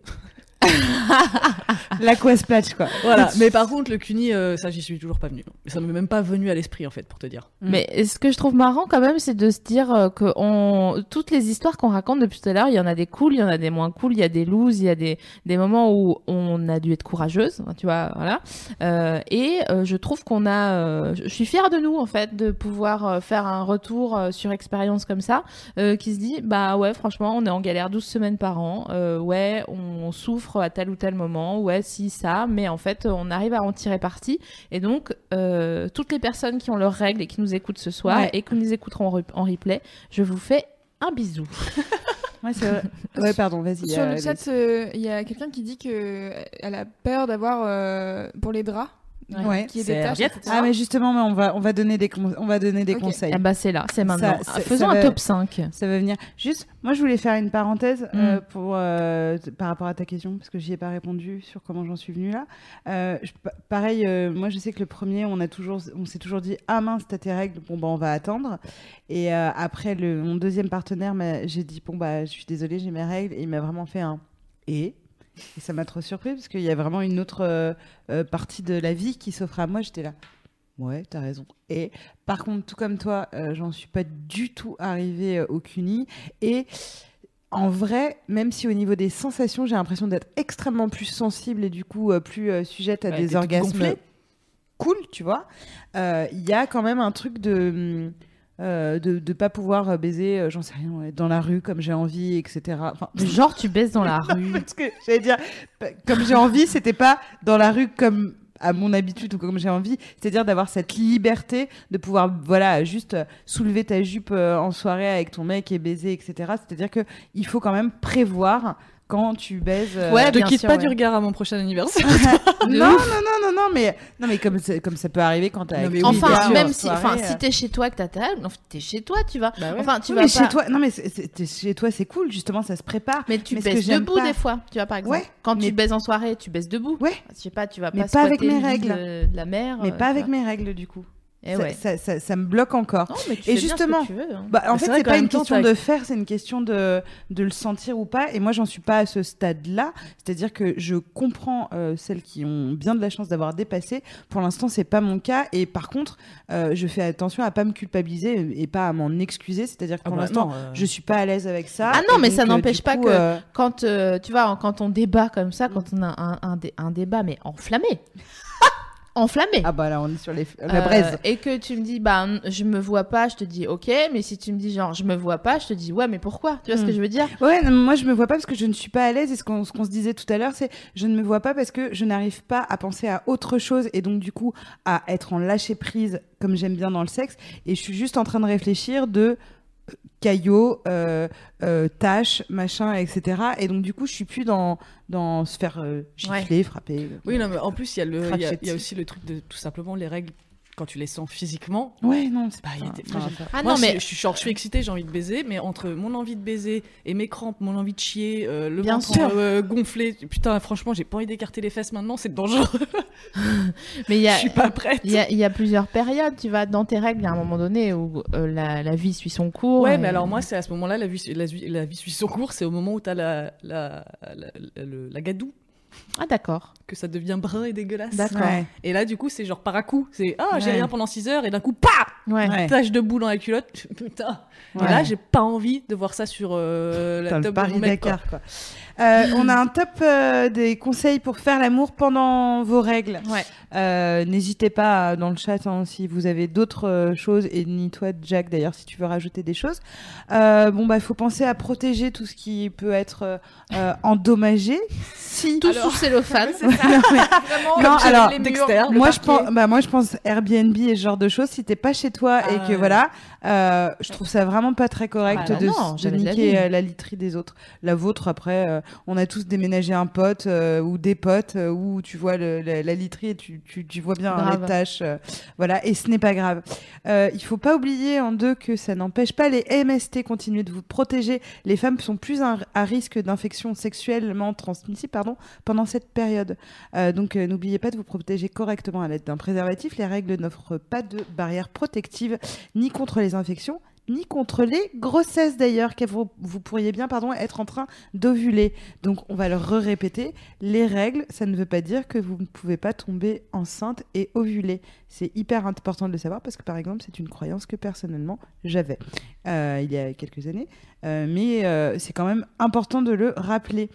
[LAUGHS] L'aquasplash, quoi. Voilà. mais par contre, le CUNY, euh, ça, j'y suis toujours pas venu. Ça m'est même pas venu à l'esprit, en fait, pour te dire. Mais ce que je trouve marrant quand même, c'est de se dire euh, que on... toutes les histoires qu'on raconte depuis tout à l'heure, il y en a des cool, il y en a des moins cool, il y a des looses, il y a des, des moments où on a dû être courageuse, tu vois, voilà. Euh, et euh, je trouve qu'on a, euh, je suis fière de nous en fait de pouvoir faire un retour sur expérience comme ça, euh, qui se dit bah ouais franchement on est en galère 12 semaines par an, euh, ouais on souffre à tel ou tel moment, ouais si ça, mais en fait on arrive à en tirer parti. Et donc euh, toutes les personnes qui ont leurs règles et qui nous écoutent ce soir Ouais. et qui nous écouteront en, re- en replay, je vous fais un bisou. [LAUGHS] Ouais, c'est vrai. Ouais, pardon, vas-y. Sur euh, le chat, euh, il y a quelqu'un qui dit que euh, elle a peur d'avoir euh, pour les draps Ouais. qui est des. Ah, mais justement, mais on va, on va donner des, con- on va donner des Ok. conseils. Eh bah c'est là, c'est maintenant. Ça- ça- Faisons ça un va- top 5. Ça va venir. Juste, moi, je voulais faire une parenthèse Mm. euh, pour, euh, par rapport à ta question, parce que j'y ai pas répondu sur comment j'en suis venue là. Euh, je- pareil, euh, moi, je sais que le premier, on, a toujours, on s'est toujours dit Ah mince, t'as tes règles, bon, bah, on va attendre. Et euh, après, le, mon deuxième partenaire, j'ai dit Bon, bah, je suis désolée, j'ai mes règles. Et il m'a vraiment fait un Et? Et ça m'a trop surpris parce qu'il y a vraiment une autre euh, euh, partie de la vie qui s'offre à moi. J'étais là. Ouais, t'as raison. Et par contre, tout comme toi, euh, j'en suis pas du tout arrivée au CUNY. Et en vrai, même si au niveau des sensations, j'ai l'impression d'être extrêmement plus sensible et du coup euh, plus sujette à Ouais, des orgasmes cool, tu vois, il y a quand même un truc de. Euh, de ne pas pouvoir euh, baiser, euh, j'en sais rien, ouais, dans la rue comme j'ai envie, etc. Enfin, Genre tu baisses dans la [LAUGHS] rue. parce que j'allais dire, comme j'ai envie, c'était pas dans la rue comme à mon habitude ou comme j'ai envie, c'est-à-dire d'avoir cette liberté de pouvoir, voilà, juste soulever ta jupe en soirée avec ton mec et baiser, etc. C'est-à-dire que il faut quand même prévoir quand tu baises. euh, Ouais, bien quitte sûr, pas ouais. du regard à mon prochain anniversaire. [LAUGHS] non, non, non, non, non, mais non, mais comme comme ça peut arriver quand t'as. Oui, Enfin, bien même si, soirée, enfin, euh, si t'es chez toi que t'as ta enfin, t'es chez toi, tu vas. Bah ouais. Enfin, tu oui, vas mais pas. chez toi, non, mais t'es chez toi, c'est cool, justement, ça se prépare. Mais tu Mais j'aime debout pas- des fois, tu vois par exemple. Ouais, Quand mais- tu baises en soirée, tu baisses debout. Ouais. Je sais pas, tu vas Mais pas pas avec mes règles. De, la mer. Mais euh, pas avec mes règles, du coup. Eh ça, ouais. ça, ça- ça me bloque encore. Non, mais tu Et fais bien ce que justement, tu veux, hein. Bah, en Mais fait, c'est pas une question de faire, c'est une question de, de le sentir ou pas. Et moi, j'en suis pas à ce stade-là. C'est-à-dire que je comprends euh, celles qui ont bien de la chance d'avoir dépassé. Pour l'instant, c'est pas mon cas. Et par contre, euh, je fais attention à pas me culpabiliser et pas à m'en excuser. C'est-à-dire que Ah pour bah l'instant, euh, je suis pas à l'aise avec ça. Ah non, mais donc, ça euh, n'empêche pas que- Quand tu vois, quand on débat comme ça, quand on a un, un, dé- un débat mais enflammé, enflammé. Ah bah là, on est sur les... la Euh, braise. et que tu me dis bah je me vois pas, je te dis ok, mais si tu me dis genre je me vois pas, je te dis ouais mais pourquoi? Tu vois ce Hmm. que je veux dire? Ouais, non, moi je me vois pas parce que je ne suis pas à l'aise et ce qu'on se disait tout à l'heure, c'est je ne me vois pas parce que je n'arrive pas à penser à autre chose et donc du coup à être en lâcher prise comme j'aime bien dans le sexe et je suis juste en train de réfléchir de caillots, euh, euh, tâches, machin, etc. Et donc du coup je suis plus dans dans se faire euh, gifler, frapper. Oui, non, mais en plus, il y, a le- il y, a- y a aussi le truc de tout simplement les règles quand tu les sens physiquement. Ouais, non, c'est Bah, des- moi, enfin, pas. Ah Moi, non je, mais je suis genre, je suis excitée, j'ai envie de baiser, mais entre mon envie de baiser et mes crampes, mon envie de chier, euh, le Bien ventre sûr. euh, gonflé, putain, franchement, j'ai pas envie d'écarter les fesses maintenant, c'est dangereux. [LAUGHS] mais il y a [LAUGHS] Je suis pas prête. il y, a, il y a plusieurs périodes, tu vas dans tes règles, il y a un moment donné où euh, la, la vie suit son cours. Ouais, et- mais alors moi, c'est à ce moment-là, la vie, la, vie- la vie suit son cours, c'est au moment où t'as la, la, la, la, la gadoue, Ah d'accord. que ça devient brun et dégueulasse. D'accord. Ouais. Et là, du coup, c'est genre par à coup. C'est ah, j'ai Ouais. rien pendant 6 heures, et d'un coup, pa Ouais. Tache de boue dans la culotte. [LAUGHS] Putain. Ouais. Et là, j'ai pas envie de voir ça sur euh, la table de mon Paris mec. quoi. Euh, on a un top euh, des conseils pour faire l'amour pendant vos règles. Ouais. Euh, N'hésitez pas euh, dans le chat hein, si vous avez d'autres euh, choses et ni toi Jack d'ailleurs si tu veux rajouter des choses. Euh, bon bah il faut penser à protéger tout ce qui peut être endommagé. [LAUGHS] Si Tout sous cellophane. [LAUGHS] Non, mais- [LAUGHS] Vraiment, Non, alors, les murs, moi je pense, bah moi je pense Airbnb et ce genre de choses. Si t'es pas chez toi et Ah que voilà, euh, je trouve ça vraiment pas très correct Ah de, non, de la niquer euh, la literie des autres. La vôtre après, euh, on a tous déménagé un pote euh, ou des potes euh, où tu vois le- la, la literie et tu, tu, tu vois bien hein, Grave. les tâches, euh, voilà. Et ce n'est pas grave. Il faut pas oublier en deux que ça n'empêche pas les MST continuer de vous protéger. Les femmes sont plus à, à risque d'infection sexuellement transmissible, pardon, pendant cette période. Donc n'oubliez pas de vous protéger correctement à l'aide d'un préservatif. Les règles n'offrent pas de barrière protective ni contre les infections ni contre les grossesses d'ailleurs, que vous, pourriez bien pardon, être en train d'ovuler. Donc on va le répéter, les règles, ça ne veut pas dire que vous ne pouvez pas tomber enceinte et ovuler. C'est hyper important de le savoir parce que par exemple c'est une croyance que personnellement j'avais euh, il y a quelques années, Euh, mais euh, c'est quand même important de le rappeler.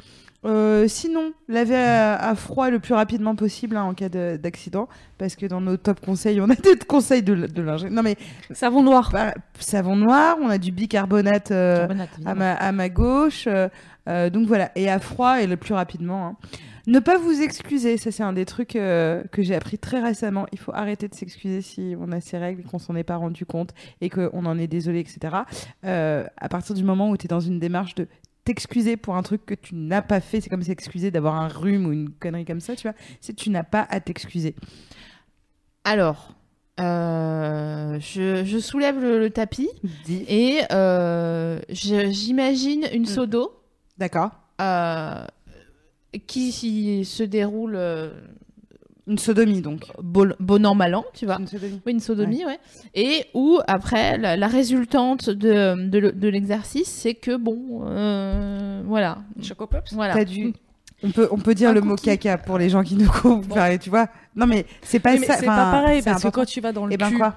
Euh, sinon, laver à, à froid le plus rapidement possible hein, en cas de- d'accident, parce que dans nos top conseils, on a des [LAUGHS] conseils de, de linge. Non mais Savon noir. bah, savon noir, on a du bicarbonate euh, à, ma, à ma gauche, euh, donc voilà, et à froid et le plus rapidement. hein. Ne pas vous excuser, ça c'est un des trucs que j'ai appris très récemment. Il faut arrêter de s'excuser si on a ses règles et qu'on s'en est pas rendu compte et qu'on en est désolé, etc. À partir du moment où tu es dans une démarche de t'excuser pour un truc que tu n'as pas fait, c'est comme s'excuser d'avoir un rhume ou une connerie comme ça, tu vois. C'est tu n'as pas à t'excuser. Alors, euh, je, je soulève le, le tapis Dis. et euh, j'imagine une seau d'eau D'accord. euh, qui se déroule Une sodomie donc. bon, bon an, mal an, tu vois. Une sodomie. Oui, une sodomie, ouais. Et où, après, la, la résultante de, de, le- de l'exercice, c'est que, bon, euh, voilà. Choco Pops. voilà. T'as dû. On peut, on peut dire Un le mot caca pour les gens qui nous [LAUGHS] comprennent, tu vois. Non mais c'est pas mais ça. c'est pas pareil c'est parce que quand tu vas dans le Eh ben quoi?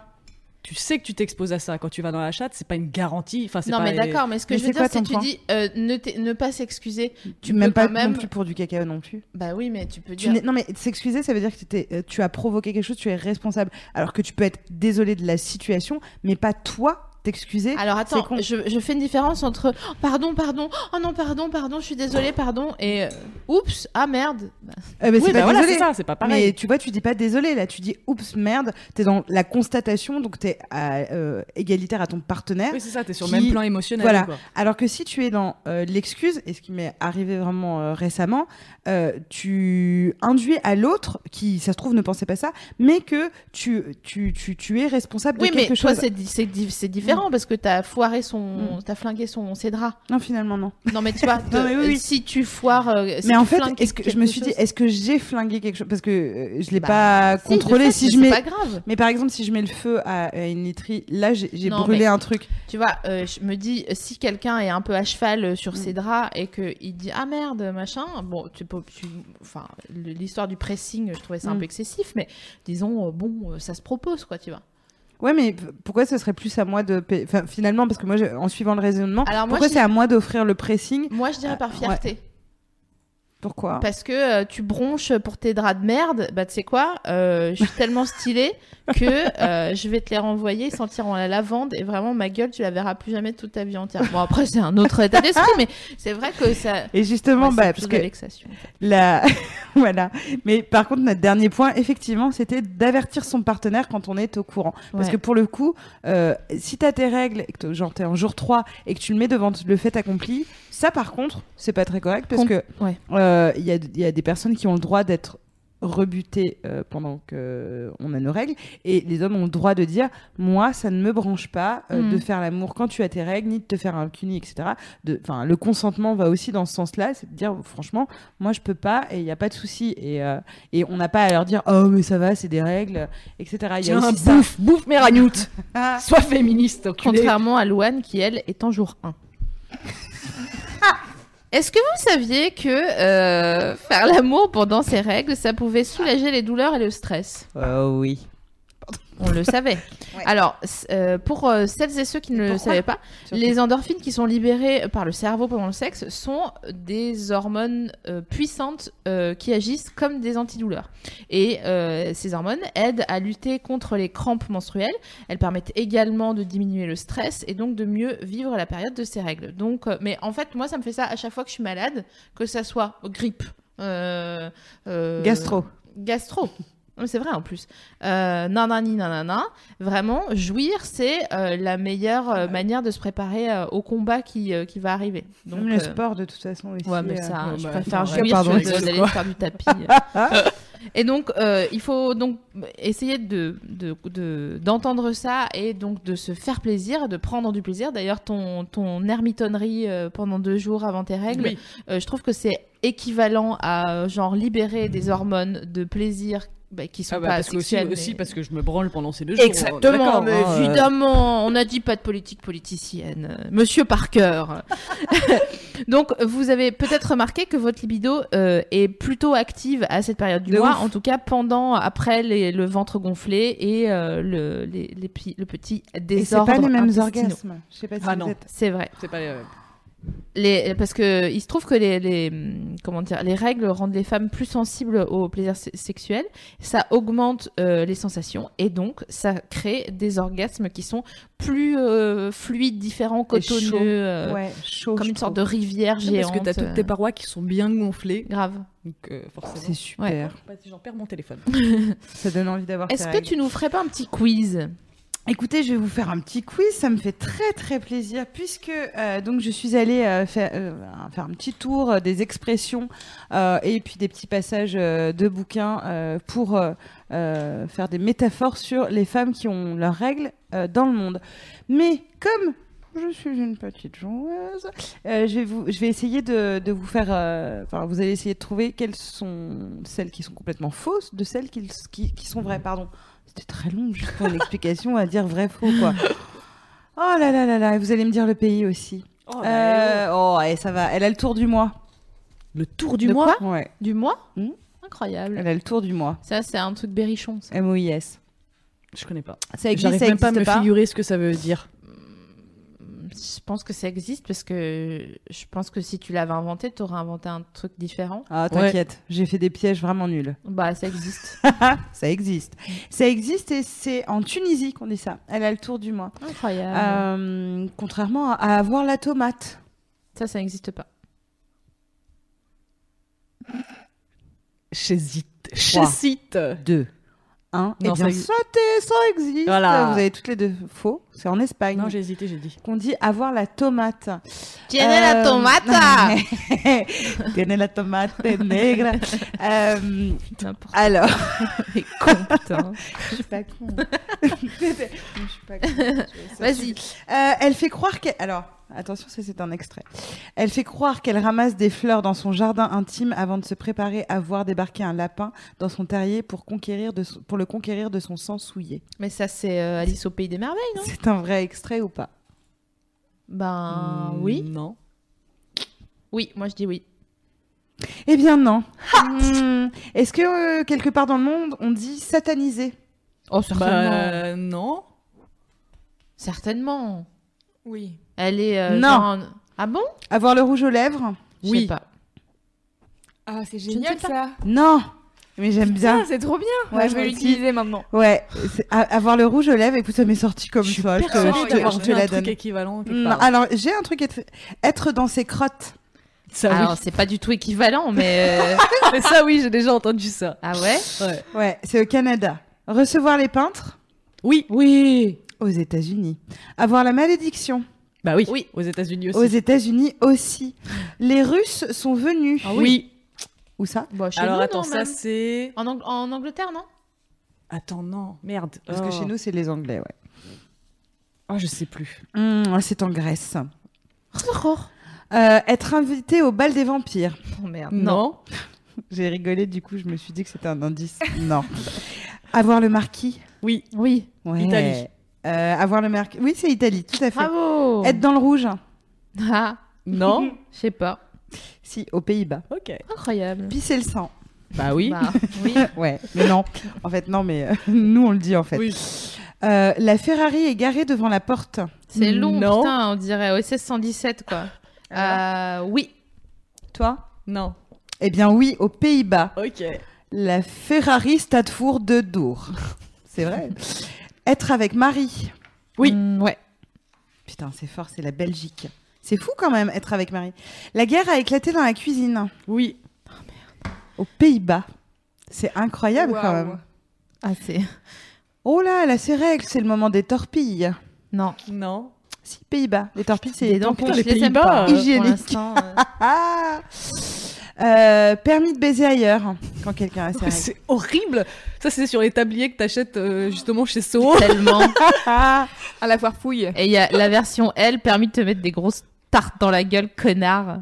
Tu sais que tu t'exposes à ça. Quand tu vas dans la chatte, c'est pas une garantie. Enfin, c'est Non, pas mais d'accord, mais ce que Mais je veux quoi dire, c'est que tu dis euh, ne, pas s'excuser. Tu Même peux pas quand même. non plus pour du caca non plus. Bah oui, mais tu peux dire. non mais s'excuser, ça veut dire que t'étais- euh, tu as provoqué quelque chose, tu es responsable. Alors que tu peux être désolé de la situation, mais pas toi t'excuser. Alors attends, con. je, je fais une différence entre oh, pardon, pardon, oh non, pardon, pardon, je suis désolée, pardon, et euh, oups, ah merde. Euh, mais Oui, c'est bah pas voilà, désolé. c'est ça, c'est pas pareil. Mais tu vois, tu dis pas désolé là, tu dis oups merde. T'es dans la constatation, donc t'es euh, égalitaire à ton partenaire. Oui, c'est ça, t'es sur qui- le même plan émotionnel. Voilà. quoi. Alors que si tu es dans euh, l'excuse, et ce qui m'est arrivé vraiment euh, récemment, euh, tu induis à l'autre, qui ça se trouve ne pensait pas ça, mais que tu, tu, tu, tu es responsable Oui, de mais quelque chose. c'est di- c'est différent parce que t'as foiré son. Mm. T'as flingué son, ses draps. Non, finalement, non. Non, mais tu vois, [LAUGHS] Non, mais oui, euh, oui. si tu foires. euh, si mais en fait, flingues est-ce que je me suis dit, est-ce que j'ai flingué quelque chose? Parce que euh, je l'ai Bah, pas si, contrôlé. fait, si mais je mets. pas grave. Mais par exemple, si je mets le feu à, à une literie, là, j'ai brûlé mais- un truc. Tu vois, euh, je me dis, si quelqu'un est un peu à cheval sur Mm. ses draps et qu'il dit ah merde, machin, bon, tu peux. tu- Enfin, l'histoire du pressing, je trouvais ça un Mm. peu excessif, mais disons, bon, ça se propose, quoi, tu vois. Ouais, mais pourquoi ce serait plus à moi de. payer- Enfin, finalement, parce que moi, je- en suivant le raisonnement, Alors, moi, pourquoi je- c'est à moi d'offrir le pressing? Moi, je dirais par Euh, ouais. Pourquoi? Parce que euh, tu bronches pour tes draps de merde, bah tu sais quoi, euh, je suis tellement stylée que euh, je vais te les renvoyer, ils sentiront la lavande et vraiment ma gueule tu la verras plus jamais toute ta vie entière. Bon après c'est un autre état d'esprit mais c'est vrai que ça... [LAUGHS] Et justement, Ouais, bah, parce de que la en [LAUGHS] voilà. Mais par contre, notre dernier point, effectivement, c'était d'avertir son partenaire quand on est au courant. Parce Ouais. que pour le coup, euh, si t'as tes règles, et que genre t'es en jour 3 et que tu le mets devant le fait accompli, ça par contre, c'est pas très correct parce Com- que ouais. Euh, il y, a, il y a des personnes qui ont le droit d'être rebutées euh, pendant que on a nos règles et les hommes ont le droit de dire moi ça ne me branche pas euh, Mhm. de faire l'amour quand tu as tes règles ni de te faire un cuni etc de enfin le consentement va aussi dans ce sens là c'est de dire franchement moi je peux pas et il y a pas de souci et euh, et on n'a pas à leur dire oh mais ça va c'est des règles etc il y a Tiens, aussi ça bouffe, bouffe mes ragnoutes. [LAUGHS] Ah. Sois féministe. Contrairement à Louane qui elle est en jour 1. Est-ce que vous saviez que euh, faire l'amour pendant ces règles, ça pouvait soulager les douleurs et le stress? Euh, oui On le savait. [LAUGHS] Ouais. Alors, euh, pour euh, celles et ceux qui ne le savaient pas, Surtout. les endorphines qui sont libérées par le cerveau pendant le sexe sont des hormones euh, puissantes euh, qui agissent comme des antidouleurs. Et euh, ces hormones aident à lutter contre les crampes menstruelles. Elles permettent également de diminuer le stress et donc de mieux vivre la période de ces règles. Donc, euh, mais en fait, moi, ça me fait ça à chaque fois que je suis malade, que ça soit grippe, euh, euh, gastro gastro. Non, C'est vrai en plus. Euh, nanani nanana. Vraiment, jouir, c'est euh, la meilleure euh, manière de se préparer euh, au combat qui, qui va arriver. Donc, le sport de toute façon aussi Ouais, mais ça, je bah, préfère attends, jouir pardon, que d'aller faire du tapis. [LAUGHS] et donc, il faut donc essayer de de- de- d'entendre ça et donc de se faire plaisir, de prendre du plaisir. D'ailleurs, ton, ton ermitonnerie pendant deux jours avant tes règles, Oui. je trouve que c'est équivalent à genre libérer des hormones de plaisir bah, qui sont Ah bah, pas parce que aussi, sexuelles. aussi parce que je me branle pendant ces deux jours. Exactement, D'accord, mais hein, euh, évidemment, on n'a dit pas de politique politicienne. Euh, Monsieur Parker. [LAUGHS] Donc, vous avez peut-être remarqué que votre libido euh, est plutôt active à cette période du De mois, ouf. en tout cas pendant, après les- le ventre gonflé et euh, le, les, les petits- le petit Et c'est désordre pas les mêmes orgasmes. Je sais pas si Ah vous non. êtes- C'est vrai. C'est pas les- Les, parce que il se trouve que les, les, hum, comment dire, les règles rendent les femmes plus sensibles au plaisir se- sexuel. Ça augmente euh, les sensations et donc ça crée des orgasmes qui sont plus euh, fluides, différents, cotonneux, euh, Ouais, chaud. comme une sorte de rivière Parce géante. que t'as toutes tes parois qui sont bien gonflées. Grave. Donc, euh, forcément. C'est super. Bah, J'en perds mon téléphone. [LAUGHS] Ça donne envie d'avoir. Est-ce que règles. tu nous ferais pas un petit quiz? Écoutez, je vais vous faire un petit quiz, ça me fait très très plaisir puisque euh, donc je suis allée euh, faire, euh, faire un petit tour des expressions et puis des petits passages de bouquins pour faire des métaphores sur les femmes qui ont leurs règles dans le monde. Mais comme je suis une petite joueuse, je, vais vous, je vais essayer de, de vous faire, vous allez essayer de trouver quelles sont celles qui sont complètement fausses de celles qui, qui sont vraies, pardon. C'était très long juste pour une explication à dire vrai faux quoi. Oh là là là là, et vous allez me dire le pays aussi. Oh, Euh, oh, et ça va, elle a le tour du mois. Le tour du De mois quoi Ouais, Du mois Hmm. Incroyable. elle a le tour du mois. Ça, c'est un truc berrichon. ça. M-O-I-S. Je connais pas. Ça existe, J'arrive ça même pas à me existe pas. figurer ce que ça veut dire. Je pense que ça existe parce que je pense que si tu l'avais inventé, tu aurais inventé un truc différent. Ah, t'inquiète, j'ai fait des pièges vraiment nuls. Bah, ça existe. [LAUGHS] ça existe. Ça existe et c'est en Tunisie qu'on dit ça. Elle a le tour du mois. Incroyable. Euh, contrairement à, avoir la tomate. Ça, ça n'existe pas. J'hésite. J'hésite. Deux. Non, bien, ça ça, existe. t'es- ça existe. Voilà. Vous avez toutes les deux faux. C'est en Espagne. Non, j'ai hésité, j'ai dit. qu'on dit avoir la tomate. Tiene Euh, la tomate [LAUGHS] Tiene la tomate negra. [LAUGHS] Euh, alors, con, putain. [LAUGHS] je suis pas con. je suis pas con. Vas-y. Euh, elle fait croire qu'elle. Alors, attention, c'est un extrait. Elle fait croire qu'elle ramasse des fleurs dans son jardin intime avant de se préparer à voir débarquer un lapin dans son terrier pour, conquérir de son- pour le conquérir de son sang souillé. Mais ça, c'est euh, Alice au Pays des Merveilles, non? C'est un vrai extrait ou pas? Ben Hmm, oui. Non. Oui, moi je dis oui. Eh bien non. Hmm. Est-ce que euh, quelque part dans le monde on dit satanisé? Oh, certainement. Bah, non. Certainement. Oui. Elle est. euh, Non. genre Ah bon? Avoir le rouge aux lèvres? Je Oui. sais pas. Ah, c'est génial sais ça. Non. Mais j'aime bien. C'est trop bien. Ouais, Ouais, je vais l'utiliser maintenant. Ouais, avoir le rouge aux lèvres, écoute, ça m'est sorti comme Je ça. Je te, je je la truc donne. équivalent. quelque Non, part. alors, j'ai un truc être, être dans ses crottes. Ça, oui. Alors, c'est pas du tout équivalent, mais. euh, [LAUGHS] Mais ça, oui, j'ai déjà entendu ça. Ah ouais? Ouais. Ouais, c'est au Canada. Recevoir les peintres? Oui. Oui. aux États-Unis. Avoir la malédiction Bah oui. Oui. Aux États-Unis aussi. aux États-Unis aussi. Les Russes sont venus. Ah oui. Où ça? Bon, chez Alors nous, attends, non, ça c'est. En, Ang- en Angleterre, non? Attends, non, merde. Parce que Oh. chez nous, c'est les Anglais, ouais. Ah, je sais plus. Hum, c'est en Grèce. Oh, Euh, être invité au bal des vampires. merde. Non. [LAUGHS] J'ai rigolé, du coup, je me suis dit que c'était un indice. Non. [LAUGHS] avoir le marquis? Oui. Oui. Ouais. Italie. Euh, avoir le marquis. Oui, c'est Italie, tout à fait. Bravo. Être dans le rouge. Ah, Non. [LAUGHS] je sais pas. Si, aux Pays-Bas. ok. Incroyable. Pisser le sang. Bah oui. Bah, oui. [LAUGHS] Ouais, mais non. En fait, non, mais euh, [LAUGHS] nous, on le dit en fait. Oui. Euh, la Ferrari est garée devant la porte. C'est long, Non. putain, on dirait OSS 117, quoi. Euh, oui. Toi? Non. Eh bien, oui, aux Pays-Bas. Ok. La Ferrari Stadfour de Dour. C'est vrai. Être avec Marie. Oui. Mm, ouais. Putain, c'est fort, c'est la Belgique. C'est fou quand même, être avec Marie. La guerre a éclaté dans la cuisine. Oui. Aux Pays-Bas. C'est incroyable quand même. Ah, c'est. Oh là, là, c'est règle, c'est le moment des torpilles. Non. Non. Si, Pays-Bas. Les torpilles, c'est les dents tampons. pour les Pays-Bas, pas, euh, pour hygiénique. [LAUGHS] euh. Permis de baiser ailleurs quand quelqu'un a ses règles. C'est horrible. Ça, c'est sur les tabliers que t'achètes euh, justement chez So. [LAUGHS] Tellement. [LAUGHS] À la foire fouille. Et il y a la version L permis de te mettre des grosses tartes dans la gueule, connard.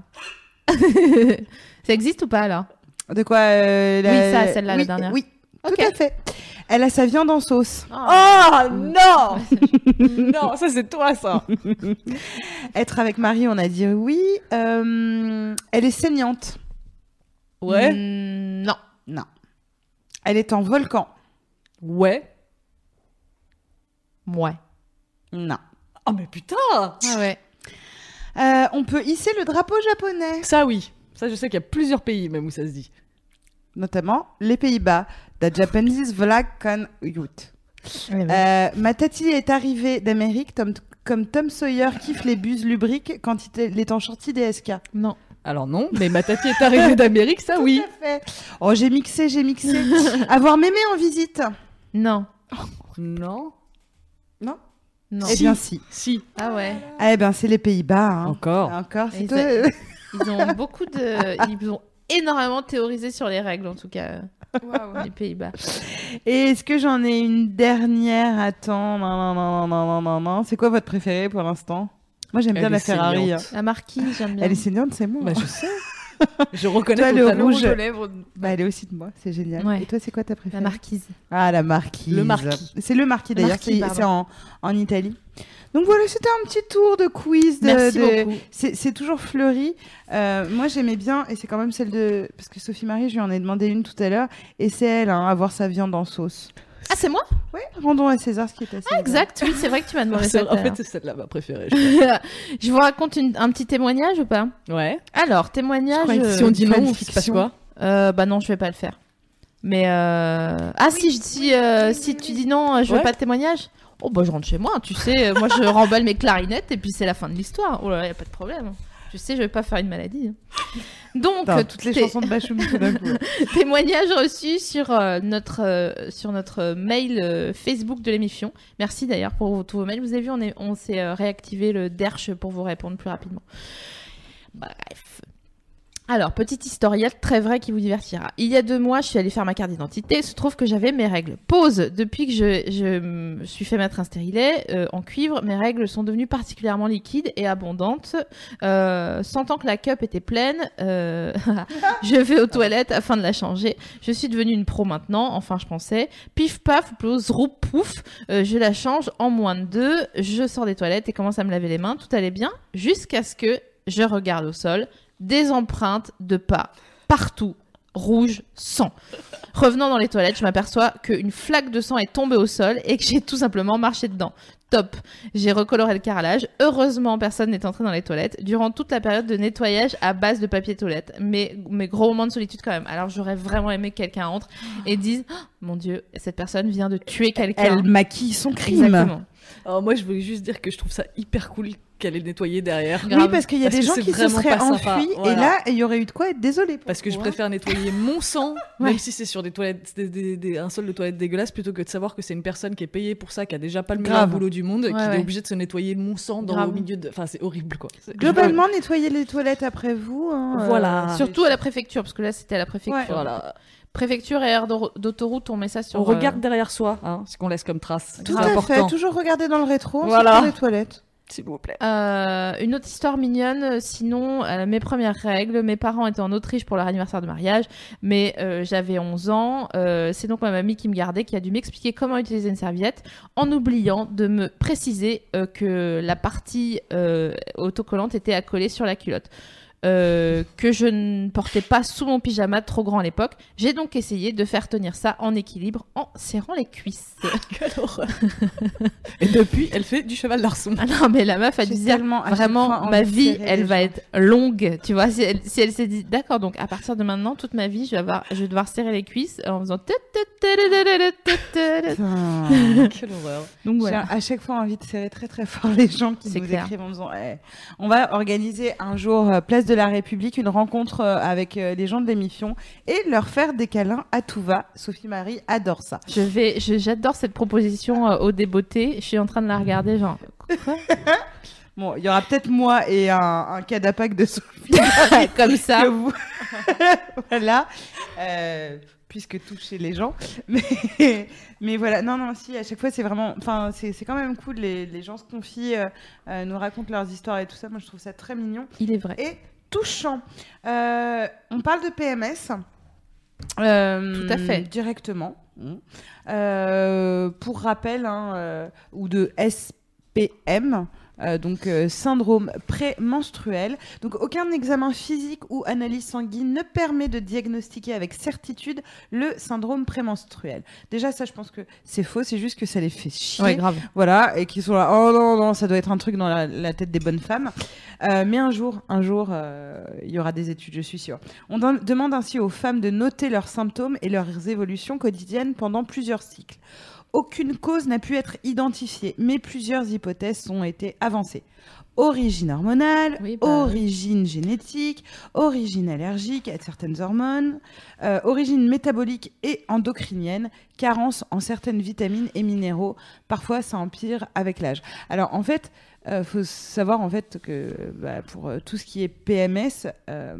[LAUGHS] ça existe ou pas là? De quoi euh, Oui, ça, celle-là, la oui, dernière. Oui. Tout à fait. Elle a sa viande en sauce. Oh non Non, ça c'est toi ça Être avec Marie, on a dit oui. Euh, elle est saignante. Ouais Mm, non. Non. Elle est en volcan. Ouais. Ouais. Non. Oh mais putain Ah ouais. Euh, on peut hisser le drapeau japonais, Ça oui. Ça je sais qu'il y a plusieurs pays même où ça se dit. notamment les Pays-Bas. The Japanese flag can youth. Ouais, ouais. Euh, ma tati est arrivée d'Amérique comme Tom Sawyer kiffe les buses lubriques quand il est- en sortie DSK. Non. Alors non, mais ma tati est arrivée d'Amérique, ça [LAUGHS] oui. Tout à fait. Oh, j'ai mixé, j'ai mixé. Avoir mémé en visite. Non. Non. Non Non. Eh bien, si. Si. Ah ouais. Eh ben, c'est les Pays-Bas. hein. Encore. Encore, c'est Ils toi. a- [LAUGHS] Ils ont beaucoup de. Ils ont énormément théorisé sur les règles, en tout cas, Waouh. les Pays-Bas. Et est-ce que j'en ai une dernière? Attends, non, non, non, non, non, non, non. C'est quoi votre préféré pour l'instant? Moi, j'aime bien la Ferrari. hein. La marquise, j'aime bien. Elle est saignante, c'est moi. Bah je sais. [LAUGHS] Je reconnais Toi, le rouge. Rouge aux lèvres. Bah, elle est aussi de moi, c'est génial. Ouais. Et toi, c'est quoi ta La préférée marquise. Ah, la marquise. Le marquis. C'est le marquis Le d'ailleurs, marquis, c'est pardon. c'est en, en Italie. Donc voilà, c'était un petit tour de quiz. De, Merci de- beaucoup. C'est c'est toujours fleuri. Euh, moi, j'aimais bien, et c'est quand même celle de. Parce que Sophie Marie, je lui en ai demandé une tout à l'heure, et c'est elle, hein, avoir sa viande en sauce. Ah, c'est moi Ouais, rendons à César ce qui est à César. Exact, oui, c'est vrai que tu m'as demandé ça. en à fait, c'est celle-là ma préférée. [LAUGHS] je vous raconte une- un petit témoignage ou pas? Ouais. Alors, témoignage. euh, Si on dit non, il se passe quoi? Euh, bah non, je vais pas le faire. Mais euh... ah si, je dis euh, si tu dis non, euh, je veux Ouais. pas de témoignage. Oh bah je rentre chez moi, tu sais. euh, Moi je [LAUGHS] remballe mes clarinettes et puis c'est la fin de l'histoire. Oh là là, y a pas de problème. Tu sais, je vais pas faire une maladie. [LAUGHS] Donc toutes les chansons de Bachoum tout d'un coup. [LAUGHS] témoignage reçu sur euh, notre euh, sur notre mail euh, Facebook de l'émission. Merci d'ailleurs pour vos- tous vos mails. Vous avez vu, on est on s'est réactivé le derche pour vous répondre plus rapidement. Bref. Alors, petite historiette très vraie qui vous divertira. Il y a deux mois, je suis allée faire ma carte d'identité. Il se trouve que j'avais mes règles. Pause. Depuis que je, je suis fait mettre un stérilet euh, en cuivre, mes règles sont devenues particulièrement liquides et abondantes. Euh, sentant que la cup était pleine, euh, [LAUGHS] je vais aux toilettes afin de la changer. Je suis devenue une pro maintenant, enfin je pensais. Pif paf, plouse, roup pouf, je la change en moins de deux. Je sors des toilettes et commence à me laver les mains. Tout allait bien jusqu'à ce que je regarde au sol des empreintes de pas partout, rouge, sang. Revenant dans les toilettes, je m'aperçois qu'une flaque de sang est tombée au sol et que j'ai tout simplement marché dedans. Top. J'ai recoloré le carrelage. Heureusement, personne n'est entré dans les toilettes durant toute la période de nettoyage à base de papier toilette. Mais, mais gros moment de solitude quand même. Alors j'aurais vraiment aimé que quelqu'un entre et dise Oh, Mon Dieu, cette personne vient de tuer quelqu'un. Elle maquille son crime. Exactement. Alors moi, je voulais juste dire que je trouve ça hyper cool qu'elle ait nettoyé derrière. Grave. Oui, parce qu'il y a Parce des gens qui se seraient enfuis, et là, il y aurait eu de quoi être désolé. Parce que je préfère nettoyer mon sang, [LAUGHS] Ouais. même si c'est sur des toilettes, des, des- des- un sol de toilette dégueulasse, plutôt que de savoir que c'est une personne qui est payée pour ça, qui a déjà pas le meilleur boulot du monde, Ouais, qui ouais. est obligée de se nettoyer mon sang dans Grave. au milieu de. Enfin, c'est horrible quoi. Globalement, nettoyer les toilettes après vous. hein, euh, Voilà. Surtout à la préfecture, parce que là c'était à la préfecture. Ouais. Voilà. Préfecture et aire d'au- d'autoroute, on met ça sur. On euh, regarde derrière soi, hein, ce qu'on laisse comme trace. Tout à important. fait. Toujours regarder dans le rétro. Voilà. sortant des toilettes. S'il vous plaît. Euh, une autre histoire mignonne, euh, sinon euh, mes premières règles, mes parents étaient en Autriche pour leur anniversaire de mariage, mais j'avais 11 ans, c'est donc ma mamie qui me gardait, qui a dû m'expliquer comment utiliser une serviette, en oubliant de me préciser que la partie autocollante était accolée sur la culotte. Euh, que je ne portais pas sous mon pyjama trop grand à l'époque. J'ai donc essayé de faire tenir ça en équilibre en serrant les cuisses. Quelle horreur. [LAUGHS] Et depuis, elle fait du cheval d'arçon. Ah non, mais la meuf à chaque vraiment ma vie elle va gens. être longue tu vois si elle, si elle s'est dit d'accord donc à partir de maintenant toute ma vie je vais avoir je vais devoir serrer les cuisses en faisant. Quelle horreur. donc J'ai voilà à chaque fois envie de serrer très très fort les gens qui C'est nous clair. écrivent en disant Eh, on va organiser un jour euh, place de la République une rencontre euh, avec euh, les gens de l'émission et leur faire des câlins à tout va. Sophie Marie adore ça. je vais j'adore cette proposition euh, au débeauté je suis en train de la regarder genre quoi? [LAUGHS] Bon, il y aura peut-être moi et un, un cadapac de Sophie [LAUGHS] comme ça vous. [LAUGHS] voilà. Euh, puisque toucher les gens. Mais, mais voilà, non, non, si, à chaque fois, c'est vraiment. Enfin, c'est c'est quand même cool. Les, les gens se confient, euh, euh, nous racontent leurs histoires et tout ça. Moi, je trouve ça très mignon il est vrai et touchant. Euh, on parle de PMS. Euh, Tout à fait. Directement. Mmh. Euh, pour rappel, hein, ou de SPM. Euh, donc euh, syndrome prémenstruel. Donc aucun examen physique ou analyse sanguine ne permet de diagnostiquer avec certitude le syndrome prémenstruel. Déjà ça je pense que c'est faux, c'est juste que ça les fait chier. Ouais, grave. Voilà, et qui sont là, oh non, non, ça doit être un truc dans la, la tête des bonnes femmes. Euh, mais un jour, un jour, euh, il y aura des études, je suis sûre. On dem- demande ainsi aux femmes de noter leurs symptômes et leurs évolutions quotidiennes pendant plusieurs cycles. Aucune cause n'a pu être identifiée, mais plusieurs hypothèses ont été avancées. Origine hormonale, Oui, bah oui. origine génétique, origine allergique à certaines hormones, euh, origine métabolique et endocrinienne, carence en certaines vitamines et minéraux. Parfois, ça empire avec l'âge. Alors, en fait, il faut savoir en fait que bah, pour euh, tout ce qui est PMS, euh,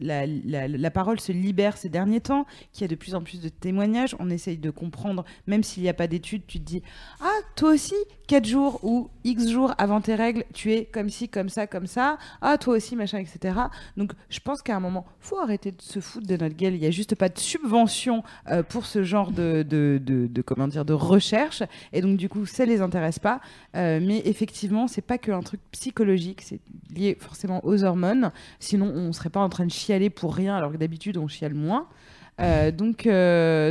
la, la- la parole se libère ces derniers temps, qu'il y a de plus en plus de témoignages. On essaye de comprendre, même s'il n'y a pas d'études, tu te dis Ah, toi aussi, 4 jours ou X jours avant tes règles, tu es comme ci, comme ça, comme ça. Ah, toi aussi, machin, etc. Donc, je pense qu'à un moment, faut arrêter de se foutre de notre gueule. Il n'y a juste pas de subvention euh, pour ce genre de, de, de- de- comment dire, de recherche. Et donc, du coup, ça les intéresse pas. Euh, mais effectivement, c'est pas que un truc psychologique, c'est lié forcément aux hormones. Sinon, on serait pas en train de chialer pour rien, alors que d'habitude, on chiale moins. Euh, donc,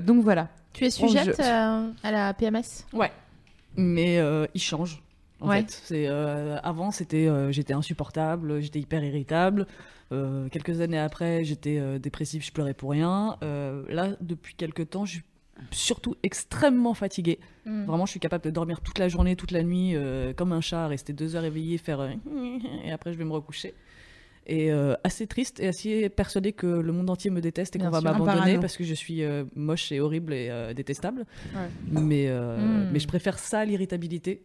donc voilà. Tu es sujette je- à la PMS Mais euh, il change. En Ouais. fait, c'est euh, avant c'était euh, j'étais insupportable, j'étais hyper irritable. Quelques années après, j'étais dépressif, je pleurais pour rien. Là, depuis quelques temps, je suis surtout extrêmement fatiguée. Mm. Vraiment, je suis capable de dormir toute la journée, toute la nuit, euh, comme un chat, rester deux heures éveillé, faire euh, [LAUGHS] et après je vais me recoucher. Et euh, assez triste et assez persuadée que le monde entier me déteste et qu'on va m'abandonner parce que je suis euh, moche et horrible et euh, détestable. Ouais. Mais, euh, Mm. mais je préfère ça à l'irritabilité,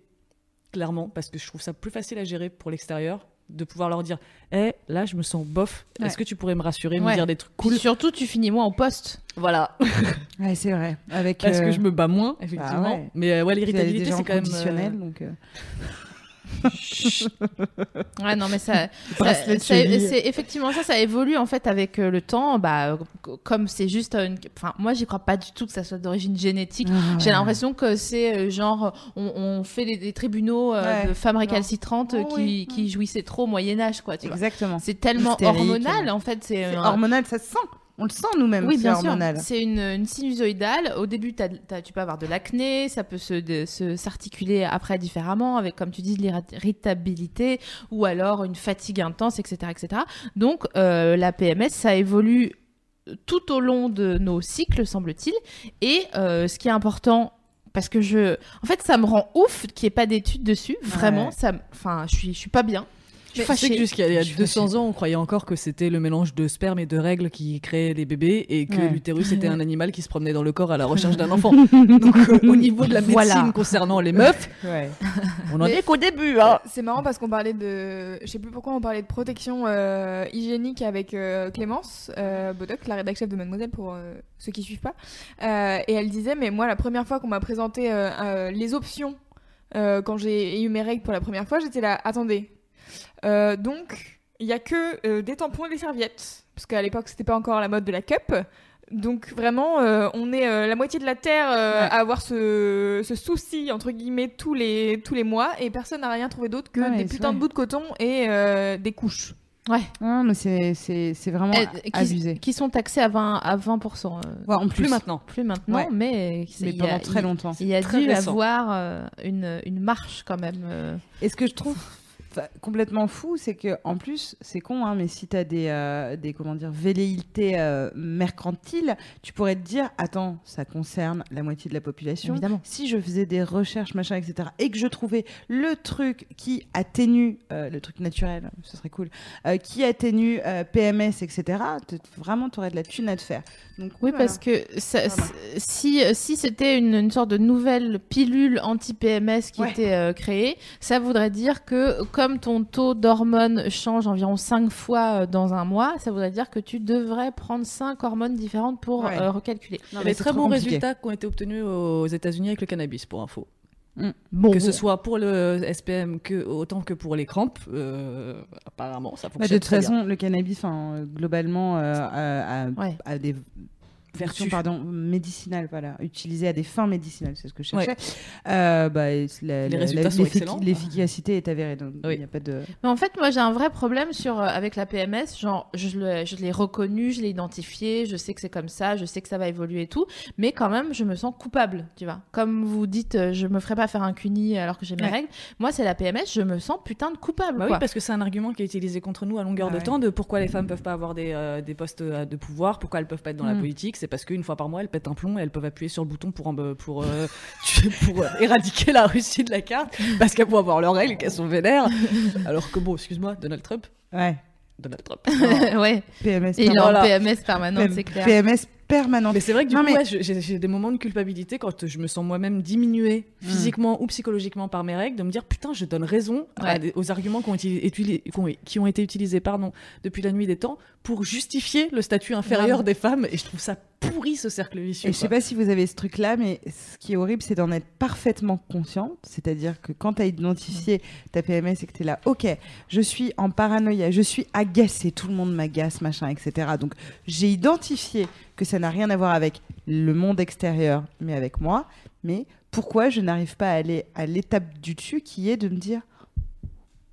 clairement, parce que je trouve ça plus facile à gérer pour l'extérieur de pouvoir leur dire Eh, là, je me sens bof. Ouais. Est-ce que tu pourrais me rassurer, me dire des trucs Puis cool? surtout, tu finis moins au poste. Voilà. [LAUGHS] Ouais, c'est vrai. Avec, Parce que je me bats moins, effectivement. Mais ouais, l'irritabilité, en c'est quand même. donc. [LAUGHS] Ouais, non, mais ça, c'est effectivement ça, ça évolue en fait avec euh, le temps. Bah, euh, comme c'est juste, euh, une... enfin, moi, j'y crois pas du tout que ça soit d'origine génétique. ah, J'ai ouais. l'impression que c'est genre, on, on fait des, tribunaux euh, Ouais. de femmes récalcitrantes Oh, qui, oui. qui jouissaient trop au Moyen Âge, quoi. Tu. Exactement. C'est tellement Hystérique. hormonal en fait. C'est hormonal, ça se sent. On le sent nous-mêmes. Oui, c'est hormonal. C'est une, une sinusoïdale. Au début, tu peux avoir de l'acné, ça peut se, s'articuler après différemment, avec, comme tu dis, de l'irritabilité ou alors une fatigue intense, etc. etc. Donc, euh, la PMS, ça évolue tout au long de nos cycles, semble-t-il. Et euh, ce qui est important. Parce que je, en fait, ça me rend ouf qu'il n'y ait pas d'études dessus. Vraiment, Ouais. ça, enfin, je suis, je suis pas bien. Je sais que jusqu'à il y a Je suis 200 fâchée. ans, on croyait encore que c'était le mélange de sperme et de règles qui créait les bébés et que Ouais. l'utérus était un [LAUGHS] animal qui se promenait dans le corps à la recherche d'un [LAUGHS] enfant. Donc euh, au niveau de la médecine Voilà. concernant les meufs, [LAUGHS] Ouais. on en est qu'au début. Hein. C'est marrant parce qu'on parlait de. Je sais plus pourquoi on parlait de protection euh, hygiénique avec euh, Clémence Bodoc, la rédac chef de Mademoiselle pour ceux qui suivent pas. Et elle disait Mais moi, la première fois qu'on m'a présenté les options quand j'ai eu mes règles pour la première fois, j'étais là Attendez. Euh, donc, il y a que euh, des tampons et des serviettes. Parce qu'à l'époque, c'était pas encore la mode de la cup. Donc vraiment, euh, on est euh, la moitié de la Terre euh, Ouais. à avoir ce, ce souci, entre guillemets, tous les, tous les mois, et personne n'a rien trouvé d'autre que Ouais, des putains de bouts de coton et euh, des couches. Non, mais c'est- c'est c'est vraiment Euh, qui, abusé. qui sont taxés à 20, à 20%. euh, Ouais, en plus, Plus maintenant. plus maintenant, Ouais. mais, c'est- mais il y a- pendant très longtemps. Il y a dû récent. avoir euh, une, une marche quand même. euh. Et ce que je trouve complètement fou, c'est que en plus, c'est con, hein, mais si tu as des, euh, des comment dire, velléités euh, mercantiles, tu pourrais te dire, attends, ça concerne la moitié de la population. Évidemment. Si je faisais des recherches, machin, etc., et que je trouvais le truc qui atténue, euh, le truc naturel, ce serait cool, euh, qui atténue PMS, etc., vraiment, tu aurais de la thune à te faire. Donc, Oui, voilà. parce que ça- Voilà. si, si c'était une, une sorte de nouvelle pilule anti-PMS qui Ouais. était créée, ça voudrait dire que comme ton taux d'hormones change environ 5 fois euh, dans un mois, ça voudrait dire que tu devrais prendre 5 hormones différentes pour Ouais. euh, recalculer. Non, Il y a mais très bons compliqué. résultats qui ont été obtenus aux États-Unis avec le cannabis, pour info. Bon, que ce soit pour le SPM que, autant que pour les crampes, euh, apparemment, ça Bah, fonctionne. de toute très bien. façon, le cannabis, euh, globalement, euh, a, a- Ouais. a des version Vertu. pardon, médicinale, voilà, utilisée à des fins médicinales, c'est ce que je cherchais. Euh, bah, la- Les résultats la- sont excellents. L'efficacité est avérée, donc il Oui. n'y a pas de. Mais en fait, moi, j'ai un vrai problème sur, euh, avec la PMS. Genre, je l'ai je reconnu, je l'ai identifié, je sais que c'est comme ça, je sais que ça va évoluer et tout. Mais quand même, je me sens coupable, tu vois. Comme vous dites, euh, je me ferai pas faire un cuni alors que j'ai mes Ouais. règles. Moi, c'est la PMS, je me sens putain de coupable, Bah oui, parce que c'est un argument qui est utilisé contre nous à longueur Ah de ouais. temps de pourquoi les femmes peuvent pas avoir des, euh, des postes de pouvoir, pourquoi elles peuvent pas être dans la Mm. politique. C'est parce qu'une fois par mois, elles pètent un plomb et elles peuvent appuyer sur le bouton pour, en- pour, euh, [LAUGHS] pour euh, éradiquer la Russie de la carte parce qu'elles vont avoir leurs règles et qu'elles sont vénères. [LAUGHS] Alors que bon, excuse-moi, Donald Trump. Ouais. Donald Trump. [LAUGHS] ouais. PMS. Et il est en Voilà. PMS permanente, PM- c'est clair. PMS permanente. Mais c'est vrai que du Non, coup, mais- ouais, je- j'ai des moments de culpabilité quand je me sens moi-même diminuée Mm. physiquement ou psychologiquement par mes règles, de me dire putain, je donne raison Ouais. aux arguments qui ont, été, qui ont- utilisés pardon, depuis la nuit des temps pour justifier le statut inférieur des femmes. Et je trouve ça pourri ce cercle vicieux. Et je sais pas si vous avez ce truc-là, mais ce qui est horrible, c'est d'en être parfaitement consciente. C'est-à-dire que quand tu as identifié ta PMS et que tu es là, ok, je suis en paranoïa, je suis agacée, tout le monde m'agace, machin, etc. Donc j'ai identifié que ça n'a rien à voir avec le monde extérieur, mais avec moi. Mais pourquoi je n'arrive pas à aller à l'étape du dessus qui est de me dire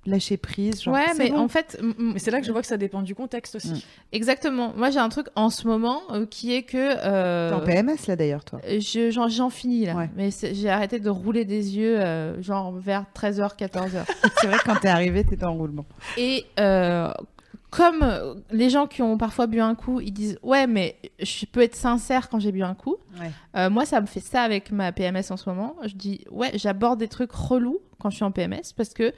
lâcher prise genre, ouais, mais bon. en fait, c'est là que je vois que ça dépend du contexte aussi. Mm. exactement. Moi, j'ai un truc en ce moment euh, qui est que. euh, T'es en PMS là d'ailleurs, toi. je- J'en j'en finis là, Ouais. mais j'ai arrêté de rouler des yeux euh, genre vers 13h, 14h. [LAUGHS] c'est vrai que quand t'es arrivé, t'étais en roulement. Et euh, comme euh, les gens qui ont parfois bu un coup, ils disent ouais mais je peux être sincère quand j'ai bu un coup. Ouais. Euh, moi ça me fait ça avec ma PMS en ce moment. Je dis ouais j'aborde des trucs relous quand je suis en PMS parce que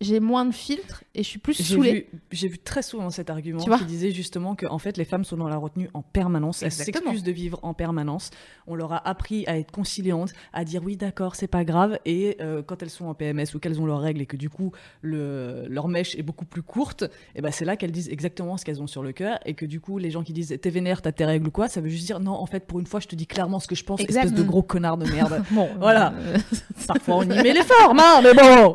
j'ai moins de filtres et je suis plus saoulée. j'ai vu très souvent cet argument Tu qui disait justement que en fait les femmes sont dans la retenue en permanence, elles s'excusent de vivre en permanence. On leur a appris à être conciliantes, à dire oui d'accord c'est pas grave et euh, quand elles sont en PMS ou qu'elles ont leurs règles et que du coup le, leur mèche est beaucoup plus courte, et ben c'est là qu'elles disent exactement ce qu'elles ont sur le cœur et que du coup les gens qui disent t'es vénère t'as tes règles ou quoi, ça veut juste dire non en fait pour une fois je te dis clairement ce que je pense, Exact. espèce de gros connard de merde. [LAUGHS] Bon Voilà. euh, [LAUGHS] Parfois on y met les formes hein, mais bon.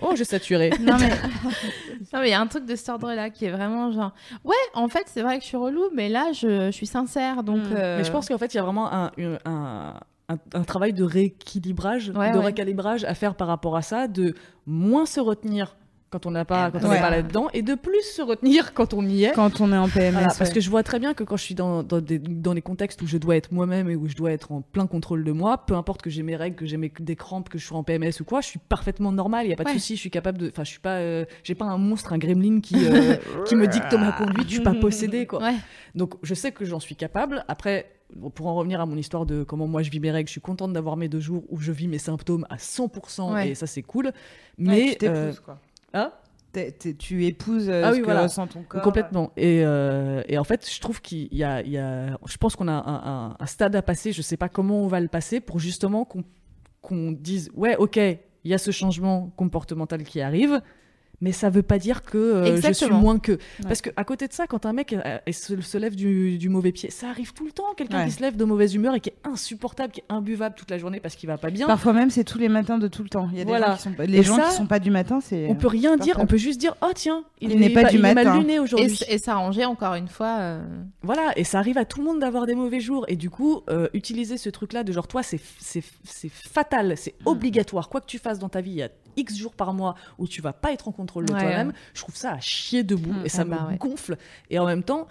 Oh j'ai saturé. [LAUGHS] non mais [LAUGHS] non mais il y a un truc de cet ordre là qui est vraiment genre ouais en fait c'est vrai que je suis relou mais là je, je suis sincère donc. Mm. euh, Mais je pense qu'en fait, il y a vraiment un, un, un- un- un travail de rééquilibrage, Ouais, de ouais. recalibrage à faire par rapport à ça, de moins se retenir quand on n'a pas, Eh quand ben, on n'est ouais. pas là-dedans, et de plus se retenir quand on y est. Quand on est en PMS. Voilà, parce ouais. que je vois très bien que quand je suis dans, dans, des, dans des contextes où je dois être moi-même et où je dois être en plein contrôle de moi, peu importe que j'ai mes règles, que j'ai mes- des crampes, que je suis en PMS ou quoi, je suis parfaitement normal, il n'y a pas de Ouais. souci, je suis capable de. Enfin, je suis pas. euh, j'ai pas un monstre, un gremlin qui, euh, [LAUGHS] qui me dicte ma conduite, je suis pas possédée, quoi. Donc je sais que j'en suis capable. Après, pour en revenir à mon histoire de comment moi je vis mes règles, je suis contente d'avoir mes deux jours où je vis mes symptômes à 100% Ouais. et ça c'est cool. Ouais, Mais tu t'épouses, euh, quoi. Hein T'es- t'es- tu épouses euh, Ah ce oui, que voilà. ressent ton corps. complètement. Et, euh, et en fait, je trouve qu'il y a, il y a- je pense qu'on a un, un- un stade à passer. Je sais pas comment on va le passer pour justement qu'on qu'on dise ouais, ok, il y a ce changement comportemental qui arrive. Mais ça veut pas dire que euh, je suis Exactement. moins que. Parce que à côté de ça, quand un mec euh, euh, se, se lève du, du mauvais pied, ça arrive tout le temps. Quelqu'un Ouais. qui se lève de mauvaise humeur et qui est insupportable, qui est imbuvable toute la journée parce qu'il va pas bien. Parfois même, c'est tous les matins de tout le temps. Il y a des gens qui sont pas... Les Et gens ça, qui sont pas du matin, c'est. On peut rien dire, on peut juste dire oh tiens, il, Il n'est est pas du il est mal matin. luné Et, aujourd'hui. s- et s'arranger encore une fois. euh, Voilà, et ça arrive à tout le monde d'avoir des mauvais jours. Et du coup, euh, utiliser ce truc-là de genre, toi, c'est c'est- c'est fatal, c'est Hmm. obligatoire. Quoi que tu fasses dans ta vie, il y a X jours par mois où tu vas pas être en contrôle de Ouais, toi-même. ouais. Je trouve ça à chier debout Mm, et ça ah bah me ouais. gonfle. Et en même temps,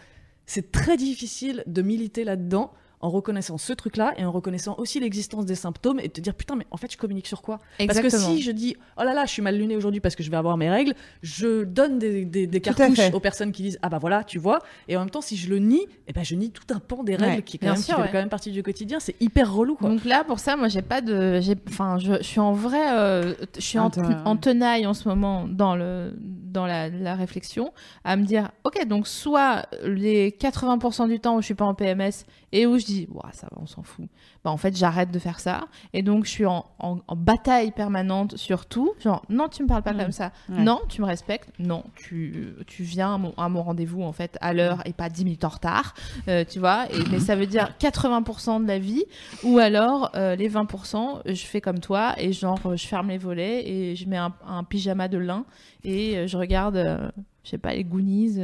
c'est très difficile de militer là-dedans en reconnaissant ce truc-là et en reconnaissant aussi l'existence des symptômes et de te dire putain mais en fait je communique sur quoi? Parce que si je dis oh là là je suis mal luné aujourd'hui parce que je vais avoir mes règles, je donne des, cartouches aux personnes qui disent ah bah voilà tu vois. Et en même temps si je le nie eh ben je nie tout un pan des règles Ouais, qui, quand bien même, sûr, qui fait ouais. quand même partie du quotidien. C'est hyper relou quoi. Donc là, pour ça, moi, j'ai pas de, j'ai, enfin, je, je suis en vrai, euh, je suis en, Attends, en tenaille en ce moment dans le, dans la, la réflexion, à me dire, ok, donc soit les 80% du temps où je suis pas en PMS et où je dis, ça va, on s'en fout. Bah en fait, j'arrête de faire ça et donc je suis en, en, en bataille permanente sur tout. Genre, non, tu me parles pas Mm. comme ça. Ouais. Non, tu me respectes. Non, tu, tu viens à mon, rendez-vous en fait à l'heure et pas 10 minutes en retard. Euh, tu vois. Et, mais ça veut dire 80% de la vie ou alors euh, les 20%, je fais comme toi et genre je ferme les volets et je mets un, un pyjama de lin et euh, je regarde, euh, je sais pas, les Goonies.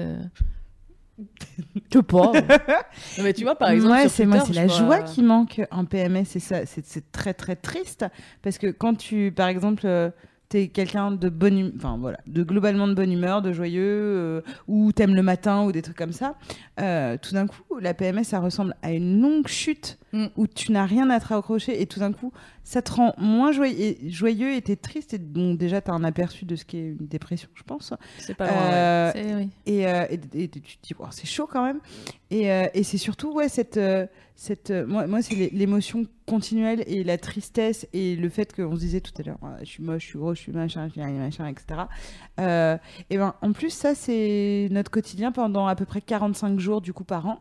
[LAUGHS] Que pauvre. Non, mais tu vois, par exemple, ouais, c'est moi, c'est je la vois- joie qui manque en PMS, c'est ça, c'est c'est très très triste parce que quand tu, par exemple, euh, t'es quelqu'un de bonne, hum- enfin voilà, de globalement de bonne humeur, de joyeux, euh, ou t'aimes le matin ou des trucs comme ça, euh, tout d'un coup, la PMS, ça ressemble à une longue chute Mm. où tu n'as rien à te raccrocher et tout d'un coup, ça te rend moins joyeux et, joyeux et t'es triste et bon, déjà t'as un aperçu de ce qu'est une dépression, je pense. C'est pas ouais. Euh, oui. et, et- et tu te dis, Wow, c'est chaud quand même. Et, euh, et c'est surtout, ouais, cette. euh, cette euh, moi, moi c'est l'é- l'émotion continuelle et la tristesse et le fait qu'on se disait tout à l'heure, Ah, je suis moche, je suis gros, je suis machin, je suis machin, etc. Euh, et ben, en plus, ça, c'est notre quotidien pendant à peu près 45 jours, du coup, par an.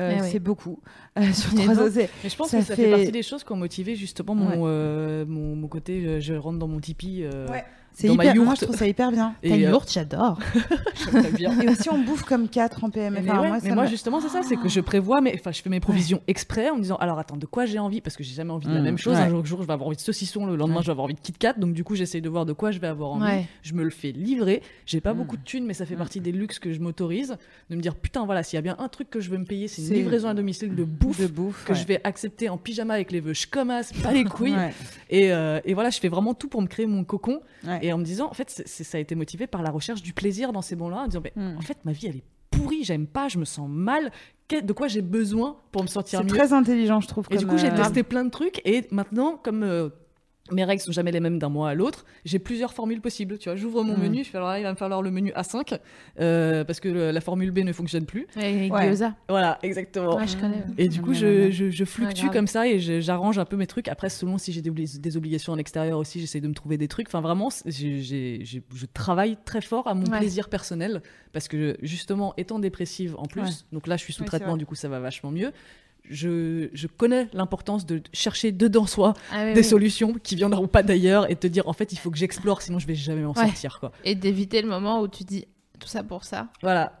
Euh, Eh oui. C'est beaucoup. [LAUGHS] Euh, sur Mais trois ans, Mais je pense ça que ça fait... fait- partie des choses qui ont motivé justement mon, Ouais. euh, mon, mon côté je rentre dans mon Tipeee. euh, Ouais. C'est Dans ma hyper. Moi, je trouve ça hyper bien. Et, Ta euh, yourte, j'adore. [LAUGHS] Et aussi, on bouffe comme 4 en PM. Mais, Enfin, ouais, moi, mais justement, c'est ça, c'est que je prévois, mais enfin, je fais mes provisions exprès en me disant, alors attends, de quoi j'ai envie? Parce que j'ai jamais envie de la Mm, même chose. ouais. Un jour, jour, je vais avoir envie de saucisson, le lendemain, Ouais. je vais avoir envie de Kit Kat. Donc, du coup, j'essaye de voir de quoi je vais avoir envie. Ouais. Je me le fais livrer. J'ai pas Mm. beaucoup de thunes, mais ça fait Mm. partie des luxes que je m'autorise. De me dire, putain, voilà, s'il y a bien un truc que je veux me payer, c'est une livraison à domicile de bouffe. de bouffe. Que ouais. je vais accepter en pyjama avec les vœux, je commence, pas les [LAUGHS] couilles. Euh, et voilà, je fais vraiment tout pour me créer mon cocon. Et en me disant, en fait, c'est- c'est- ça a été motivé par la recherche du plaisir dans ces bons-là, en disant, mais, Mm. en fait, ma vie, elle est pourrie, j'aime pas, je me sens mal. De quoi j'ai besoin pour me sentir C'est mieux? très intelligent, je trouve. Et du coup, j'ai euh, testé plein de trucs. Et maintenant, comme euh, mes règles sont jamais les mêmes d'un mois à l'autre, j'ai plusieurs formules possibles. Tu vois, j'ouvre mon Mm. menu, je fais alors là, il va me falloir le menu A5 euh, parce que le- la formule B ne fonctionne plus. Ouais. gyoza. Voilà, exactement. Ouais, je connais. ouais. Et du coup, je, fluctue comme ça et je- j'arrange un peu mes trucs. Après, selon si j'ai des, obli- des obligations à l'extérieur aussi, j'essaie de me trouver des trucs. Enfin, vraiment, c'est- j'ai- j'ai- j'ai- je travaille très fort à mon Ouais. plaisir personnel parce que justement, étant dépressive en plus, Ouais. donc là, je suis sous traitement, du coup, ça va vachement mieux. Je, je connais l'importance de chercher dedans soi Ah, oui, des oui. solutions qui viendront pas d'ailleurs et te dire en fait il faut que j'explore sinon je vais jamais m'en Ouais. sortir quoi. Et d'éviter le moment où tu dis tout ça pour ça, Voilà.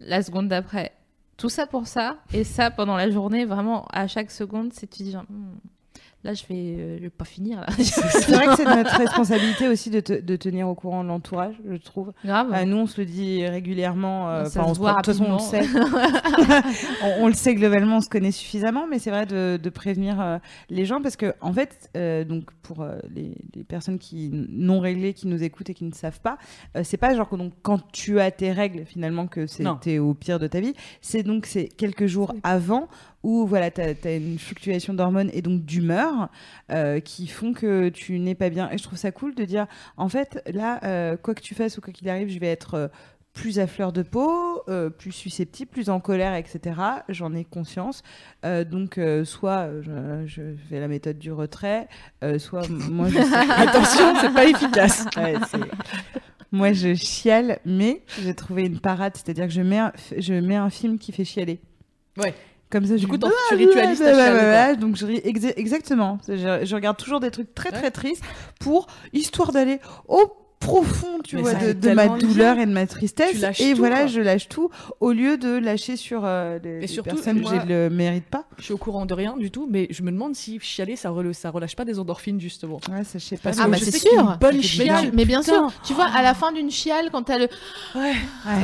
la seconde d'après, tout ça pour ça, et ça pendant la journée, vraiment à chaque seconde, c'est tu dis genre, Hmm, là je vais, euh, je vais pas finir. [LAUGHS] C'est vrai que c'est notre responsabilité aussi de, te- de tenir au courant de l'entourage, je trouve. Grave. Euh, nous, on se le dit régulièrement. euh, on se voit de toute façon, on le sait. [LAUGHS] on, on le sait globalement, on se connaît suffisamment, mais c'est vrai de, de prévenir euh, les gens parce que, en fait, euh, donc pour les, les personnes qui non réglées, qui nous écoutent et qui ne savent pas, c'est pas genre que donc quand tu as tes règles finalement que c'était au pire de ta vie. C'est donc c'est quelques jours avant où voilà, tu as, une fluctuation d'hormones et donc d'humeur euh, qui font que tu n'es pas bien. Et je trouve ça cool de dire, en fait, là, euh, quoi que tu fasses ou quoi qu'il arrive, je vais être euh, plus à fleur de peau, euh, plus susceptible, plus en colère, etc. J'en ai conscience. Euh, donc, euh, soit je, je fais la méthode du retrait, euh, soit moi je [LAUGHS] Attention, c'est pas efficace. [LAUGHS] Ouais, [LAUGHS] Moi, je chiale, mais j'ai trouvé une parade, c'est-à-dire que je mets, un, je mets un film qui fait chialer. Ouais. Comme ça, Du coup, tu ritualises quoi. ouais, donc je ris exa- exactement. Je, je regarde toujours des trucs très très tristes pour histoire d'aller au profond, tu Mais vois, de, ma douleur bien. et de ma tristesse. Et tout, voilà, quoi. je lâche tout au lieu de lâcher sur euh, les, les surtout, personnes que je le mérite pas. Je suis au courant de rien du tout, mais je me demande si chialer ça, rele- ça relâche pas des endorphines justement. Ouais, ça, je sais pas. Parce Ah bah c'est sûr. une bonne mais, chiale, tu- mais bien sûr, tu vois, à la fin d'une chiale, quand t'as le, Ouais.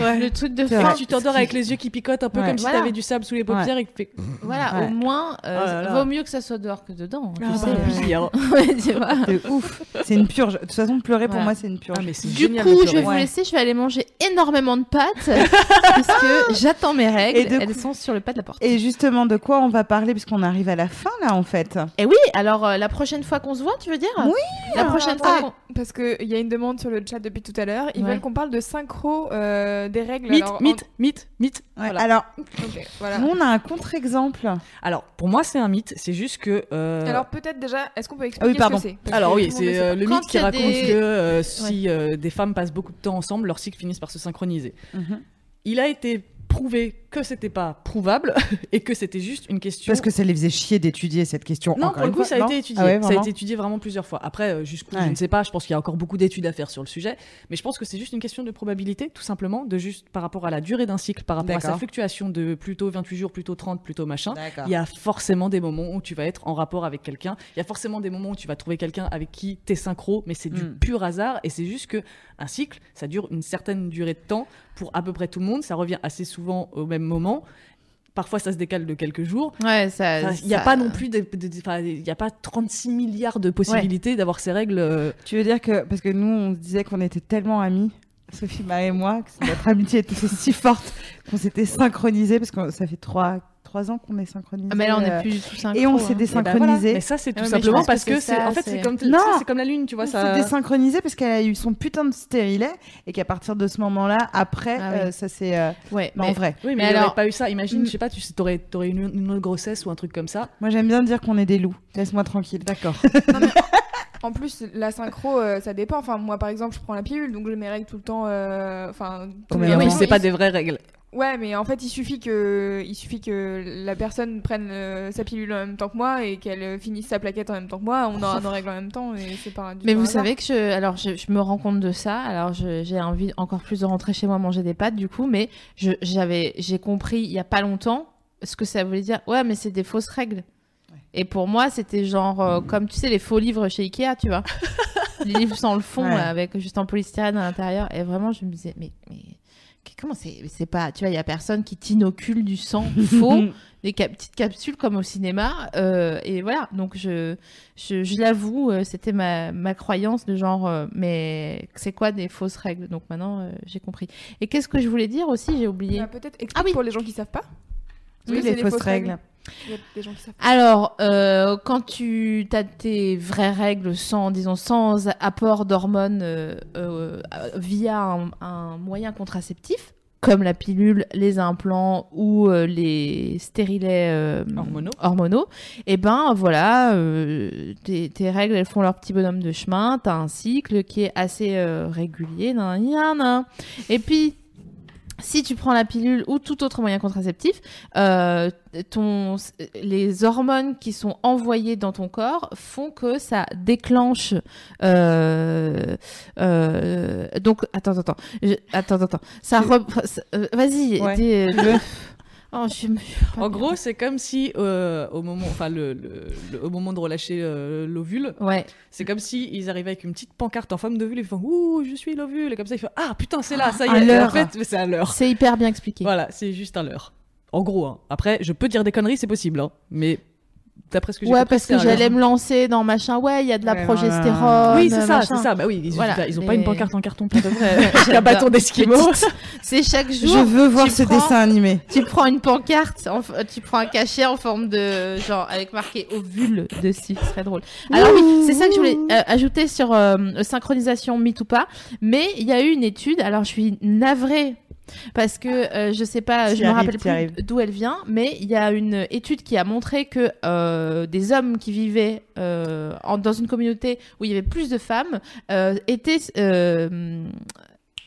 Ouais. le truc de C'est fin, tu t'endors avec les yeux qui picotent un peu Ouais. comme si Voilà. t'avais du sable sous les paupières et que voilà, au moins, euh, Oh vaut mieux que ça soit dehors que dedans. tu Ah, sais. bah [LAUGHS] oui, hein. Vois. De ouf. C'est une purge. De toute façon, pleurer pour moi, c'est une purge. Ah, mais Du génial coup, je vais vous laisser, je vais aller manger énormément de pâtes [LAUGHS] parce que j'attends mes règles. Et Elles coup- sont sur le pas de la porte. Et justement, de quoi on va parler puisqu'on arrive à la fin là, en fait? Et oui, alors euh, la prochaine fois qu'on se voit, tu veux dire? Oui, La prochaine fois Ah, qu'on... parce qu'il y a une demande sur le chat depuis tout à l'heure. Ils Ouais. veulent qu'on parle de synchro euh, des règles. Mythe, Alors, en- mythe, mythe, mythe. Ouais, Voilà. Alors, voilà. nous, on a un contre-exemple. Alors, pour moi, c'est un mythe. C'est juste que. euh, Alors peut-être déjà, est-ce qu'on peut expliquer oui, pardon. ce que c'est? Alors que oui, c'est euh, le mythe qui il raconte des- que euh, si euh, des femmes passent beaucoup de temps ensemble, leur cycle finissent par se synchroniser. Mhm. Il a été prouvé que c'était pas prouvable [LAUGHS] et que c'était juste une question. Parce que ça les faisait chier d'étudier cette question. non, pour le coup, fois, ça a été étudié. Ah ouais, ça a été étudié vraiment plusieurs fois. Après, euh, jusqu'où, Ouais. je ne sais pas. Je pense qu'il y a encore beaucoup d'études à faire sur le sujet. Mais je pense que c'est juste une question de probabilité, tout simplement, de juste par rapport à la durée d'un cycle, par rapport à sa fluctuation de plutôt 28 jours, plutôt 30, plutôt machin. Il y a forcément des moments où tu vas être en rapport avec quelqu'un. Il y a forcément des moments où tu vas trouver quelqu'un avec qui t'es synchro, mais c'est du Mm. pur hasard. Et c'est juste que un cycle, ça dure une certaine durée de temps pour à peu près tout le monde. Ça revient assez souvent au même moment. Parfois, ça se décale de quelques jours. Ouais, ça. Enfin, Il n'y a ça- pas non plus, il n'y a pas 36 milliards de possibilités d'avoir ces règles. euh, Tu veux dire que, parce que nous, on se disait qu'on était tellement amis, Sophie, Marie et moi, que notre amitié était si forte qu'on s'était synchronisés, parce que ça fait trois, trois ans qu'on est synchronisés. Ah, mais là, on euh, est plus tous synchro. Et on hein. s'est et ben voilà. désynchronisés. Mais ça, c'est tout Ouais, simplement que parce que, c'est en fait, c'est- comme, comme la lune, tu vois. on Ça... s'est désynchronisés parce qu'elle a eu son putain de stérilet et qu'à partir de ce moment-là, après, Ah oui. euh, ça c'est. euh, Ouais, mais en vrai. Oui, mais, Mais alors- pas eu ça. Imagine, je sais pas, tu sais, t'aurais, t'aurais une, une autre grossesse ou un truc comme ça. Moi, j'aime bien dire qu'on est des loups. Laisse-moi tranquille. D'accord. [LAUGHS] Mais en plus, la synchro, euh, ça dépend. Enfin, moi, par exemple, je prends la pilule, donc j'ai mes règles tout le temps. euh, Enfin, tous les en plus, jours. c'est pas des vraies règles. Ouais, mais en fait, il suffit que, il suffit que la personne prenne euh, sa pilule en même temps que moi et qu'elle euh, finisse sa plaquette en même temps que moi. On aura [LAUGHS] nos règles en même temps et c'est pas. du Mais tout vous un hasard. savez que je, alors je, je me rends compte de ça. Alors je- j'ai envie encore plus de rentrer chez moi manger des pâtes du coup, mais je- j'avais, j'ai compris il y a pas longtemps ce que ça voulait dire. Ouais, mais c'est des fausses règles. Et pour moi, c'était genre euh, comme tu sais les faux livres chez Ikea, tu vois, [LAUGHS] les livres sans le fond Ouais. là, avec juste en polystyrène à l'intérieur. Et vraiment, je me disais mais mais comment c'est, c'est pas, tu vois, il y a personne qui t'inocule du sang [LAUGHS] faux des cap- petites capsules comme au cinéma. euh, et voilà, donc je, je, je l'avoue, euh, c'était ma, ma croyance de genre, euh, mais c'est quoi des fausses règles? Donc maintenant, euh, j'ai compris. Et qu'est-ce que je voulais dire aussi? J'ai oublié. Bah, Peut-être Ah oui. pour les gens qui savent pas. Oui, les fausses règles. Il y a des gens qui savent. Alors, euh, quand tu as tes vraies règles sans, disons, sans apport d'hormones euh, euh, via un, un moyen contraceptif, comme la pilule, les implants ou euh, les stérilets euh, Hormonaux. hormonaux, et ben voilà, euh, tes, tes règles elles font leur petit bonhomme de chemin, t'as un cycle qui est assez euh, régulier, nan, nan, nan. et puis si tu prends la pilule ou tout autre moyen contraceptif, euh, ton, les hormones qui sont envoyées dans ton corps font que ça déclenche. euh, euh, donc attends, attends, attends, Je- attends, attends, ça. euh, Vas-y. Ouais. [LAUGHS] oh, je En gros, c'est comme si euh, au moment, enfin le, le- le- au moment de relâcher euh, l'ovule, Ouais. c'est comme si ils arrivaient avec une petite pancarte en forme d'ovule et ils font ouh je suis l'ovule et comme ça ils font ah putain c'est là ça y est. En fait c'est un leurre. C'est hyper bien expliqué. Voilà, c'est juste un leurre. En gros, hein. après je peux dire des conneries, c'est possible, hein. mais d'après ce que j'ai Ouais, compris, parce que j'allais me lancer dans machin. Ouais, il y a de la Ouais, progestérone. Oui, c'est ça, c'est ça. Bah oui, ils, Voilà, ils ont pas une pancarte en carton pour de vrai. [LAUGHS] Un bâton d'esquimau. C'est chaque jour. Je veux voir ce prends- dessin animé. Tu prends une pancarte, en f- tu prends un cachet en forme de genre avec marqué ovule dessus, ce serait drôle. Alors oui, c'est ça que je voulais euh, ajouter sur euh, synchronisation mythe ou pas. Mais il y a eu une étude. Alors je suis navrée parce que euh, je sais pas, je me rappelle plus d'où elle vient, mais il y a une étude qui a montré que euh, des hommes qui vivaient euh, en- dans une communauté où il y avait plus de femmes euh, étaient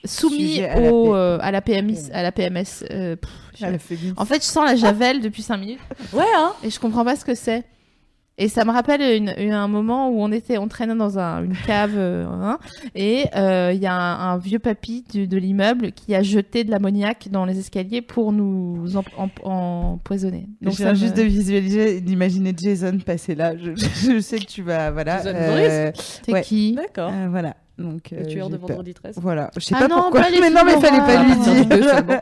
soumis à la au, euh, à la PMS, à la PMS. euh, pff, Ah, en fait, je sens la javel depuis 5 minutes Ouais, hein. et je comprends pas ce que c'est. Et ça me rappelle une, une- un moment où on était, on traînait dans un- une cave, euh, hein, et euh, il y a un, un vieux papy du- de l'immeuble qui a jeté de l'ammoniac dans les escaliers pour nous em- em- empoisonner. Donc j'ai me- juste de visualiser, d'imaginer Jason passer là. Je, je sais que tu vas, voilà. Jason euh, C'est ouais. qui? D'accord. euh, voilà. Donc. Le tueur de vendredi 13. Voilà. Je sais Ah pas non, pourquoi. pas [LAUGHS] mais non, mais fallait pas lui dire.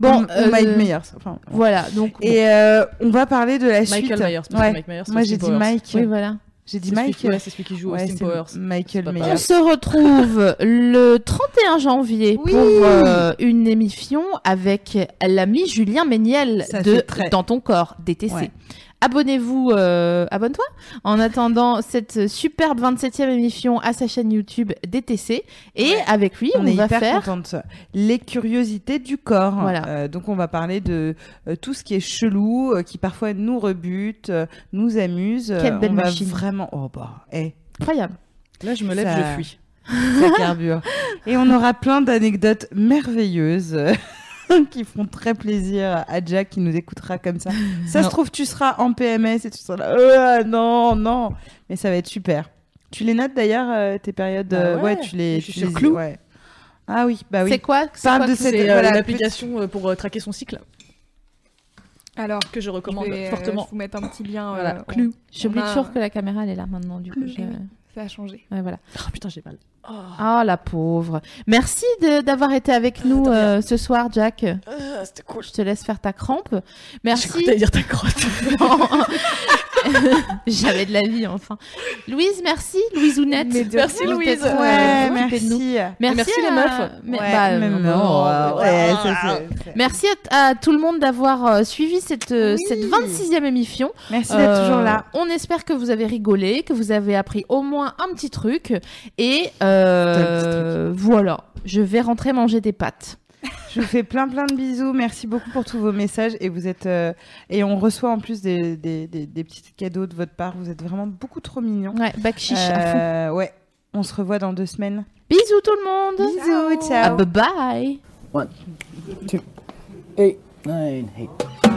Bon, Bon, euh, Mike Myers. Enfin, Voilà, donc bon. Et euh, on va parler de la Michael suite. Myers. parce que Ouais. Mike Myers, Moi j'ai dit. Mike. oui, voilà. J'ai dit Mike. c'est celui qui joue Ouais, Austin c'est Powers. Michael Myers. On se retrouve le 31 janvier Oui. pour euh, une émission avec l'ami Julien Méniel Ça de Dans ton corps, DTC. Ouais. Abonnez-vous, euh, abonne-toi en attendant cette superbe 27e émission à sa chaîne YouTube DTC. Et Ouais. avec lui, on, on, est va hyper faire. contente. Les curiosités du corps. Voilà. Euh, donc on va parler de euh, tout ce qui est chelou, euh, qui parfois nous rebute, euh, nous amuse. Quelle belle on va machine. Vraiment. Oh bah, eh, Incroyable. Là, je me lève, Ça- je fuis. [LAUGHS] ça carbure. Et on aura plein d'anecdotes merveilleuses. Qui feront très plaisir à Jack qui nous écoutera comme ça. Ça Non. se trouve, tu seras en PMS et tu seras là. Euh, non, non. Mais ça va être super. Tu les notes d'ailleurs, euh, tes périodes. Bah euh, ouais, tu les. je suis tu les- Clou. ouais. Ah oui, bah oui. C'est quoi c'est euh, voilà, une application euh, pour euh, traquer son cycle Alors, que je je recommande vais, euh, fortement. je vous mettre un petit lien. Voilà, euh, Clou. J'oublie a- toujours que la caméra elle est là maintenant. Du coup, je- Ça a changé. Ouais, voilà. Oh putain, j'ai mal. Ah, la pauvre. Merci de- d'avoir été avec nous de rien. euh, ce soir, Jack. C'était cool. Je te laisse faire ta crampe. J'ai Merci. t'allais dire ta crotte. [LAUGHS] [LAUGHS] J'avais de la vie, enfin. Louise, merci. Louise Ounette. Merci, Louise. euh, Ouais, nous. merci. Merci, Merci, les à- meufs. Mais- Ouais, bah, non, ouais, ça, Merci à, à tout le monde d'avoir euh, suivi cette, euh, Oui. cette 26e émission. Merci d'être Euh, toujours là. On espère que vous avez rigolé, que vous avez appris au moins un petit truc. Et euh, voilà, je vais rentrer manger des pâtes. [LAUGHS] Je vous fais plein plein de bisous. Merci beaucoup pour tous vos messages et vous êtes euh, et on reçoit en plus des, des, des- des petits cadeaux de votre part. Vous êtes vraiment beaucoup trop mignons. Ouais, bac chiche à fond. Euh, ouais. On se revoit dans deux semaines. Bisous tout le monde. Bisous, ciao. Ah, bye bye. One, two, eight, nine, eight.